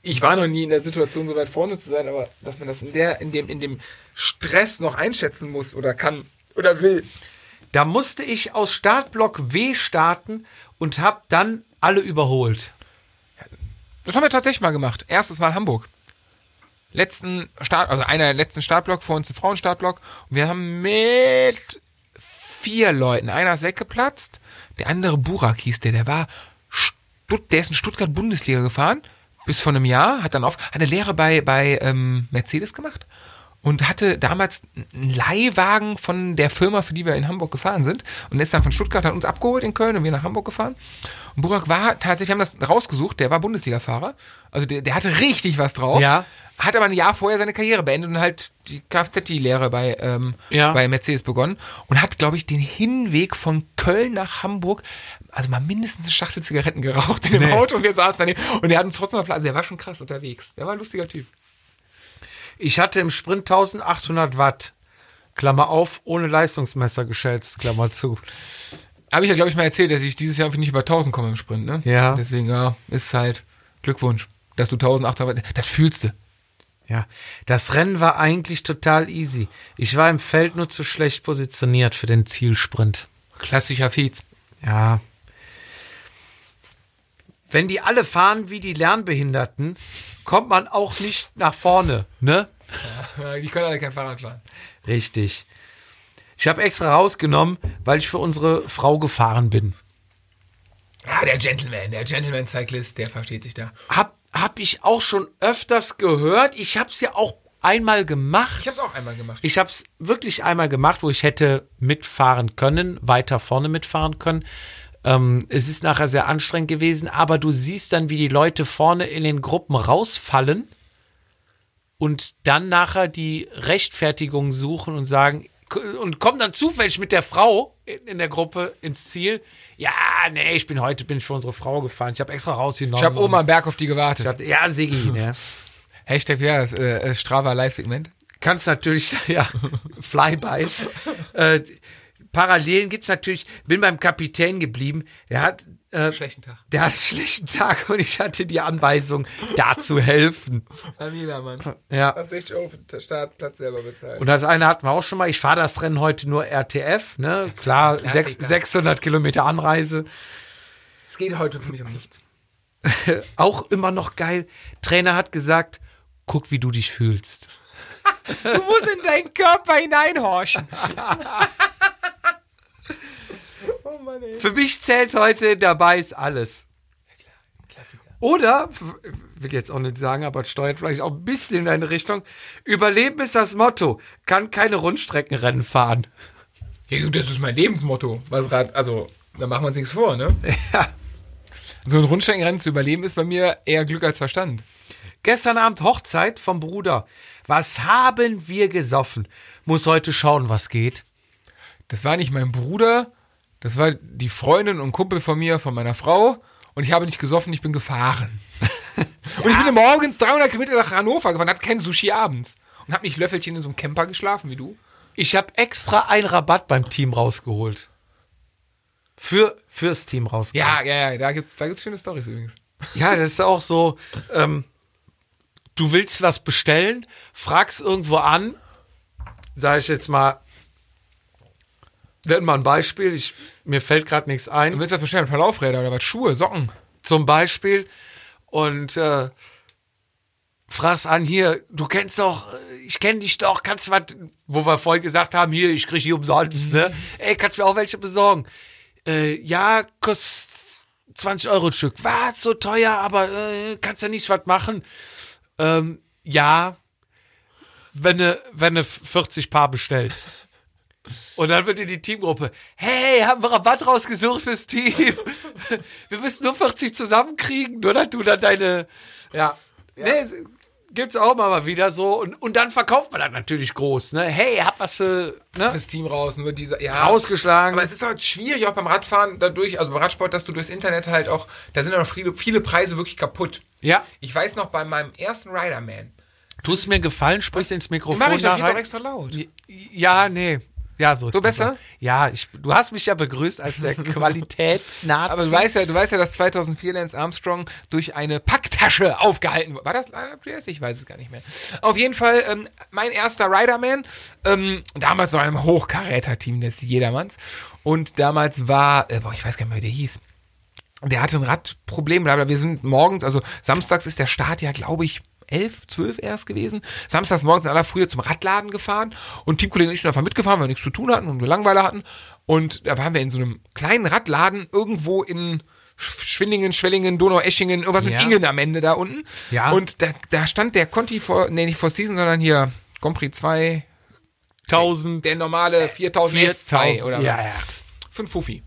Speaker 2: Ich war noch nie in der Situation, so weit vorne zu sein, aber dass man das in der, in dem, in dem Stress noch einschätzen muss oder kann oder will.
Speaker 1: Da musste ich aus Startblock W starten und habe dann alle überholt.
Speaker 2: Das haben wir tatsächlich mal gemacht. Erstes Mal Hamburg. Letzten Start, also einer der letzten Startblock vor uns, ein Frauenstartblock. Und wir haben mit vier Leuten, einer ist weggeplatzt, der andere Burak hieß der, der war, Stutt, der ist in Stuttgart Bundesliga gefahren, bis vor einem Jahr, hat dann auf, hat eine Lehre bei, bei ähm, Mercedes gemacht und hatte damals einen Leihwagen von der Firma, für die wir in Hamburg gefahren sind und ist dann von Stuttgart, hat uns abgeholt in Köln und wir nach Hamburg gefahren. Und Burak war tatsächlich, wir haben das rausgesucht, der war Bundesliga-Fahrer, also der, der hatte richtig was drauf.
Speaker 1: Ja.
Speaker 2: Hat aber ein Jahr vorher seine Karriere beendet und halt die Kfz-Lehre bei, ähm,
Speaker 1: Ja.
Speaker 2: bei Mercedes begonnen und hat, glaube ich, den Hinweg von Köln nach Hamburg, also mal mindestens eine Schachtel Zigaretten geraucht in dem
Speaker 1: Nee.
Speaker 2: Auto und wir saßen daneben und der hat uns trotzdem mal. Also der war schon krass unterwegs. Der war ein lustiger Typ.
Speaker 1: Ich hatte im Sprint 1800 Watt, Klammer auf, ohne Leistungsmesser geschätzt, Klammer zu.
Speaker 2: Habe ich ja, glaube ich, mal erzählt, dass ich dieses Jahr irgendwie nicht über 1000 komme im Sprint, ne?
Speaker 1: Ja.
Speaker 2: Deswegen, ja, ist halt Glückwunsch, dass du 1800, das fühlst du.
Speaker 1: Ja, das Rennen war eigentlich total easy. Ich war im Feld nur zu schlecht positioniert für den Zielsprint.
Speaker 2: Klassischer Feeds.
Speaker 1: Ja. Wenn die alle fahren wie die Lernbehinderten, kommt man auch nicht nach vorne, ne?
Speaker 2: Die können alle kein Fahrrad fahren.
Speaker 1: Richtig. Ich habe extra rausgenommen, weil ich für unsere Frau gefahren bin.
Speaker 2: Ja, der Gentleman, der Gentleman-Cyclist, der versteht sich da.
Speaker 1: Hab, hab ich auch schon öfters gehört. Ich hab's ja auch einmal gemacht.
Speaker 2: Ich habe es auch einmal gemacht.
Speaker 1: Ich habe es wirklich einmal gemacht, wo ich hätte mitfahren können, weiter vorne mitfahren können. Ähm, es ist nachher sehr anstrengend gewesen, aber du siehst dann, wie die Leute vorne in den Gruppen rausfallen und dann nachher die Rechtfertigung suchen und sagen und kommen dann zufällig mit der Frau in, der Gruppe ins Ziel. Ja, nee, ich bin heute bin ich für unsere Frau gefahren. Ich habe extra rausgenommen.
Speaker 2: Ich habe oben am Berg auf die gewartet.
Speaker 1: Dachte, ja, Siggi, ne? <laughs>
Speaker 2: Hashtag, ja, das äh, Strava Live-Segment.
Speaker 1: kannst natürlich, <laughs> ja, Flybys. äh, Parallelen gibt's natürlich, bin beim Kapitän geblieben. Der hat, äh,
Speaker 2: Schlechten Tag.
Speaker 1: der hat einen <laughs> schlechten Tag und ich hatte die Anweisung, da zu helfen.
Speaker 2: Am jedermann.
Speaker 1: Ja.
Speaker 2: Hast 60 Euro für den Startplatz selber bezahlt.
Speaker 1: Und das eine hatten wir auch schon mal. Ich fahre das Rennen heute nur RTF, ne? Klar, sechs,
Speaker 2: Klassiker.
Speaker 1: 600 Kilometer Anreise.
Speaker 2: es geht heute für mich um nichts. <laughs>
Speaker 1: Auch immer noch geil. Trainer hat gesagt, guck, wie du dich fühlst.
Speaker 2: Du musst in deinen Körper hineinhorchen. <laughs> Mann, ey.
Speaker 1: Für mich zählt heute, dabei ist alles.
Speaker 2: Klassiker.
Speaker 1: Oder, will jetzt auch nicht sagen, aber steuert vielleicht auch ein bisschen in eine Richtung. Überleben ist das Motto. Kann keine Rundstreckenrennen fahren.
Speaker 2: Ja, gut, das ist mein Lebensmotto. Was Rad, also, da machen wir uns nichts vor, ne? <laughs>
Speaker 1: Ja.
Speaker 2: So ein Rundstreckenrennen zu überleben ist bei mir eher Glück als Verstand.
Speaker 1: Gestern Abend Hochzeit vom Bruder. Was haben wir gesoffen? Muss heute schauen, was geht.
Speaker 2: Das war nicht mein Bruder, das war die Freundin und Kumpel von mir, von meiner Frau. Und ich habe nicht gesoffen, ich bin gefahren. <laughs> Und ich bin morgens 300 Kilometer nach Hannover gefahren, hatte kein Sushi abends. Und habe nicht Löffelchen in so einem Camper geschlafen wie du.
Speaker 1: Ich habe extra einen Rabatt beim Team rausgeholt. Für, fürs Team rausgeholt.
Speaker 2: Ja, ja, ja, da gibt's, da gibt's schöne Stories übrigens.
Speaker 1: Ja, das ist auch so, ähm, du willst was bestellen, fragst irgendwo an, sage ich jetzt mal, nenn mal ein Beispiel, ich, mir fällt gerade nichts
Speaker 2: Du
Speaker 1: ein,
Speaker 2: willst das bestellen? Ein paar Laufräder oder was? Schuhe, Socken?
Speaker 1: zum Beispiel, und äh, fragst an, hier, du kennst doch, ich kenne dich doch, kannst du was, wo wir vorhin gesagt haben, hier, ich krieg die umsonst, ne? Ey, kannst du mir auch welche besorgen? Äh, ja, kostet 20 Euro ein Stück. Was, so teuer, aber äh, kannst ja nicht was machen? Ähm, ja, wenn du, wenn du 40 Paar bestellst. Und dann wird in die Teamgruppe, hey, haben wir Rabatt rausgesucht fürs Team. <laughs> Wir müssen nur 40 zusammenkriegen, nur dass du dann deine, ja. Nee, gibt's auch mal wieder so. Und, und dann verkauft man das natürlich groß, ne? Hey, hab was für, ne?
Speaker 2: Das Team raus, nur diese, ja.
Speaker 1: Rausgeschlagen.
Speaker 2: Aber es ist halt schwierig, auch beim Radfahren dadurch, also beim Radsport, dass du durchs Internet halt auch, da sind ja noch viele, viele Preise wirklich kaputt.
Speaker 1: Ja.
Speaker 2: Ich weiß noch, bei meinem ersten Riderman,
Speaker 1: Tust mir einen Gefallen, sprichst ins Mikrofon
Speaker 2: mach ich doch, ich doch extra laut.
Speaker 1: Ja, nee. Ja, so ist
Speaker 2: So besser?
Speaker 1: Ja, ich, du hast mich ja begrüßt als der <laughs> Qualitätsnazi.
Speaker 2: Aber du weißt ja, du weißt ja, dass 2004 Lance Armstrong durch eine Packtasche aufgehalten wurde. War das Andreas? Ich weiß es gar nicht mehr. Auf jeden Fall ähm, mein erster Riderman. Ähm, damals noch einem Hochkaräter-Team des Jedermanns. Und damals war, äh, boah, ich weiß gar nicht mehr, wie der hieß. Der hatte ein Radproblem, bla. Wir sind morgens, also samstags ist der Start ja, glaube ich, elf, zwölf erst gewesen. Samstags morgens in aller Frühe zum Radladen gefahren und Teamkollegen und ich sind einfach mitgefahren, weil wir nichts zu tun hatten und wir Langweile hatten. Und da waren wir in so einem kleinen Radladen irgendwo in Schwindingen, Schwellingen, Donau-Eschingen, irgendwas
Speaker 1: Ja.
Speaker 2: mit Ingen am Ende da unten.
Speaker 1: Ja.
Speaker 2: Und da, da stand der Conti vor, nee, nicht vor Season, sondern hier Prix 2,
Speaker 1: 1000.
Speaker 2: der normale 4000 S2 oder
Speaker 1: ja,
Speaker 2: was.
Speaker 1: ja.
Speaker 2: Fünf Fuffi.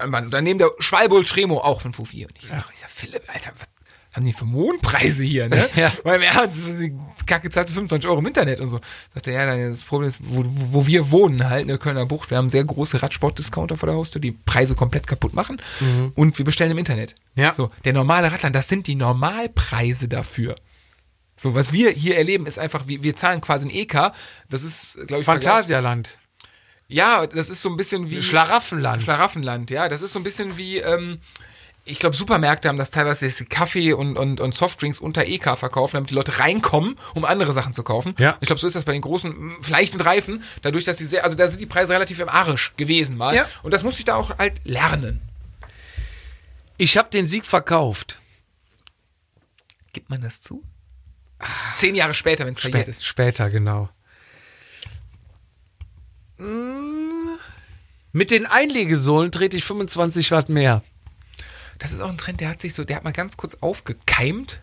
Speaker 2: Und dann daneben der Schwalbul Tremo auch fünf Fuffi. Und ich sag, ich sag, Philipp, Alter, was haben die für Mondpreise hier, ne? <laughs>
Speaker 1: Ja.
Speaker 2: Weil wir haben die Kacke zahlt 25 Euro im Internet und so. Sagt er, ja, das Problem ist, wo, wo wir wohnen halt, in der Kölner Bucht, wir haben sehr große Radsport-Discounter vor der Haustür, die Preise komplett kaputt machen. Und wir bestellen im Internet.
Speaker 1: Ja.
Speaker 2: So, der normale Radland, das sind die Normalpreise dafür. So, was wir hier erleben, ist einfach, wir, wir zahlen quasi ein EK. Das ist, glaube ich,
Speaker 1: Phantasialand.
Speaker 2: ja, das ist so ein bisschen wie.
Speaker 1: Schlaraffenland.
Speaker 2: Schlaraffenland, ja. Das ist so ein bisschen wie, ähm, ich glaube, Supermärkte haben das teilweise, dass sie Kaffee und, und, und Softdrinks unter EK verkaufen, damit die Leute reinkommen, um andere Sachen zu kaufen.
Speaker 1: Ja.
Speaker 2: Ich glaube, so ist das bei den großen, vielleicht mit Reifen, dadurch, dass sie sehr, also da sind die Preise relativ im Arsch gewesen mal.
Speaker 1: Ja.
Speaker 2: Und das musste ich da auch halt lernen.
Speaker 1: Ich habe den Sieg verkauft.
Speaker 2: Gibt man das zu? Zehn Jahre später, wenn es
Speaker 1: Spä
Speaker 2: verjährt ist.
Speaker 1: Später, genau. Mm, Mit den Einlegesohlen trete ich 25 Watt mehr.
Speaker 2: Das ist auch ein Trend, der hat sich so, der hat mal ganz kurz aufgekeimt.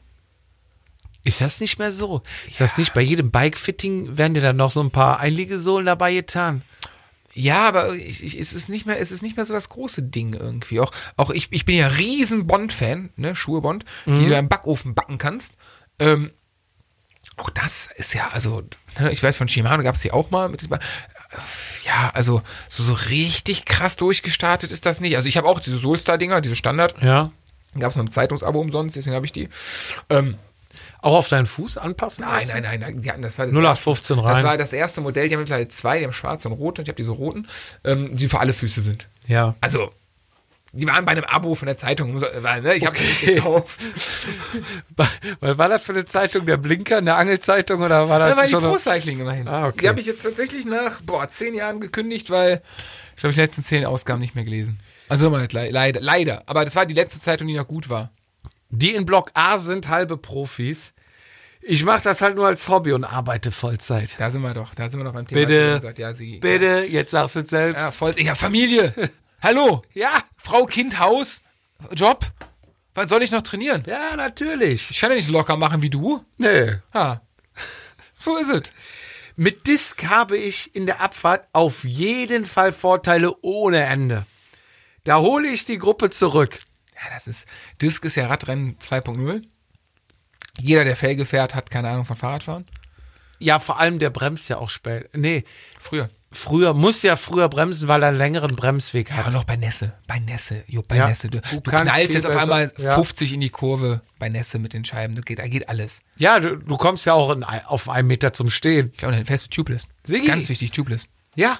Speaker 1: Ist das nicht mehr so? Ist das nicht bei jedem Bike-Fitting, werden dir dann noch so ein paar Einlegesohlen dabei getan?
Speaker 2: Ja, aber ich, ich, es ist nicht mehr, es ist nicht mehr so das große Ding irgendwie. Auch, auch ich, ich bin ja riesen Bond-Fan, ne, Schuhe Bond, die du im Backofen backen kannst. Ähm, auch das ist ja, also, ne, ich weiß von Shimano gab es die auch mal mit diesem, ja, also so, so richtig krass durchgestartet ist das nicht. Also ich habe auch diese Solstar-Dinger, diese Standard,
Speaker 1: Ja.
Speaker 2: gab es mal im Zeitungsabo umsonst, deswegen habe ich die. Ähm,
Speaker 1: Auch auf deinen Fuß anpassen?
Speaker 2: Nein, nein, nein, nein, hatten, das war das
Speaker 1: 0815
Speaker 2: erste,
Speaker 1: rein.
Speaker 2: Das war das erste Modell, die haben mittlerweile zwei, die haben schwarze und rote, und ich habe diese roten, ähm, die für alle Füße sind.
Speaker 1: Ja.
Speaker 2: Also, die waren bei einem Abo von der Zeitung, ne, ich habe die gekauft. <laughs>
Speaker 1: Weil war das für eine Zeitung? Der Blinker, eine Angelzeitung oder war das
Speaker 2: Da war die
Speaker 1: schon?
Speaker 2: Pro Cycling immerhin.
Speaker 1: Ah, okay.
Speaker 2: Die habe ich jetzt tatsächlich nach, boah, zehn Jahren gekündigt, weil ich glaube, ich die letzten zehn Ausgaben nicht mehr gelesen. Also le leider, leider. Aber das war die letzte Zeitung, die noch gut war.
Speaker 1: Die in Block A sind halbe Profis. Ich mache das halt nur als Hobby und arbeite Vollzeit.
Speaker 2: Da sind wir doch, da sind wir noch beim Thema.
Speaker 1: Bitte.
Speaker 2: Gesagt, ja, sie,
Speaker 1: Bitte, jetzt sagst du es
Speaker 2: Ja,
Speaker 1: selbst.
Speaker 2: voll, ja, Familie. <laughs> Hallo.
Speaker 1: Ja,
Speaker 2: Frau, Kind, Haus, Job. Wann soll ich noch trainieren?
Speaker 1: ja, natürlich.
Speaker 2: Ich kann ja nicht locker machen wie du.
Speaker 1: Nee.
Speaker 2: Ha. <laughs> So ist es.
Speaker 1: Mit Disk habe ich in der Abfahrt auf jeden Fall Vorteile ohne Ende. Da hole ich die Gruppe zurück.
Speaker 2: Ja, das ist, Disc ist ja Radrennen 2.0. Jeder, der Felge fährt, hat keine Ahnung von Fahrradfahren.
Speaker 1: Ja, vor allem der bremst ja auch spät. Nee,
Speaker 2: Früher.
Speaker 1: Früher, muss ja früher bremsen, weil er einen längeren Bremsweg
Speaker 2: Aber
Speaker 1: hat.
Speaker 2: noch bei Nässe. Bei Nässe. Jo, bei
Speaker 1: Ja.
Speaker 2: Nässe. Du,
Speaker 1: Du
Speaker 2: du, knallst jetzt auf einmal
Speaker 1: ja.
Speaker 2: 50 in die Kurve bei Nässe mit den Scheiben. Da geht, da geht alles.
Speaker 1: Ja, du, du kommst ja auch in, auf einen Meter zum Stehen.
Speaker 2: Ich glaube, dann fährst du tubeless.
Speaker 1: Sigi.
Speaker 2: Ganz wichtig, tubeless.
Speaker 1: Ja.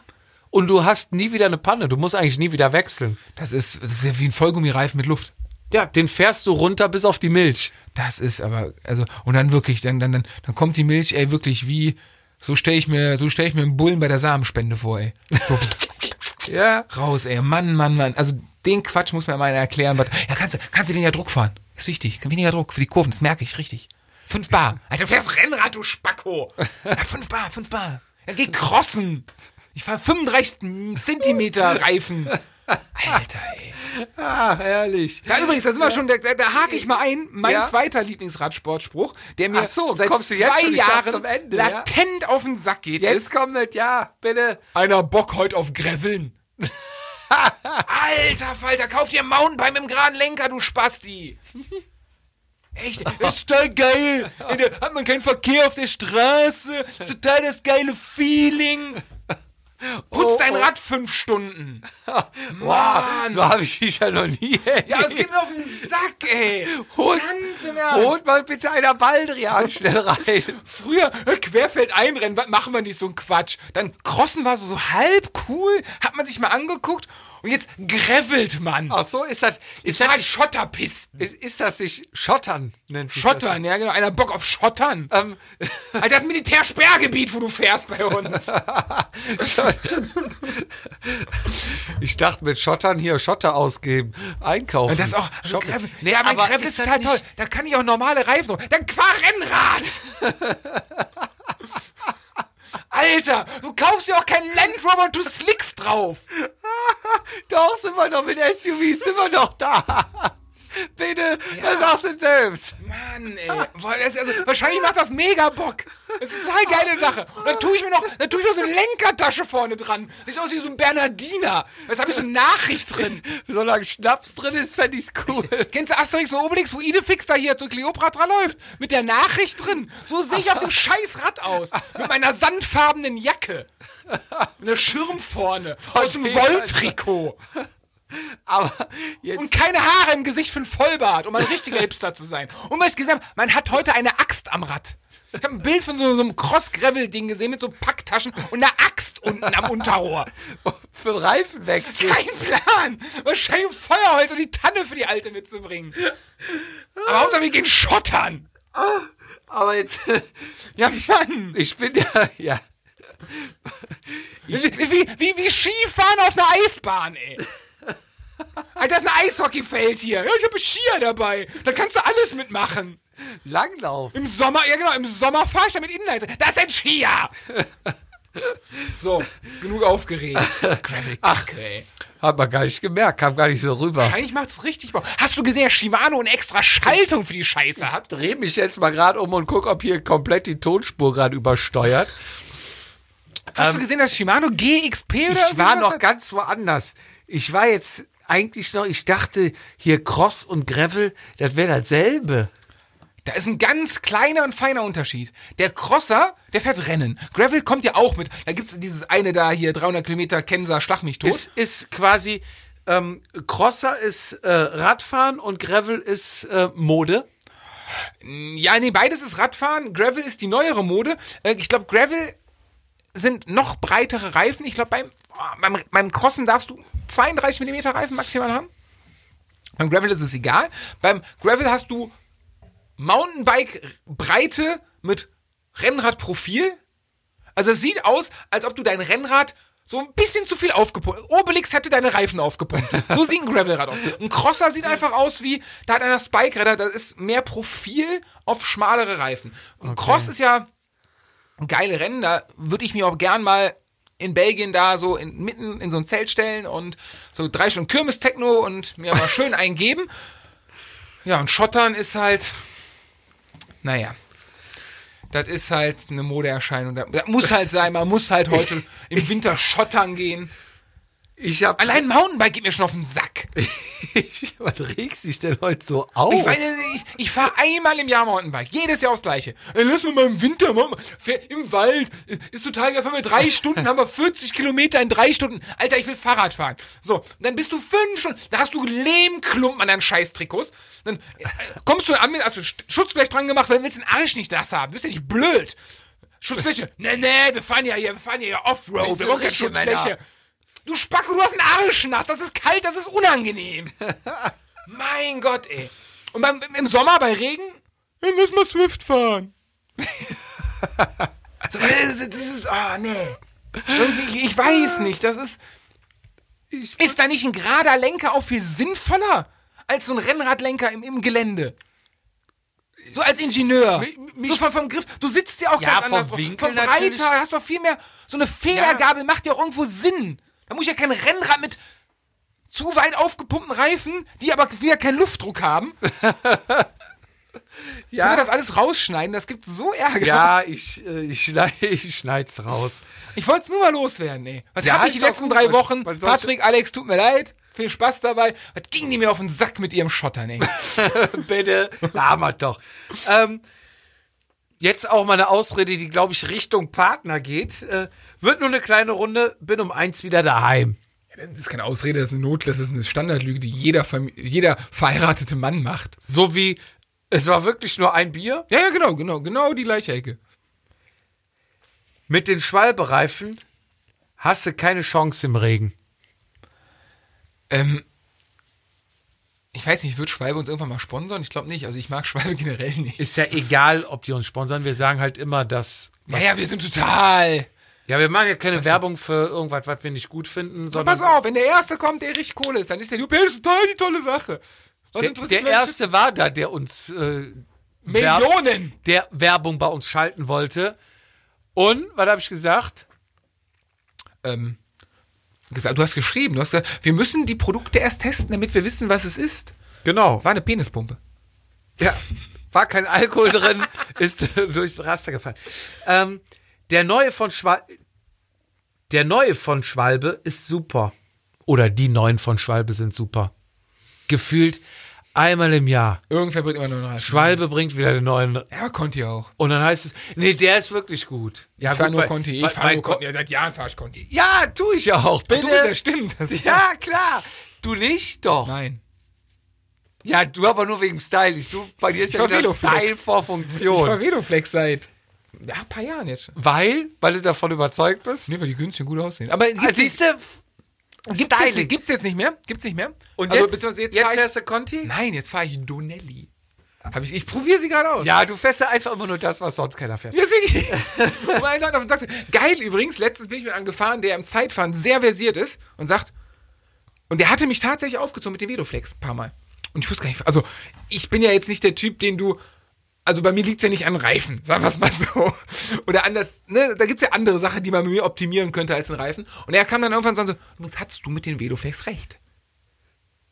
Speaker 1: Und du hast nie wieder eine Panne. Du musst eigentlich nie wieder wechseln.
Speaker 2: Das ist, das ist ja wie ein Vollgummireifen mit Luft.
Speaker 1: Ja, den fährst du runter bis auf die Milch.
Speaker 2: Das ist aber, also, und dann wirklich, dann, dann, dann, dann kommt die Milch, ey, wirklich wie, so stelle ich mir, so stelle ich mir einen Bullen bei der Samenspende vor, ey. So, <laughs>
Speaker 1: Ja.
Speaker 2: raus, ey, Mann, Mann, Mann. Also, den Quatsch muss mir mal einer erklären, was, ja, kannst du, kannst du weniger Druck fahren. Ist wichtig, weniger Druck für die Kurven, das merke ich, richtig. 5 Bar. Alter, du fährst Rennrad, du Spacko. Ja, 5 Bar, 5 Bar. Ja, geh crossen. Ich fahr 35 Zentimeter Reifen. Alter, ey.
Speaker 1: Ah, herrlich.
Speaker 2: Ja, übrigens, da sind wir schon, da, da, hake ich mal ein, mein
Speaker 1: Ja?
Speaker 2: zweiter Lieblingsradsportspruch, der mir
Speaker 1: Ach so,
Speaker 2: seit zwei Jahren
Speaker 1: zum Ende, ja?
Speaker 2: latent auf den Sack geht,
Speaker 1: Jetzt
Speaker 2: ist,
Speaker 1: kommt das, ja, bitte.
Speaker 2: einer Bock heute auf Graveln. <laughs> Alter Falter, kauf dir Mountainbike mit dem geraden Lenker, du Spasti. Echt? Ist total geil. Da <laughs> hat man keinen Verkehr auf der Straße. Ist total das geile Feeling. Putz
Speaker 1: Oh,
Speaker 2: dein
Speaker 1: oh.
Speaker 2: Rad fünf Stunden. <laughs>
Speaker 1: Wow, so habe ich dich ja noch nie
Speaker 2: Ja, es
Speaker 1: erlebt.
Speaker 2: geht mir auf den Sack, ey.
Speaker 1: Holt-. Holt mal bitte einer Baldrian schnell rein. <laughs>
Speaker 2: Früher äh, Querfeld einrennen, was machen wir nicht so ein Quatsch? Dann Crossen war so, so halb cool, hat man sich mal angeguckt und jetzt gravelt man.
Speaker 1: Ach so, ist das, ist das,
Speaker 2: halt Schotterpisten.
Speaker 1: ist, ist das sich Schottern nennt sich
Speaker 2: Schottern, ja genau, einer Bock auf Schottern.
Speaker 1: Das. Ähm, <laughs>
Speaker 2: Alter, das Militärsperrgebiet, wo du fährst bei uns. <laughs>
Speaker 1: ich dachte mit Schottern hier Schotter ausgeben, einkaufen.
Speaker 2: Das ist auch, also. Gravel,
Speaker 1: Nee,
Speaker 2: mein
Speaker 1: aber
Speaker 2: Gravel ist
Speaker 1: das
Speaker 2: total toll. Da kann ich auch normale Reifen. Dann fahr Rennrad. <laughs> Alter, du kaufst dir auch keinen Land Rover und du slickst drauf. <laughs>
Speaker 1: Doch, sind wir noch mit SUVs, sind wir noch da. Bitte, was sagst du selbst?
Speaker 2: Mann, ey. Boah, das also, wahrscheinlich macht das mega Bock. Das ist eine total geile Sache. Und dann tue ich mir noch, dann tue ich noch so eine Lenkertasche vorne dran. Sieht aus wie so ein Bernardiner. Jetzt habe ich so eine Nachricht drin. <laughs>
Speaker 1: Solange Schnaps drin ist, fände ich's cool.
Speaker 2: Kennst du Asterix und Obelix, wo Idefix da hier zu Kleopatra läuft? Mit der Nachricht drin. So sehe ich auf dem <laughs> scheiß Rad aus. Mit meiner sandfarbenen Jacke. Mit einer Schirm vorne. Aus dem
Speaker 1: dem,
Speaker 2: Wolltrikot. <laughs>
Speaker 1: Aber jetzt,
Speaker 2: Und keine Haare im Gesicht für ein Vollbart, um ein richtiger <laughs> Hipster zu sein. Und was ich gesagt habe, man hat heute eine Axt am Rad. Ich habe ein Bild von so, so einem Cross-Gravel-Ding gesehen mit so Packtaschen und einer Axt unten am Unterrohr. <laughs>
Speaker 1: für einen Reifenwechsel.
Speaker 2: Kein Plan. Wahrscheinlich um Feuerholz und die Tanne für die Alte mitzubringen. Aber Hauptsache wir gehen schottern.
Speaker 1: Aber jetzt,
Speaker 2: Ja, Mann.
Speaker 1: ich bin ja, ja.
Speaker 2: Wie, wie, wie, wie Skifahren auf einer Eisbahn, ey. Alter, ist ein Eishockeyfeld hier. Ja, ich habe Skier dabei. Da kannst du alles mitmachen.
Speaker 1: Langlauf.
Speaker 2: Im Sommer, ja genau, im Sommer fahre ich damit Inlines. Das ist ein Skier! <laughs> so, genug aufgeregt. <laughs> Gravel Ach, ey.
Speaker 1: Hat man gar nicht gemerkt, kam gar nicht so rüber.
Speaker 2: Eigentlich macht's richtig Bock. Hast du gesehen, dass Shimano eine extra Schaltung für die Scheiße hat?
Speaker 1: Dreh mich jetzt mal gerade um und guck, ob hier komplett die Tonspur gerade übersteuert.
Speaker 2: Hast du gesehen, dass Shimano GXP oder
Speaker 1: Ich war noch ganz woanders. Ich war jetzt eigentlich noch, ich dachte, hier Cross und Gravel, das wäre dasselbe.
Speaker 2: Da ist ein ganz kleiner und feiner Unterschied. Der Crosser, der fährt Rennen. Gravel kommt ja auch mit. Da gibt's dieses eine da hier, 300 Kilometer Kenser, schlag mich tot.
Speaker 1: Ist, ist quasi, ähm, Crosser ist äh, Radfahren und Gravel ist äh, Mode.
Speaker 2: Ja, nee, beides ist Radfahren. Gravel ist die neuere Mode. Äh, Ich glaube, Gravel sind noch breitere Reifen. Ich glaube, beim, oh, beim, beim Crossen darfst du 32 mm Reifen maximal haben. Beim Gravel ist es egal. Beim Gravel hast du Mountainbike-Breite mit Rennradprofil. Also es sieht aus, als ob du dein Rennrad so ein bisschen zu viel aufgepumpt. Obelix hätte deine Reifen aufgepumpt. So sieht ein Gravelrad aus. Ein Crosser sieht einfach aus wie, da hat einer Spike-Räder, das ist mehr Profil auf schmalere Reifen. Ein Cross ist ja ein geile Rennen, da würde ich mir auch gern mal in Belgien da so in, mitten in so ein Zelt stellen und so drei Stunden Kirmes-Techno und mir mal schön <laughs> eingeben. Ja, und Schottern ist halt, naja, das ist halt eine Modeerscheinung. Das muss halt sein, man muss halt <laughs> heute im Winter schottern gehen.
Speaker 1: Ich hab,
Speaker 2: Allein Mountainbike geht mir schon auf den Sack. <laughs>
Speaker 1: ich, was regst dich denn heute so auf?
Speaker 2: Ich, ich, ich fahre einmal im Jahr Mountainbike. Jedes Jahr aufs Gleiche. Ey, lass mal mal im Winter machen. Im Wald. Ist total geil. Fahren wir drei Stunden, haben wir 40 Kilometer in drei Stunden. Alter, ich will Fahrrad fahren. So, dann bist du fünf Stunden. Da hast du Lehmklumpen an deinen Scheißtrikots. Dann äh, kommst du an mir, hast du Sch- Schutzblech dran gemacht, weil du willst den Arsch nicht das haben. Du bist ja nicht blöd. Schutzbleche. Nee, nee, wir fahren ja hier, wir fahren ja hier Offroad. Wir brauchen keine Schutzbleche.
Speaker 1: Männer?
Speaker 2: Du Spacko, du hast einen Arsch nass. Das ist kalt, das ist unangenehm. <laughs> Mein Gott, ey. Und beim, im Sommer bei Regen, dann müssen wir Swift fahren. <laughs> so, das, ist- das ist, ah, nee. Irgendwie, ich, ich weiß nicht, das ist. Ist da nicht ein gerader Lenker auch viel sinnvoller als so ein Rennradlenker im, im Gelände? So als Ingenieur.
Speaker 1: Mi- mich-
Speaker 2: so vom, vom Griff. Du sitzt ja auch
Speaker 1: Ja,
Speaker 2: ganz
Speaker 1: vom
Speaker 2: anders. drauf.
Speaker 1: Winkel
Speaker 2: vom Breiter
Speaker 1: natürlich.
Speaker 2: hast du auch viel mehr. So eine Federgabel macht ja auch irgendwo Sinn. Da muss ich ja kein Rennrad mit zu weit aufgepumpten Reifen, die aber wieder keinen Luftdruck haben. <laughs> Ja. Können wir das alles rausschneiden? Das gibt so Ärger.
Speaker 1: Ja, ich, äh, ich, <laughs> ich schneid's raus.
Speaker 2: Ich wollte es nur mal loswerden, ey. Was
Speaker 1: Ja,
Speaker 2: habe ich die letzten drei Wochen? Patrick, Alex, tut mir leid. Viel Spaß dabei. Was ging die mir auf den Sack mit ihrem Schottern, ey? <laughs>
Speaker 1: Bitte, labert doch. Ähm, jetzt auch mal eine Ausrede, die, glaube ich, Richtung Partner geht. Äh, wird nur eine kleine Runde, bin um eins wieder daheim.
Speaker 2: Das ist keine Ausrede, das ist eine Not, das ist eine Standardlüge, die jeder, jeder verheiratete Mann macht.
Speaker 1: So wie, es war wirklich nur ein Bier.
Speaker 2: Ja, ja, genau, genau, genau die gleiche Ecke.
Speaker 1: Mit den Schwalbereifen hast du keine Chance im Regen.
Speaker 2: Ähm, ich weiß nicht, wird Schwalbe uns irgendwann mal sponsern? Ich glaube nicht. Also ich mag Schwalbe <laughs> generell nicht.
Speaker 1: Ist ja egal, ob die uns sponsern. Wir sagen halt immer, dass.
Speaker 2: Ja, ja, wir sind total.
Speaker 1: Ja, wir machen ja keine Werbung für irgendwas, was wir nicht gut finden, sondern.
Speaker 2: Pass auf, wenn der Erste kommt, der richtig Kohle ist, dann ist der Loop, das ist total die tolle Sache. Was
Speaker 1: Der,
Speaker 2: interessiert
Speaker 1: der erste war da, der uns äh,
Speaker 2: Millionen.
Speaker 1: der Werbung bei uns schalten wollte. Und, was habe ich gesagt?
Speaker 2: ähm, gesagt, du hast geschrieben, du hast gesagt, wir müssen die Produkte erst testen, damit wir wissen, was es ist.
Speaker 1: Genau.
Speaker 2: War eine Penispumpe.
Speaker 1: Ja, war kein Alkohol drin, <laughs> ist durchs Raster gefallen. Ähm, der neue von Schwalbe, der neue von Schwalbe ist super. Oder die neuen von Schwalbe sind super. Gefühlt einmal im Jahr.
Speaker 2: Irgendwer bringt immer nur noch
Speaker 1: Schwalbe bringt wieder den neuen.
Speaker 2: Ja, Conti auch.
Speaker 1: Und dann heißt es, nee, der ist wirklich gut. Ja,
Speaker 2: Ich fahr
Speaker 1: gut,
Speaker 2: nur
Speaker 1: bei-
Speaker 2: Conti. Ich fahr
Speaker 1: bei
Speaker 2: nur
Speaker 1: Con-
Speaker 2: Conti. Ja, seit Jahren fahr ich Conti.
Speaker 1: Ja, tu ich ja auch. Bitte.
Speaker 2: Du bist ja stimmt. Das
Speaker 1: ja, klar. Du nicht? Doch.
Speaker 2: Nein.
Speaker 1: Ja, du aber nur wegen Style. Ich, du, bei dir ist
Speaker 2: Ich
Speaker 1: ja wieder
Speaker 2: Veloflex.
Speaker 1: Style vor
Speaker 2: Ich fahr
Speaker 1: Funktion.
Speaker 2: Veloflex seit ja, ein paar Jahren jetzt.
Speaker 1: Weil? Weil du davon überzeugt bist?
Speaker 2: Nee, weil die günstig gut aussehen. Aber gibt's,
Speaker 1: siehst du?
Speaker 2: Gibt's, jetzt,
Speaker 1: Styling.
Speaker 2: gibt's jetzt nicht mehr? Gibt's nicht mehr?
Speaker 1: Und
Speaker 2: Also,
Speaker 1: jetzt, jetzt,
Speaker 2: fahr ich-
Speaker 1: fährst du Conti?
Speaker 2: Nein, jetzt fahre ich Donelli. Hab ich ich probiere sie gerade aus.
Speaker 1: Ja, du fährst ja einfach immer nur das, was sonst keiner fährt.
Speaker 2: Ja, <laughs> Leute auf den Sack geil übrigens, letztens bin ich mit einem gefahren, der im Zeitfahren sehr versiert ist und sagt, und der hatte mich tatsächlich aufgezogen mit dem Veloflex ein paar Mal. Und ich wusste gar nicht, also ich bin ja jetzt nicht der Typ, den du, also bei mir liegt's ja nicht an Reifen, sagen wir es mal so. Oder anders, ne, da gibt's ja andere Sachen, die man bei mir optimieren könnte als den Reifen. Und er kam dann irgendwann und so, übrigens hast du mit dem Veloflex recht.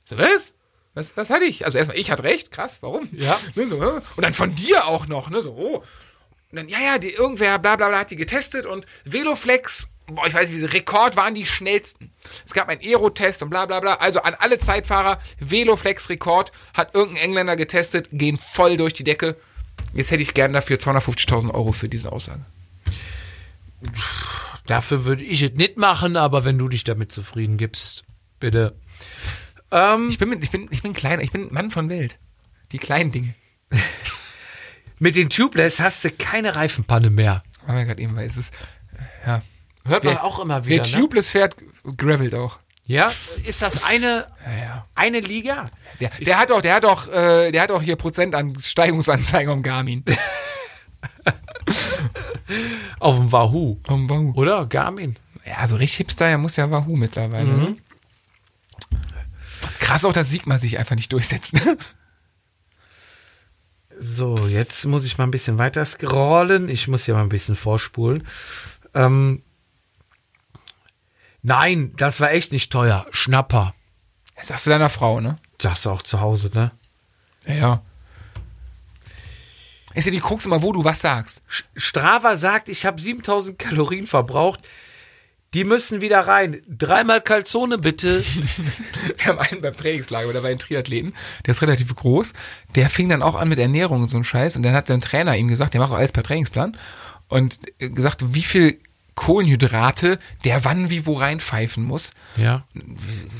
Speaker 2: So, was? Was, was hatte ich? Also erstmal, ich hatte recht, krass, warum?
Speaker 1: Ja. <laughs>
Speaker 2: Ne, so, hä? und dann von dir auch noch, ne? So, oh. Und dann, ja, ja, die, irgendwer, bla bla bla, hat die getestet und Veloflex, boah, ich weiß nicht, wie sie, Rekord waren die schnellsten. Es gab einen Aero-Test und bla bla bla. Also an alle Zeitfahrer, Veloflex-Rekord hat irgendein Engländer getestet, gehen voll durch die Decke. Jetzt hätte ich gern dafür 250.000 Euro für diese Aussage.
Speaker 1: Dafür würde ich es nicht machen, aber wenn du dich damit zufrieden gibst, bitte. Ähm,
Speaker 2: Ich bin, mit, ich bin, ich bin kleiner, ich bin Mann von Welt. Die kleinen Dinge. <laughs>
Speaker 1: mit den Tubeless hast du keine Reifenpanne mehr.
Speaker 2: War mir gerade eben, weil es ist, ja.
Speaker 1: Hört man
Speaker 2: Wer-
Speaker 1: auch immer
Speaker 2: Wer
Speaker 1: wieder. Ne?
Speaker 2: tubeless fährt, gravelt auch.
Speaker 1: Ja? Ist das eine,
Speaker 2: Ja, ja.
Speaker 1: eine Liga?
Speaker 2: Der, der hat auch, der hat auch, äh, der hat auch hier Prozent an Steigungsanzeigen am Garmin. <laughs>
Speaker 1: Auf dem Wahoo.
Speaker 2: Am Wahoo.
Speaker 1: Oder? Garmin.
Speaker 2: Ja, so richtig Hipster, ja, muss ja Wahoo mittlerweile. Ne? Krass auch, dass Sigma sich einfach nicht durchsetzt. Ne?
Speaker 1: So, jetzt muss ich mal ein bisschen weiter scrollen. Ich muss hier mal ein bisschen vorspulen. Ähm, nein, das war echt nicht teuer. Schnapper.
Speaker 2: Das sagst du deiner Frau, ne?
Speaker 1: Das auch zu Hause, ne?
Speaker 2: Ja, ja. Ist ja die Krux immer, wo du was sagst.
Speaker 1: Strava sagt, ich habe 7000 Kalorien verbraucht. Die müssen wieder rein. Dreimal Calzone bitte. <laughs>
Speaker 2: Wir haben einen beim Trainingslager, oder bei einem Triathleten, der ist relativ groß, der fing dann auch an mit Ernährung und so ein Scheiß und dann hat sein Trainer ihm gesagt, der macht auch alles per Trainingsplan und äh, gesagt, wie viel Kohlenhydrate der wann wie wo reinpfeifen muss.
Speaker 1: Ja.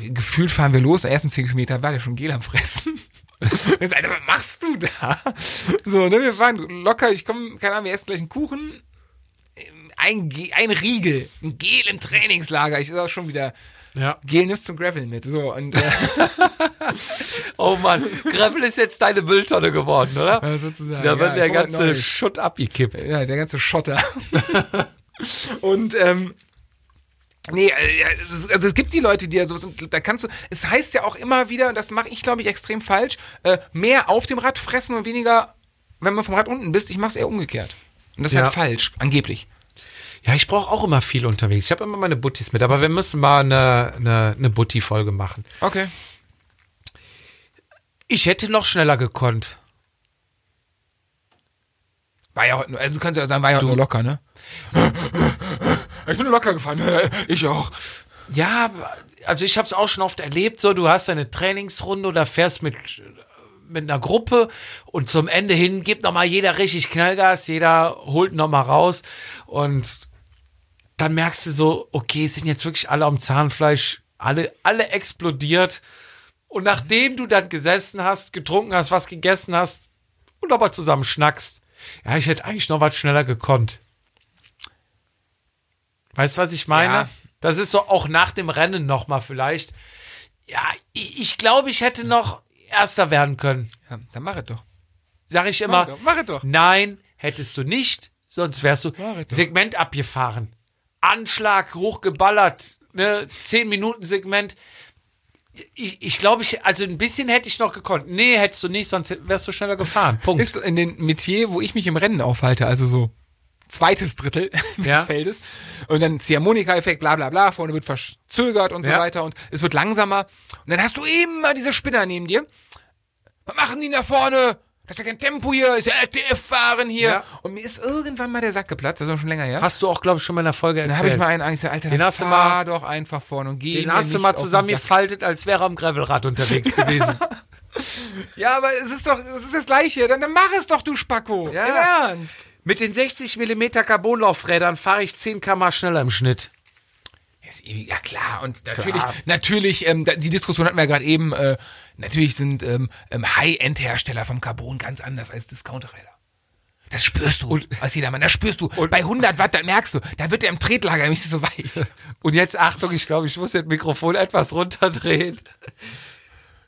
Speaker 2: Gefühlt fahren wir los, ersten 10 Kilometer war der schon Gel am Fressen. <laughs> Sag, Alter, was machst du da? So, ne, wir fahren locker, ich komme, keine Ahnung, wir essen gleich einen Kuchen, ein, Ge- ein Riegel, ein Gel im Trainingslager, ich ist auch schon wieder,
Speaker 1: Ja.
Speaker 2: Gel nimmst zum Gravel mit, so, und, äh, <laughs>
Speaker 1: Oh Mann, Gravel ist jetzt deine Mülltonne geworden, oder?
Speaker 2: Ja, sozusagen.
Speaker 1: Da wird
Speaker 2: ja,
Speaker 1: der ganze. Schutt abgekippt.
Speaker 2: Ja, der ganze Schotter. <laughs> und, ähm, Nee, äh, es- also es gibt die Leute, die ja sowas, da kannst du, es heißt ja auch immer wieder, und das mache ich glaube ich extrem falsch, äh, mehr auf dem Rad fressen und weniger wenn man vom Rad unten bist, ich mach's eher umgekehrt. Und das ist
Speaker 1: Ja.
Speaker 2: halt falsch, angeblich.
Speaker 1: Ja, ich brauche auch immer viel unterwegs. Ich habe immer meine Buttis mit, aber wir müssen mal eine, eine, eine Butti-Folge machen.
Speaker 2: Okay.
Speaker 1: Ich hätte noch schneller gekonnt.
Speaker 2: War ja heute nur, also du kannst ja sagen, war ja heute nur locker, ne? Ich bin locker gefahren. <laughs> Ich auch.
Speaker 1: Ja, also ich habe es auch schon oft erlebt, so du hast eine Trainingsrunde oder fährst mit mit einer Gruppe und zum Ende hin gibt noch mal jeder richtig Knallgas, jeder holt noch mal raus und dann merkst du so, okay, es sind jetzt wirklich alle am Zahnfleisch, alle alle explodiert und nachdem du dann gesessen hast, getrunken hast, was gegessen hast und nochmal zusammen schnackst, ja, ich hätte eigentlich noch was schneller gekonnt. Weißt du, was ich meine?
Speaker 2: Ja.
Speaker 1: Das ist so auch nach dem Rennen noch mal vielleicht. Ja, ich, ich glaube, ich hätte noch Erster werden können.
Speaker 2: Ja, dann mach es doch.
Speaker 1: Sag ich
Speaker 2: Mach
Speaker 1: immer.
Speaker 2: doch. Mach es doch.
Speaker 1: Nein, hättest du nicht, sonst wärst du
Speaker 2: Mach.
Speaker 1: Segment abgefahren. Anschlag hochgeballert, ne, 10 Minuten Segment. Ich, ich glaube, ich, also ein bisschen hätte ich noch gekonnt. Nee, hättest du nicht, sonst wärst du schneller gefahren. <laughs> Punkt.
Speaker 2: Ist in den Metier, wo ich mich im Rennen aufhalte, also so zweites Drittel <laughs> des
Speaker 1: Ja.
Speaker 2: Feldes. Und dann Ziehharmonika-Effekt, bla bla bla, vorne wird verzögert und so
Speaker 1: Ja.
Speaker 2: weiter und es wird langsamer. Und dann hast du immer diese Spinner neben dir. Was machen die da vorne? Das ist ja kein Tempo hier, ist ja RTF-Fahren hier.
Speaker 1: Ja.
Speaker 2: Und mir ist irgendwann mal der Sack geplatzt, das auch schon länger her.
Speaker 1: Hast du auch, glaube ich, schon mal in der Folge
Speaker 2: dann
Speaker 1: erzählt.
Speaker 2: habe ich mal einen gesagt, Alter,
Speaker 1: Den
Speaker 2: dann
Speaker 1: hast du mal-
Speaker 2: doch einfach vorne und geh
Speaker 1: Den hast du mal zusammengefaltet, als wäre er am Gravelrad unterwegs <laughs> gewesen.
Speaker 2: Ja, aber es ist doch, es ist das Gleiche. Dann, dann mach es doch, du Spacko.
Speaker 1: Ja.
Speaker 2: Im Ernst.
Speaker 1: Mit den 60 mm Carbonlaufrädern fahre ich 10 km schneller im Schnitt.
Speaker 2: Ja, klar. Und natürlich, natürlich, ähm, die Diskussion hatten wir ja gerade eben, äh, natürlich sind ähm, ähm, High-End-Hersteller vom Carbon ganz anders als Discounterräder. Das spürst du als jedermann. Das spürst du. Bei 100 Watt, da merkst du, da wird der im Tretlager nämlich so weich. <laughs>
Speaker 1: Und jetzt Achtung, ich glaube, ich muss das Mikrofon etwas runterdrehen.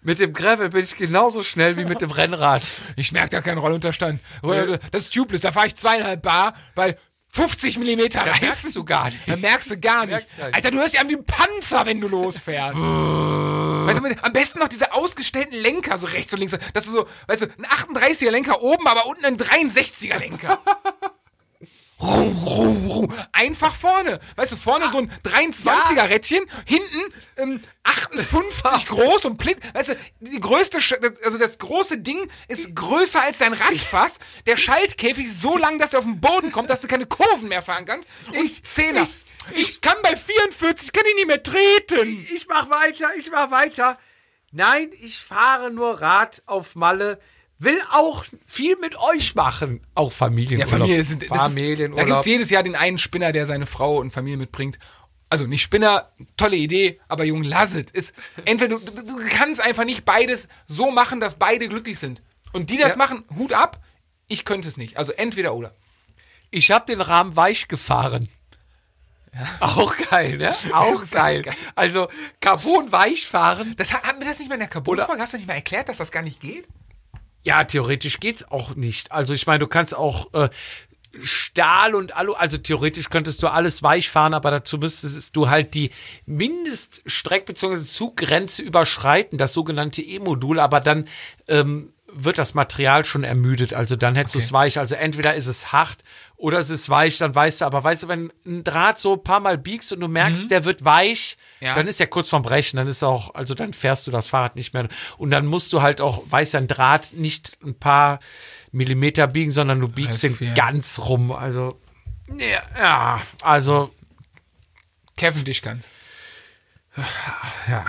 Speaker 1: Mit dem Gravel bin ich genauso schnell wie mit dem <laughs> Rennrad.
Speaker 2: Ich merke da keinen Rollunterstand. Das ist tubeless, da fahre ich zweieinhalb Bar bei 50 Millimeter
Speaker 1: Da
Speaker 2: Reifen.
Speaker 1: merkst du gar nicht.
Speaker 2: Da merkst du gar nicht.
Speaker 1: Gar nicht.
Speaker 2: Alter, du hörst dich an wie ein Panzer, wenn du losfährst. weißt du, am besten noch diese ausgestellten Lenker, so rechts und links. Dass du so, weißt du, ein 38er Lenker oben, aber unten ein 63er Lenker. <laughs> Einfach vorne. Weißt du, vorne so ein 23er Rädchen, hinten ähm, 58 <laughs> groß und blitz. Weißt du, die größte, also das große Ding ist größer als dein Radfass. Der Schaltkäfig ist so lang, dass du auf den Boden kommst, dass du keine Kurven mehr fahren kannst. Und Zehner. Ich, kann bei 44, kann ich nicht mehr treten.
Speaker 1: Ich mach weiter, ich mach weiter. Nein, ich fahre nur Rad auf Malle. Will auch viel mit euch machen. Auch
Speaker 2: Ja,
Speaker 1: Familienurlaub.
Speaker 2: Familie sind, das ist, da
Speaker 1: Familienurlaub.
Speaker 2: gibt's jedes Jahr den einen Spinner, der seine Frau und Familie mitbringt. Also nicht Spinner, tolle Idee, aber Jung, lass es. Entweder du, du, kannst einfach nicht beides so machen, dass beide glücklich sind. Und die das
Speaker 1: Ja.
Speaker 2: machen, Hut ab. Ich könnte es nicht. Also entweder oder.
Speaker 1: Ich habe den Rahmen weich gefahren. Auch geil, ne? <laughs> Auch geil.
Speaker 2: geil.
Speaker 1: Also Carbon weich fahren.
Speaker 2: Das, hat- wir das nicht mal in der Carbon-Folge? Hast du nicht mal erklärt, dass das gar nicht geht?
Speaker 1: Ja, theoretisch geht's auch nicht. Also ich meine, du kannst auch äh, Stahl und Alu, also theoretisch könntest du alles weich fahren, aber dazu müsstest du halt die Mindeststreck- bzw. Zuggrenze überschreiten, das sogenannte E-Modul, aber dann ähm, wird das Material schon ermüdet. Also dann hättest du es weich. Also entweder ist es hart oder es ist weich, dann weißt du, aber weißt du, wenn ein Draht so ein paar Mal biegst und du merkst, der wird weich,
Speaker 2: Ja.
Speaker 1: dann ist ja kurz vorm Brechen, dann ist auch, also dann fährst du das Fahrrad nicht mehr. Und dann musst du halt auch, weiß ein Draht nicht ein paar Millimeter biegen, sondern du biegst den
Speaker 2: fair.
Speaker 1: ganz rum. Also, ja, ja also,
Speaker 2: Kevin dich ganz.
Speaker 1: ja.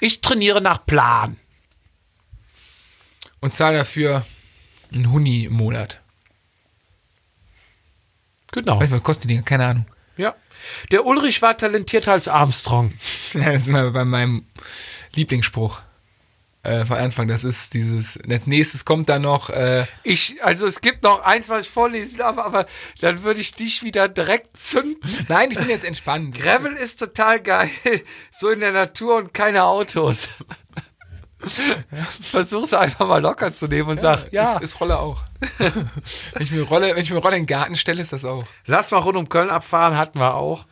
Speaker 1: Ich trainiere nach Plan.
Speaker 2: Und zahle dafür einen Huni im Monat.
Speaker 1: Genau.
Speaker 2: Was kostet die Dinger? Keine Ahnung.
Speaker 1: Ja. Der Ulrich war talentierter als Armstrong. <laughs>
Speaker 2: Das ist mal bei meinem Lieblingsspruch. Äh, von Anfang, das ist dieses, als nächstes kommt dann noch, äh,
Speaker 1: Ich, also es gibt noch eins, was ich vorlesen darf, aber dann würde ich dich wieder direkt zünden.
Speaker 2: nein, ich bin jetzt entspannt. <laughs>
Speaker 1: Gravel ist total geil. So in der Natur und keine Autos. <laughs> Versuch's einfach mal locker zu nehmen und sag, ja,
Speaker 2: Ist, ist Rolle auch. <laughs> wenn, ich mir Rolle, wenn ich mir Rolle in den Garten stelle, ist das auch.
Speaker 1: lass mal rund um Köln abfahren, hatten wir auch.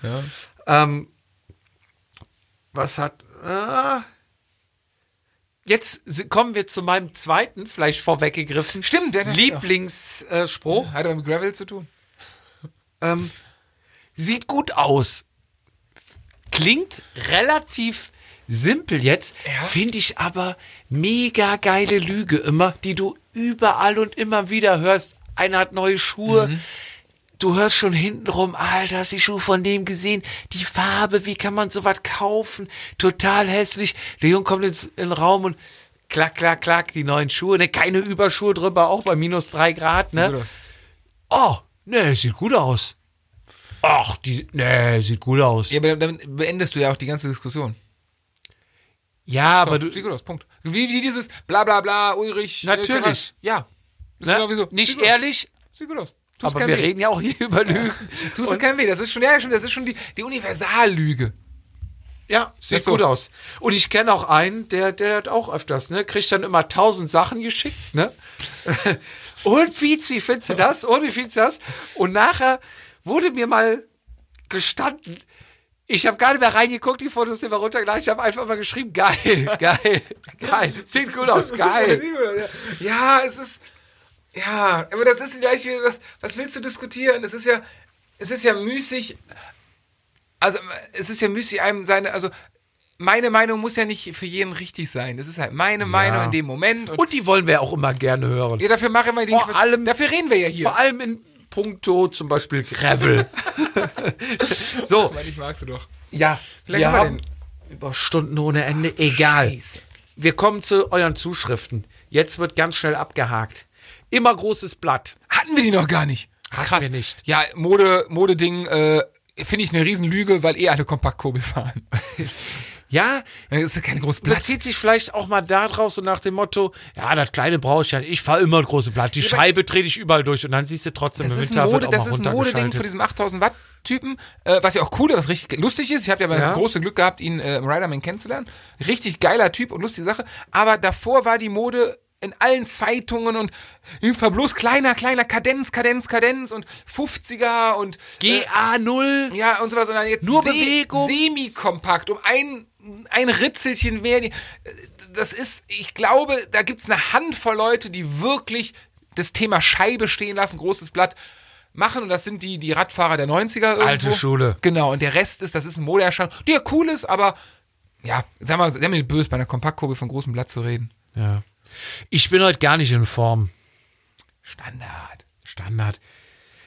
Speaker 1: Ähm, was hat. Ah, jetzt kommen wir zu meinem zweiten, vielleicht vorweggegriffen,
Speaker 2: Stimmt, der-
Speaker 1: Lieblingsspruch.
Speaker 2: Hat aber mit Gravel zu tun.
Speaker 1: Ähm, sieht gut aus. Klingt relativ simpel jetzt,
Speaker 2: Ja.
Speaker 1: finde ich aber mega geile Lüge immer, die du überall und immer wieder hörst. Einer hat neue Schuhe.
Speaker 2: Mhm.
Speaker 1: Du hörst schon hintenrum, Alter, hast die Schuhe von dem gesehen? Die Farbe, wie kann man sowas kaufen? Total hässlich. Der Junge kommt ins in den Raum und klack, klack, klack, die neuen Schuhe. Ne, keine Überschuhe drüber, auch bei minus drei Grad, ne? Oh, nee, sieht gut aus. Ach, die, nee, sieht gut aus.
Speaker 2: Ja, aber damit beendest du ja auch die ganze Diskussion.
Speaker 1: Ja, aber du,
Speaker 2: Sieht gut aus, Punkt. Wie, wie dieses bla bla bla, Ulrich. äh,
Speaker 1: Natürlich.
Speaker 2: Karas- Ja.
Speaker 1: Ne,
Speaker 2: genau wie so.
Speaker 1: nicht
Speaker 2: Sieht gut aus.
Speaker 1: ehrlich,
Speaker 2: Sieht gut aus. Tust
Speaker 1: aber wir
Speaker 2: weh.
Speaker 1: reden ja auch hier über Lügen.
Speaker 2: Tust du keinem weh. Das ist schon, ja, schon, das ist schon die, die Universallüge.
Speaker 1: Ja, sieht
Speaker 2: so.
Speaker 1: gut aus. Und ich kenne auch einen, der, der hat auch öfters, ne? Kriegt dann immer tausend Sachen geschickt, ne? <laughs> Und Fietz, wie findest du das? Und wie findest du das? Und nachher wurde mir mal gestanden, ich habe gar nicht mehr reingeguckt, die Fotos sind mal runtergeladen. Ich habe einfach mal geschrieben, geil, <laughs> geil, geil. Sieht gut aus, geil. <laughs>
Speaker 2: Ja, es ist. Ja, aber das ist gleich wie, was, was willst du diskutieren? Es ist ja, es ist ja müßig. Also, es ist ja müßig, einem seine, also, meine Meinung muss ja nicht für jeden richtig sein. Das ist halt meine Meinung in dem Moment. Und,
Speaker 1: Und die wollen wir auch immer gerne hören.
Speaker 2: ja, dafür machen wir den
Speaker 1: Vor allem-
Speaker 2: dafür reden wir ja hier.
Speaker 1: Vor allem in puncto zum Beispiel Gravel. <laughs> so,
Speaker 2: Weil ich magst du doch.
Speaker 1: ja,
Speaker 2: lange
Speaker 1: wir
Speaker 2: haben wir
Speaker 1: haben Überstunden ohne Ende, egal.
Speaker 2: Scheiße.
Speaker 1: Wir kommen zu euren Zuschriften. Jetzt wird ganz schnell abgehakt. Immer großes Blatt.
Speaker 2: Hatten wir die noch gar nicht.
Speaker 1: Hatten wir nicht.
Speaker 2: Ja, Mode, Modeding, äh, finde ich eine Riesenlüge, weil eh alle Kompaktkurbel fahren. <laughs>
Speaker 1: Ja,
Speaker 2: Das ist ja keine große Platz.
Speaker 1: bezieht sich vielleicht auch mal da drauf, so nach dem Motto, ja, das kleine brauche ich ja. Ich fahre immer ein großes Blatt. Die Scheibe trete ich überall durch und dann siehst du trotzdem
Speaker 2: Das
Speaker 1: im Winter
Speaker 2: Mode,
Speaker 1: wird auch
Speaker 2: das
Speaker 1: mal
Speaker 2: ist ein Modeding von diesem 8000 Watt Typen, äh, was ja auch cool ist, was richtig lustig ist. Ich habe ja aber
Speaker 1: Ja.
Speaker 2: das große Glück gehabt, ihn äh, im Riderman kennenzulernen. Richtig geiler Typ und lustige Sache. Aber davor war die Mode in allen Zeitungen und einfach bloß kleiner, kleiner Kadenz, Kadenz, Kadenz und 50er und äh,
Speaker 1: GA0.
Speaker 2: ja und sowas und dann jetzt
Speaker 1: Nur Bewegung.
Speaker 2: semi-kompakt um ein ein Ritzelchen mehr. Das ist, ich glaube, da gibt's eine Handvoll Leute, die wirklich das Thema Scheibe stehen lassen, großes Blatt machen und das sind die die Radfahrer der 90er irgendwo.
Speaker 1: Alte Schule.
Speaker 2: Genau und der Rest ist, das ist ein Modeerscheinung, die ja cool ist, aber ja, sag mal, sei mir böse bei einer Kompaktkurbel von großem Blatt zu reden.
Speaker 1: Ja. Ich bin heute gar nicht in Form.
Speaker 2: Standard.
Speaker 1: Standard.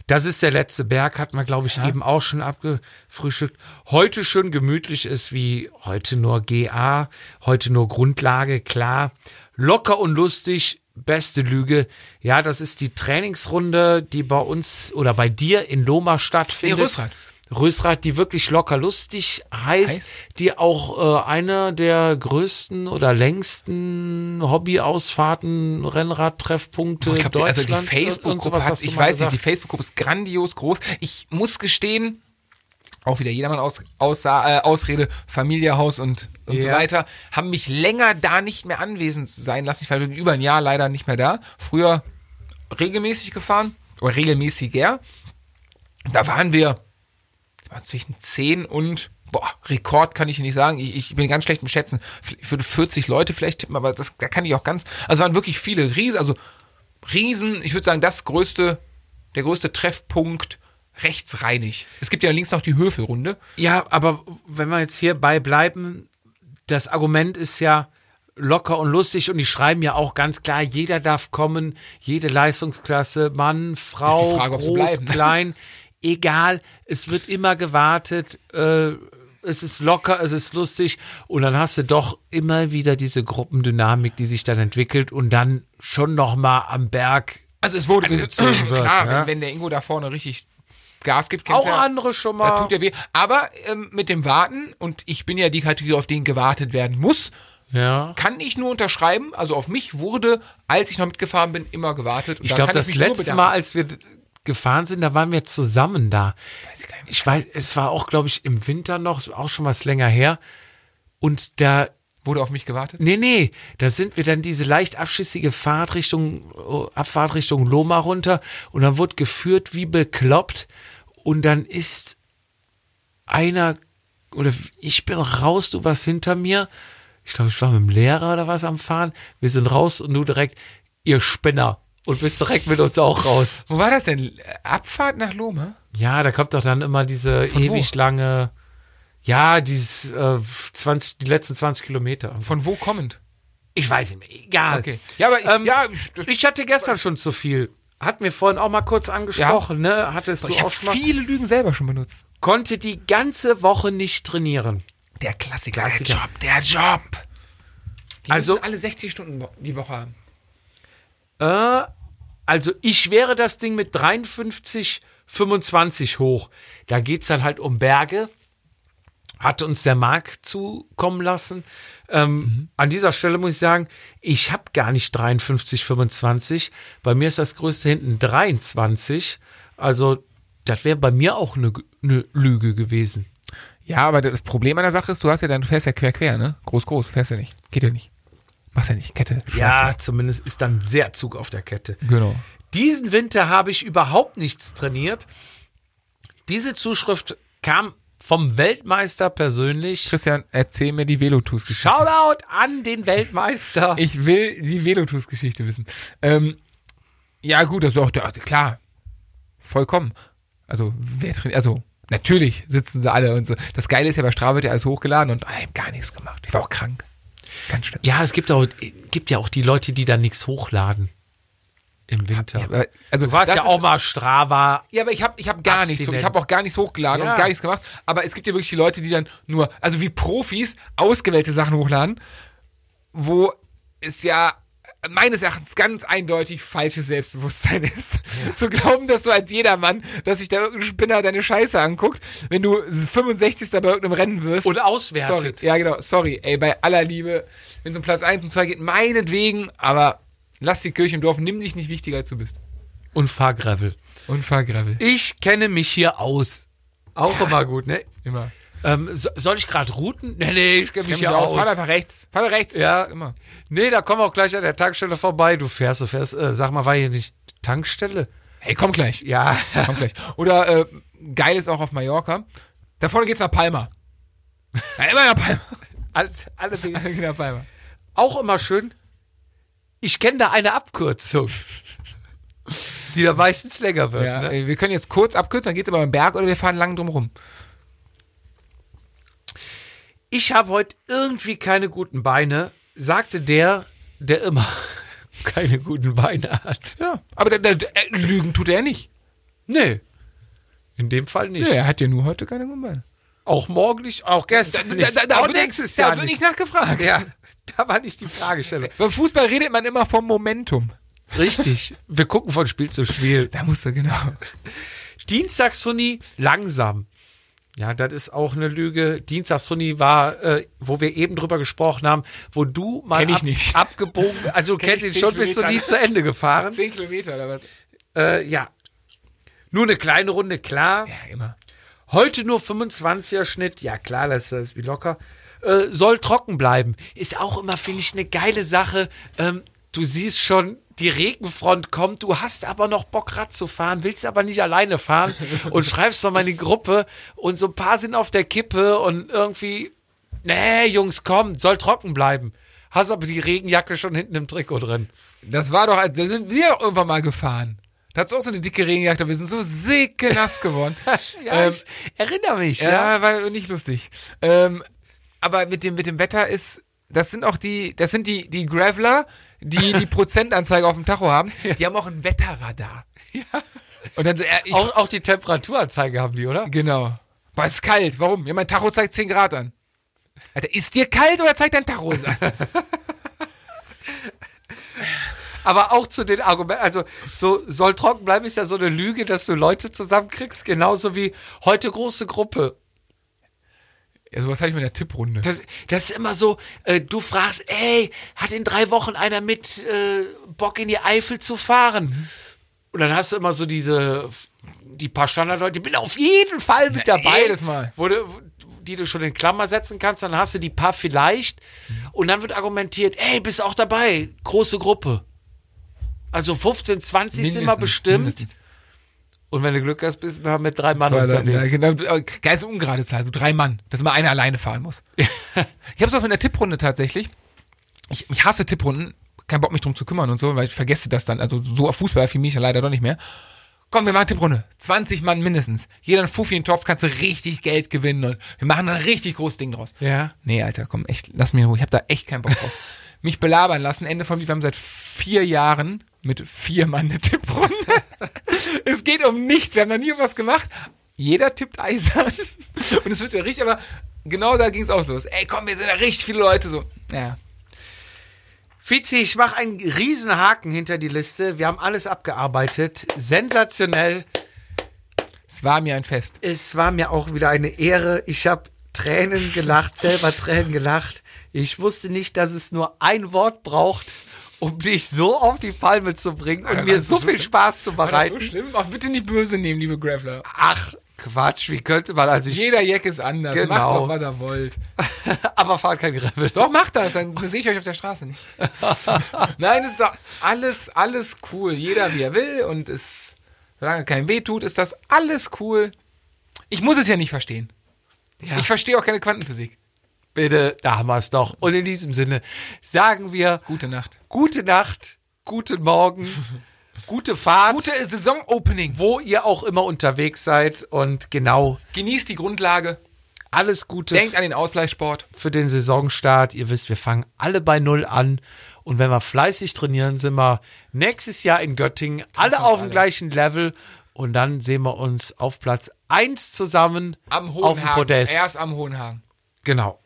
Speaker 1: Das ist der letzte Berg, hat man, glaube ich, eben auch schon abgefrühstückt. Heute schon gemütlich ist wie heute nur GA, heute nur Grundlage, klar. Locker und lustig, beste Lüge. Ja, das ist die Trainingsrunde, die bei uns oder bei dir in Loma stattfindet.
Speaker 2: Nee, Rösrath.
Speaker 1: Rösrath, die wirklich locker lustig heißt,
Speaker 2: Heißt?
Speaker 1: die auch äh, eine der größten oder längsten Hobbyausfahrten, Rennradtreffpunkte
Speaker 2: Ich glaube, also die Facebook-Gruppe hat, ich weiß nicht, die
Speaker 1: gesagt.
Speaker 2: Facebook-Gruppe ist grandios groß. Ich muss gestehen, auch wieder jedermann aus, aus, äh, Ausrede, Familie, Haus und, und so
Speaker 1: Ja.
Speaker 2: weiter, haben mich länger da nicht mehr anwesend sein lassen. Ich war über ein Jahr leider nicht mehr da. Früher regelmäßig gefahren oder regelmäßiger. Da waren wir war zwischen 10 und boah, Rekord kann ich nicht sagen. Ich, ich bin ganz schlecht im Schätzen. Ich würde 40 Leute vielleicht tippen, aber das da kann ich auch ganz. Also waren wirklich viele Riesen, also Riesen, ich würde sagen, das größte, der größte Treffpunkt rechtsreinig. Es gibt ja links noch die Höfelrunde.
Speaker 1: Ja, aber wenn wir jetzt hierbei bleiben, das Argument ist ja locker und lustig und die schreiben ja auch ganz klar, jeder darf kommen, jede Leistungsklasse, Mann, Frau,
Speaker 2: Ist die Frage, ob sie
Speaker 1: groß,
Speaker 2: bleiben, ne?
Speaker 1: klein, <laughs> egal, es wird immer gewartet, äh, es ist locker, es ist lustig und dann hast du doch immer wieder diese Gruppendynamik, die sich dann entwickelt und dann schon noch mal am Berg
Speaker 2: Also es wurde
Speaker 1: wird,
Speaker 2: klar,
Speaker 1: ja.
Speaker 2: wenn, wenn der Ingo da vorne richtig Gas gibt, kennst
Speaker 1: auch
Speaker 2: ja,
Speaker 1: andere schon
Speaker 2: Da
Speaker 1: mal.
Speaker 2: tut ja weh. Aber ähm, mit dem Warten, und ich bin ja die Kategorie, auf den gewartet werden muss,
Speaker 1: ja.
Speaker 2: kann ich nur unterschreiben. Also auf mich wurde, als ich noch mitgefahren bin, immer gewartet. Und
Speaker 1: Ich
Speaker 2: da
Speaker 1: glaube, das letzte. Mal, als wir gefahren sind, da waren wir zusammen da.
Speaker 2: Weiß ich.
Speaker 1: Ich weiß, es war auch, glaube ich, im Winter noch, auch schon was länger her. Und da,
Speaker 2: Wurde auf mich gewartet?
Speaker 1: nee, nee, da sind wir dann diese leicht abschüssige Fahrt Richtung, oh, Abfahrt Richtung Loma runter und dann wurde geführt wie bekloppt und dann ist einer, oder ich bin raus, du warst hinter mir. ich glaube, ich war mit dem Lehrer oder was am Fahren. Wir sind raus und du direkt, ihr Spinner. Und bist direkt mit uns auch raus.
Speaker 2: Wo war das denn? Abfahrt nach Loma?
Speaker 1: Ja, da kommt doch dann immer diese
Speaker 2: Von wo?
Speaker 1: ewig lange, ja, dieses äh, 20, die letzten 20 Kilometer.
Speaker 2: Von wo kommend?
Speaker 1: Ich weiß nicht mehr, egal.
Speaker 2: Okay. Ja, aber ich,
Speaker 1: Ähm,
Speaker 2: ja, ich,
Speaker 1: Ich hatte gestern schon zu viel. Hatten wir vorhin auch mal kurz angesprochen, ne? Hattest du
Speaker 2: ich
Speaker 1: auch
Speaker 2: habe
Speaker 1: schon
Speaker 2: viele Lügen selber schon benutzt.
Speaker 1: Konnte die ganze Woche nicht trainieren.
Speaker 2: Der Klassiker,
Speaker 1: Klassiker.
Speaker 2: der Job, der Job. Die
Speaker 1: Also-
Speaker 2: alle 60 Stunden wo- die Woche haben.
Speaker 1: Äh, also ich wäre das Ding mit 53, 25 hoch. Da geht's dann halt um Berge. Hat uns der Marc zukommen lassen. Ähm, An dieser Stelle muss ich sagen, ich habe gar nicht 53, 25. Bei mir ist das größte hinten 23. Also das wäre bei mir auch eine eine Lüge gewesen.
Speaker 2: Ja, aber das Problem an der Sache ist, du hast ja dann, du fährst ja quer quer, ne? Groß, groß, fährst ja nicht. Geht ja nicht. Machst ja nicht. Kette.
Speaker 1: Ja, zumindest ist dann sehr Zug auf der Kette.
Speaker 2: Genau.
Speaker 1: Diesen Winter habe ich überhaupt nichts trainiert. Diese Zuschrift kam vom Weltmeister persönlich.
Speaker 2: Christian, erzähl mir die Velotus-Geschichte.
Speaker 1: Shoutout an den Weltmeister. <laughs>
Speaker 2: Ich will die Velotus-Geschichte wissen. Ähm, ja, gut, das ist auch, also klar. Vollkommen. Also, wer trainiert, also, natürlich sitzen sie alle und so. Das Geile ist ja, bei Strava wird ja alles hochgeladen und ich hab gar nichts gemacht. Ich war auch krank. Ganz schlimm.
Speaker 1: Ja, es gibt, auch, gibt ja auch die Leute, die da nichts hochladen. Im Winter.
Speaker 2: Aber, also,
Speaker 1: du warst ja auch
Speaker 2: ist-
Speaker 1: mal Strava.
Speaker 2: Ja, aber ich habe ich hab gar nichts.
Speaker 1: Abstinent.
Speaker 2: Ich habe auch gar nichts hochgeladen
Speaker 1: Ja.
Speaker 2: und gar nichts gemacht. Aber es gibt ja wirklich die Leute, die dann nur, also wie Profis, ausgewählte Sachen hochladen, wo es ja meines Erachtens ganz eindeutig falsches Selbstbewusstsein ist. Zu glauben, dass du als jedermann, dass sich da irgendein Spinner deine Scheiße anguckt, wenn du 65. bei irgendeinem Rennen wirst.
Speaker 1: Und auswertet.
Speaker 2: Sorry. Ja, genau. Sorry. Ey, bei aller Liebe, wenn es um Platz 1 und 2 geht, meinetwegen, aber lass die Kirche im Dorf, nimm dich nicht wichtiger, als du bist.
Speaker 1: Und Fahrgravel.
Speaker 2: Und fahr Gravel.
Speaker 1: Ich kenne mich hier aus. Auch immer gut, ne?
Speaker 2: Immer.
Speaker 1: Ähm, so, soll ich gerade routen? Nee, nee, ich kenne mich hier
Speaker 2: aus. Fahr einfach rechts. Fahr doch rechts.
Speaker 1: Ja.
Speaker 2: Immer.
Speaker 1: Nee, da kommen wir auch gleich an der Tankstelle vorbei. Du fährst, du fährst. Äh, sag mal, war hier nicht Tankstelle?
Speaker 2: Hey, komm gleich.
Speaker 1: Ja. <laughs>
Speaker 2: Komm gleich. Oder äh, geil ist auch auf Mallorca. Da vorne geht's nach Palma. Ja, immer nach Palma. <laughs>
Speaker 1: Alles, alle. <laughs>
Speaker 2: Geht nach Palma.
Speaker 1: Auch immer schön. Ich kenne da eine Abkürzung, die da meistens länger wird.
Speaker 2: Ja,
Speaker 1: ne?
Speaker 2: wir können jetzt kurz abkürzen, dann geht's aber beim Berg oder wir fahren lang drum rum.
Speaker 1: Ich habe heute irgendwie keine guten Beine, sagte der, der immer <laughs> keine guten Beine hat.
Speaker 2: Ja. Aber der, der, der, äh, Lügen tut er nicht.
Speaker 1: Nee. In dem Fall nicht.
Speaker 2: Ja, er hat ja nur heute keine guten Beine.
Speaker 1: Auch morgen nicht, auch gestern nicht. auch
Speaker 2: wird-
Speaker 1: nächstes
Speaker 2: da
Speaker 1: Jahr
Speaker 2: wird
Speaker 1: nicht.
Speaker 2: nachgefragt.
Speaker 1: Ja, da war nicht die Fragestellung.
Speaker 2: Beim Fußball redet man immer vom Momentum.
Speaker 1: Richtig. Wir gucken von Spiel zu Spiel.
Speaker 2: Da musst du, genau.
Speaker 1: Dienstagshuni langsam. Ja, das ist auch eine Lüge. Dienstagshuni war, äh, wo wir eben drüber gesprochen haben, wo du mal ab,
Speaker 2: nicht. <laughs>
Speaker 1: abgebogen, also
Speaker 2: Kenn
Speaker 1: kennst ihn schon, bist du nie zu Ende gefahren.
Speaker 2: Zehn Kilometer oder was?
Speaker 1: Äh, ja. Nur eine kleine Runde, klar.
Speaker 2: Ja, immer.
Speaker 1: Heute nur 25er Schnitt. Ja, klar, das ist wie locker. Äh, soll trocken bleiben. Ist auch immer, finde ich, eine geile Sache. Ähm, du siehst schon, die Regenfront kommt, du hast aber noch Bock, Rad zu fahren, willst aber nicht alleine fahren <laughs> und schreibst noch mal in die Gruppe und so ein paar sind auf der Kippe und irgendwie, nee, Jungs, komm, soll trocken bleiben. Hast aber die Regenjacke schon hinten im Trikot drin.
Speaker 2: Das war doch, da sind wir auch irgendwann mal gefahren. Da hat's auch so eine dicke Regenjacke, wir sind so nass geworden. <laughs>
Speaker 1: Ja,
Speaker 2: Ähm,
Speaker 1: ich erinnere mich,
Speaker 2: ja,
Speaker 1: ja.
Speaker 2: war nicht lustig. Ähm, aber mit dem, mit dem Wetter ist, das sind auch die, das sind die, die Graveler, die die Prozentanzeige auf dem Tacho haben, die haben auch ein Wetterradar. Ja. Und dann, äh, ich,
Speaker 1: Auch, auch die Temperaturanzeige haben die, oder?
Speaker 2: genau. Boah, ist kalt. Warum? Ja, mein Tacho zeigt 10 Grad an. Alter, ist dir kalt oder zeigt dein Tacho es <laughs> an?
Speaker 1: Aber auch zu den Argumenten, also so soll trocken bleiben, ist ja so eine Lüge, dass du Leute zusammenkriegst, genauso wie heute große Gruppe.
Speaker 2: Ja, sowas habe ich mit der Tipprunde.
Speaker 1: Das, das ist immer so, äh, du fragst, ey, hat in drei Wochen einer mit äh, Bock in die Eifel zu fahren? Und dann hast du immer so diese, die paar Standardleute, die bin auf jeden Fall mit
Speaker 2: Na,
Speaker 1: dabei.
Speaker 2: jedes Mal.
Speaker 1: Wo du, die du schon in Klammer setzen kannst, dann hast du die paar vielleicht. Und dann wird argumentiert, ey, bist auch dabei, große Gruppe. Also 15, 20 sind wir
Speaker 2: Mindestens,
Speaker 1: bestimmt.
Speaker 2: mindestens.
Speaker 1: Und wenn du Glück hast, bist du mit drei Mann
Speaker 2: Zwei
Speaker 1: unterwegs.
Speaker 2: ja, genau, äh, geil ungerade Zahl, so drei Mann, dass immer einer alleine fahren muss. <laughs> Ich habe es auch in der Tipprunde tatsächlich. Ich, ich hasse Tipprunden. Kein Bock, mich drum zu kümmern und so, weil ich vergesse das dann. Also so auf Fußball für mich ja leider doch nicht mehr. Komm, wir machen Tipprunde. 20 Mann mindestens. Jeder ein Fuffi in den Topf, kannst du richtig Geld gewinnen und wir machen ein richtig großes Ding draus.
Speaker 1: Ja.
Speaker 2: Nee, Alter, komm, echt, lass mich in Ruhe. Ich hab da echt keinen Bock drauf. <laughs> mich belabern lassen. Ende vom Lied, wir haben seit vier Jahren mit vier Mann eine Tipprunde. <laughs> es geht um nichts. Wir haben noch nie was gemacht. Jeder tippt eisern. <laughs> Und es wird ja richtig, aber genau da ging es auch los. Ey, komm, wir sind da richtig viele Leute so. Ja.
Speaker 1: Fizi, ich mache einen riesen Haken hinter die Liste. Wir haben alles abgearbeitet. Sensationell.
Speaker 2: Es war mir ein Fest.
Speaker 1: Es war mir auch wieder eine Ehre. Ich habe Tränen gelacht, selber Tränen gelacht. Ich wusste nicht, dass es nur ein Wort braucht, um dich so auf die Palme zu bringen und
Speaker 2: Alter,
Speaker 1: mir so
Speaker 2: so
Speaker 1: viel
Speaker 2: schlimm.
Speaker 1: Spaß zu
Speaker 2: War das so
Speaker 1: bereiten.
Speaker 2: schlimm? Ach, bitte nicht böse nehmen, liebe Graveler.
Speaker 1: Ach, Quatsch, wie könnte man also ich,
Speaker 2: Jeder Jack ist anders. Macht
Speaker 1: Genau.
Speaker 2: doch, was er wollt. <laughs>
Speaker 1: aber fahr kein Gravel.
Speaker 2: Doch, macht das, dann sehe ich euch auf der Straße nicht. <laughs> Nein, es ist doch alles, alles cool. Jeder wie er will und es, solange kein weh tut, ist das alles cool. Ich muss es ja nicht verstehen. Ich verstehe auch keine Quantenphysik.
Speaker 1: Bitte, da haben wir es doch. Und in diesem Sinne sagen wir
Speaker 2: Gute Nacht.
Speaker 1: gute Nacht, guten Morgen, <laughs> gute Fahrt,
Speaker 2: Gute Saison-Opening.
Speaker 1: wo ihr auch immer unterwegs seid und genau
Speaker 2: Genießt die Grundlage.
Speaker 1: alles Gute
Speaker 2: Denkt an den Ausgleichssport.
Speaker 1: für den Saisonstart. Ihr wisst, wir fangen alle bei Null an. Und wenn wir fleißig trainieren, sind wir nächstes Jahr in Göttingen alle auf dem gleichen Level. Und dann sehen wir uns auf Platz 1 zusammen
Speaker 2: Am
Speaker 1: auf dem
Speaker 2: Hohenhagen.
Speaker 1: Podest.
Speaker 2: Erst am Hohenhagen.
Speaker 1: Genau.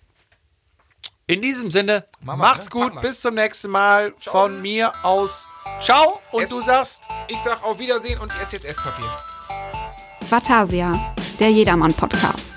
Speaker 1: In diesem Sinne,
Speaker 2: Mama,
Speaker 1: macht's
Speaker 2: ne?
Speaker 1: gut,
Speaker 2: Mach mal.
Speaker 1: bis zum nächsten Mal. Von mir aus. Ciao. Und
Speaker 2: Es-
Speaker 1: du sagst.
Speaker 2: Ich sag auf Wiedersehen und ich esse jetzt Esspapier.
Speaker 3: Vatasia, der Jedermann-Podcast.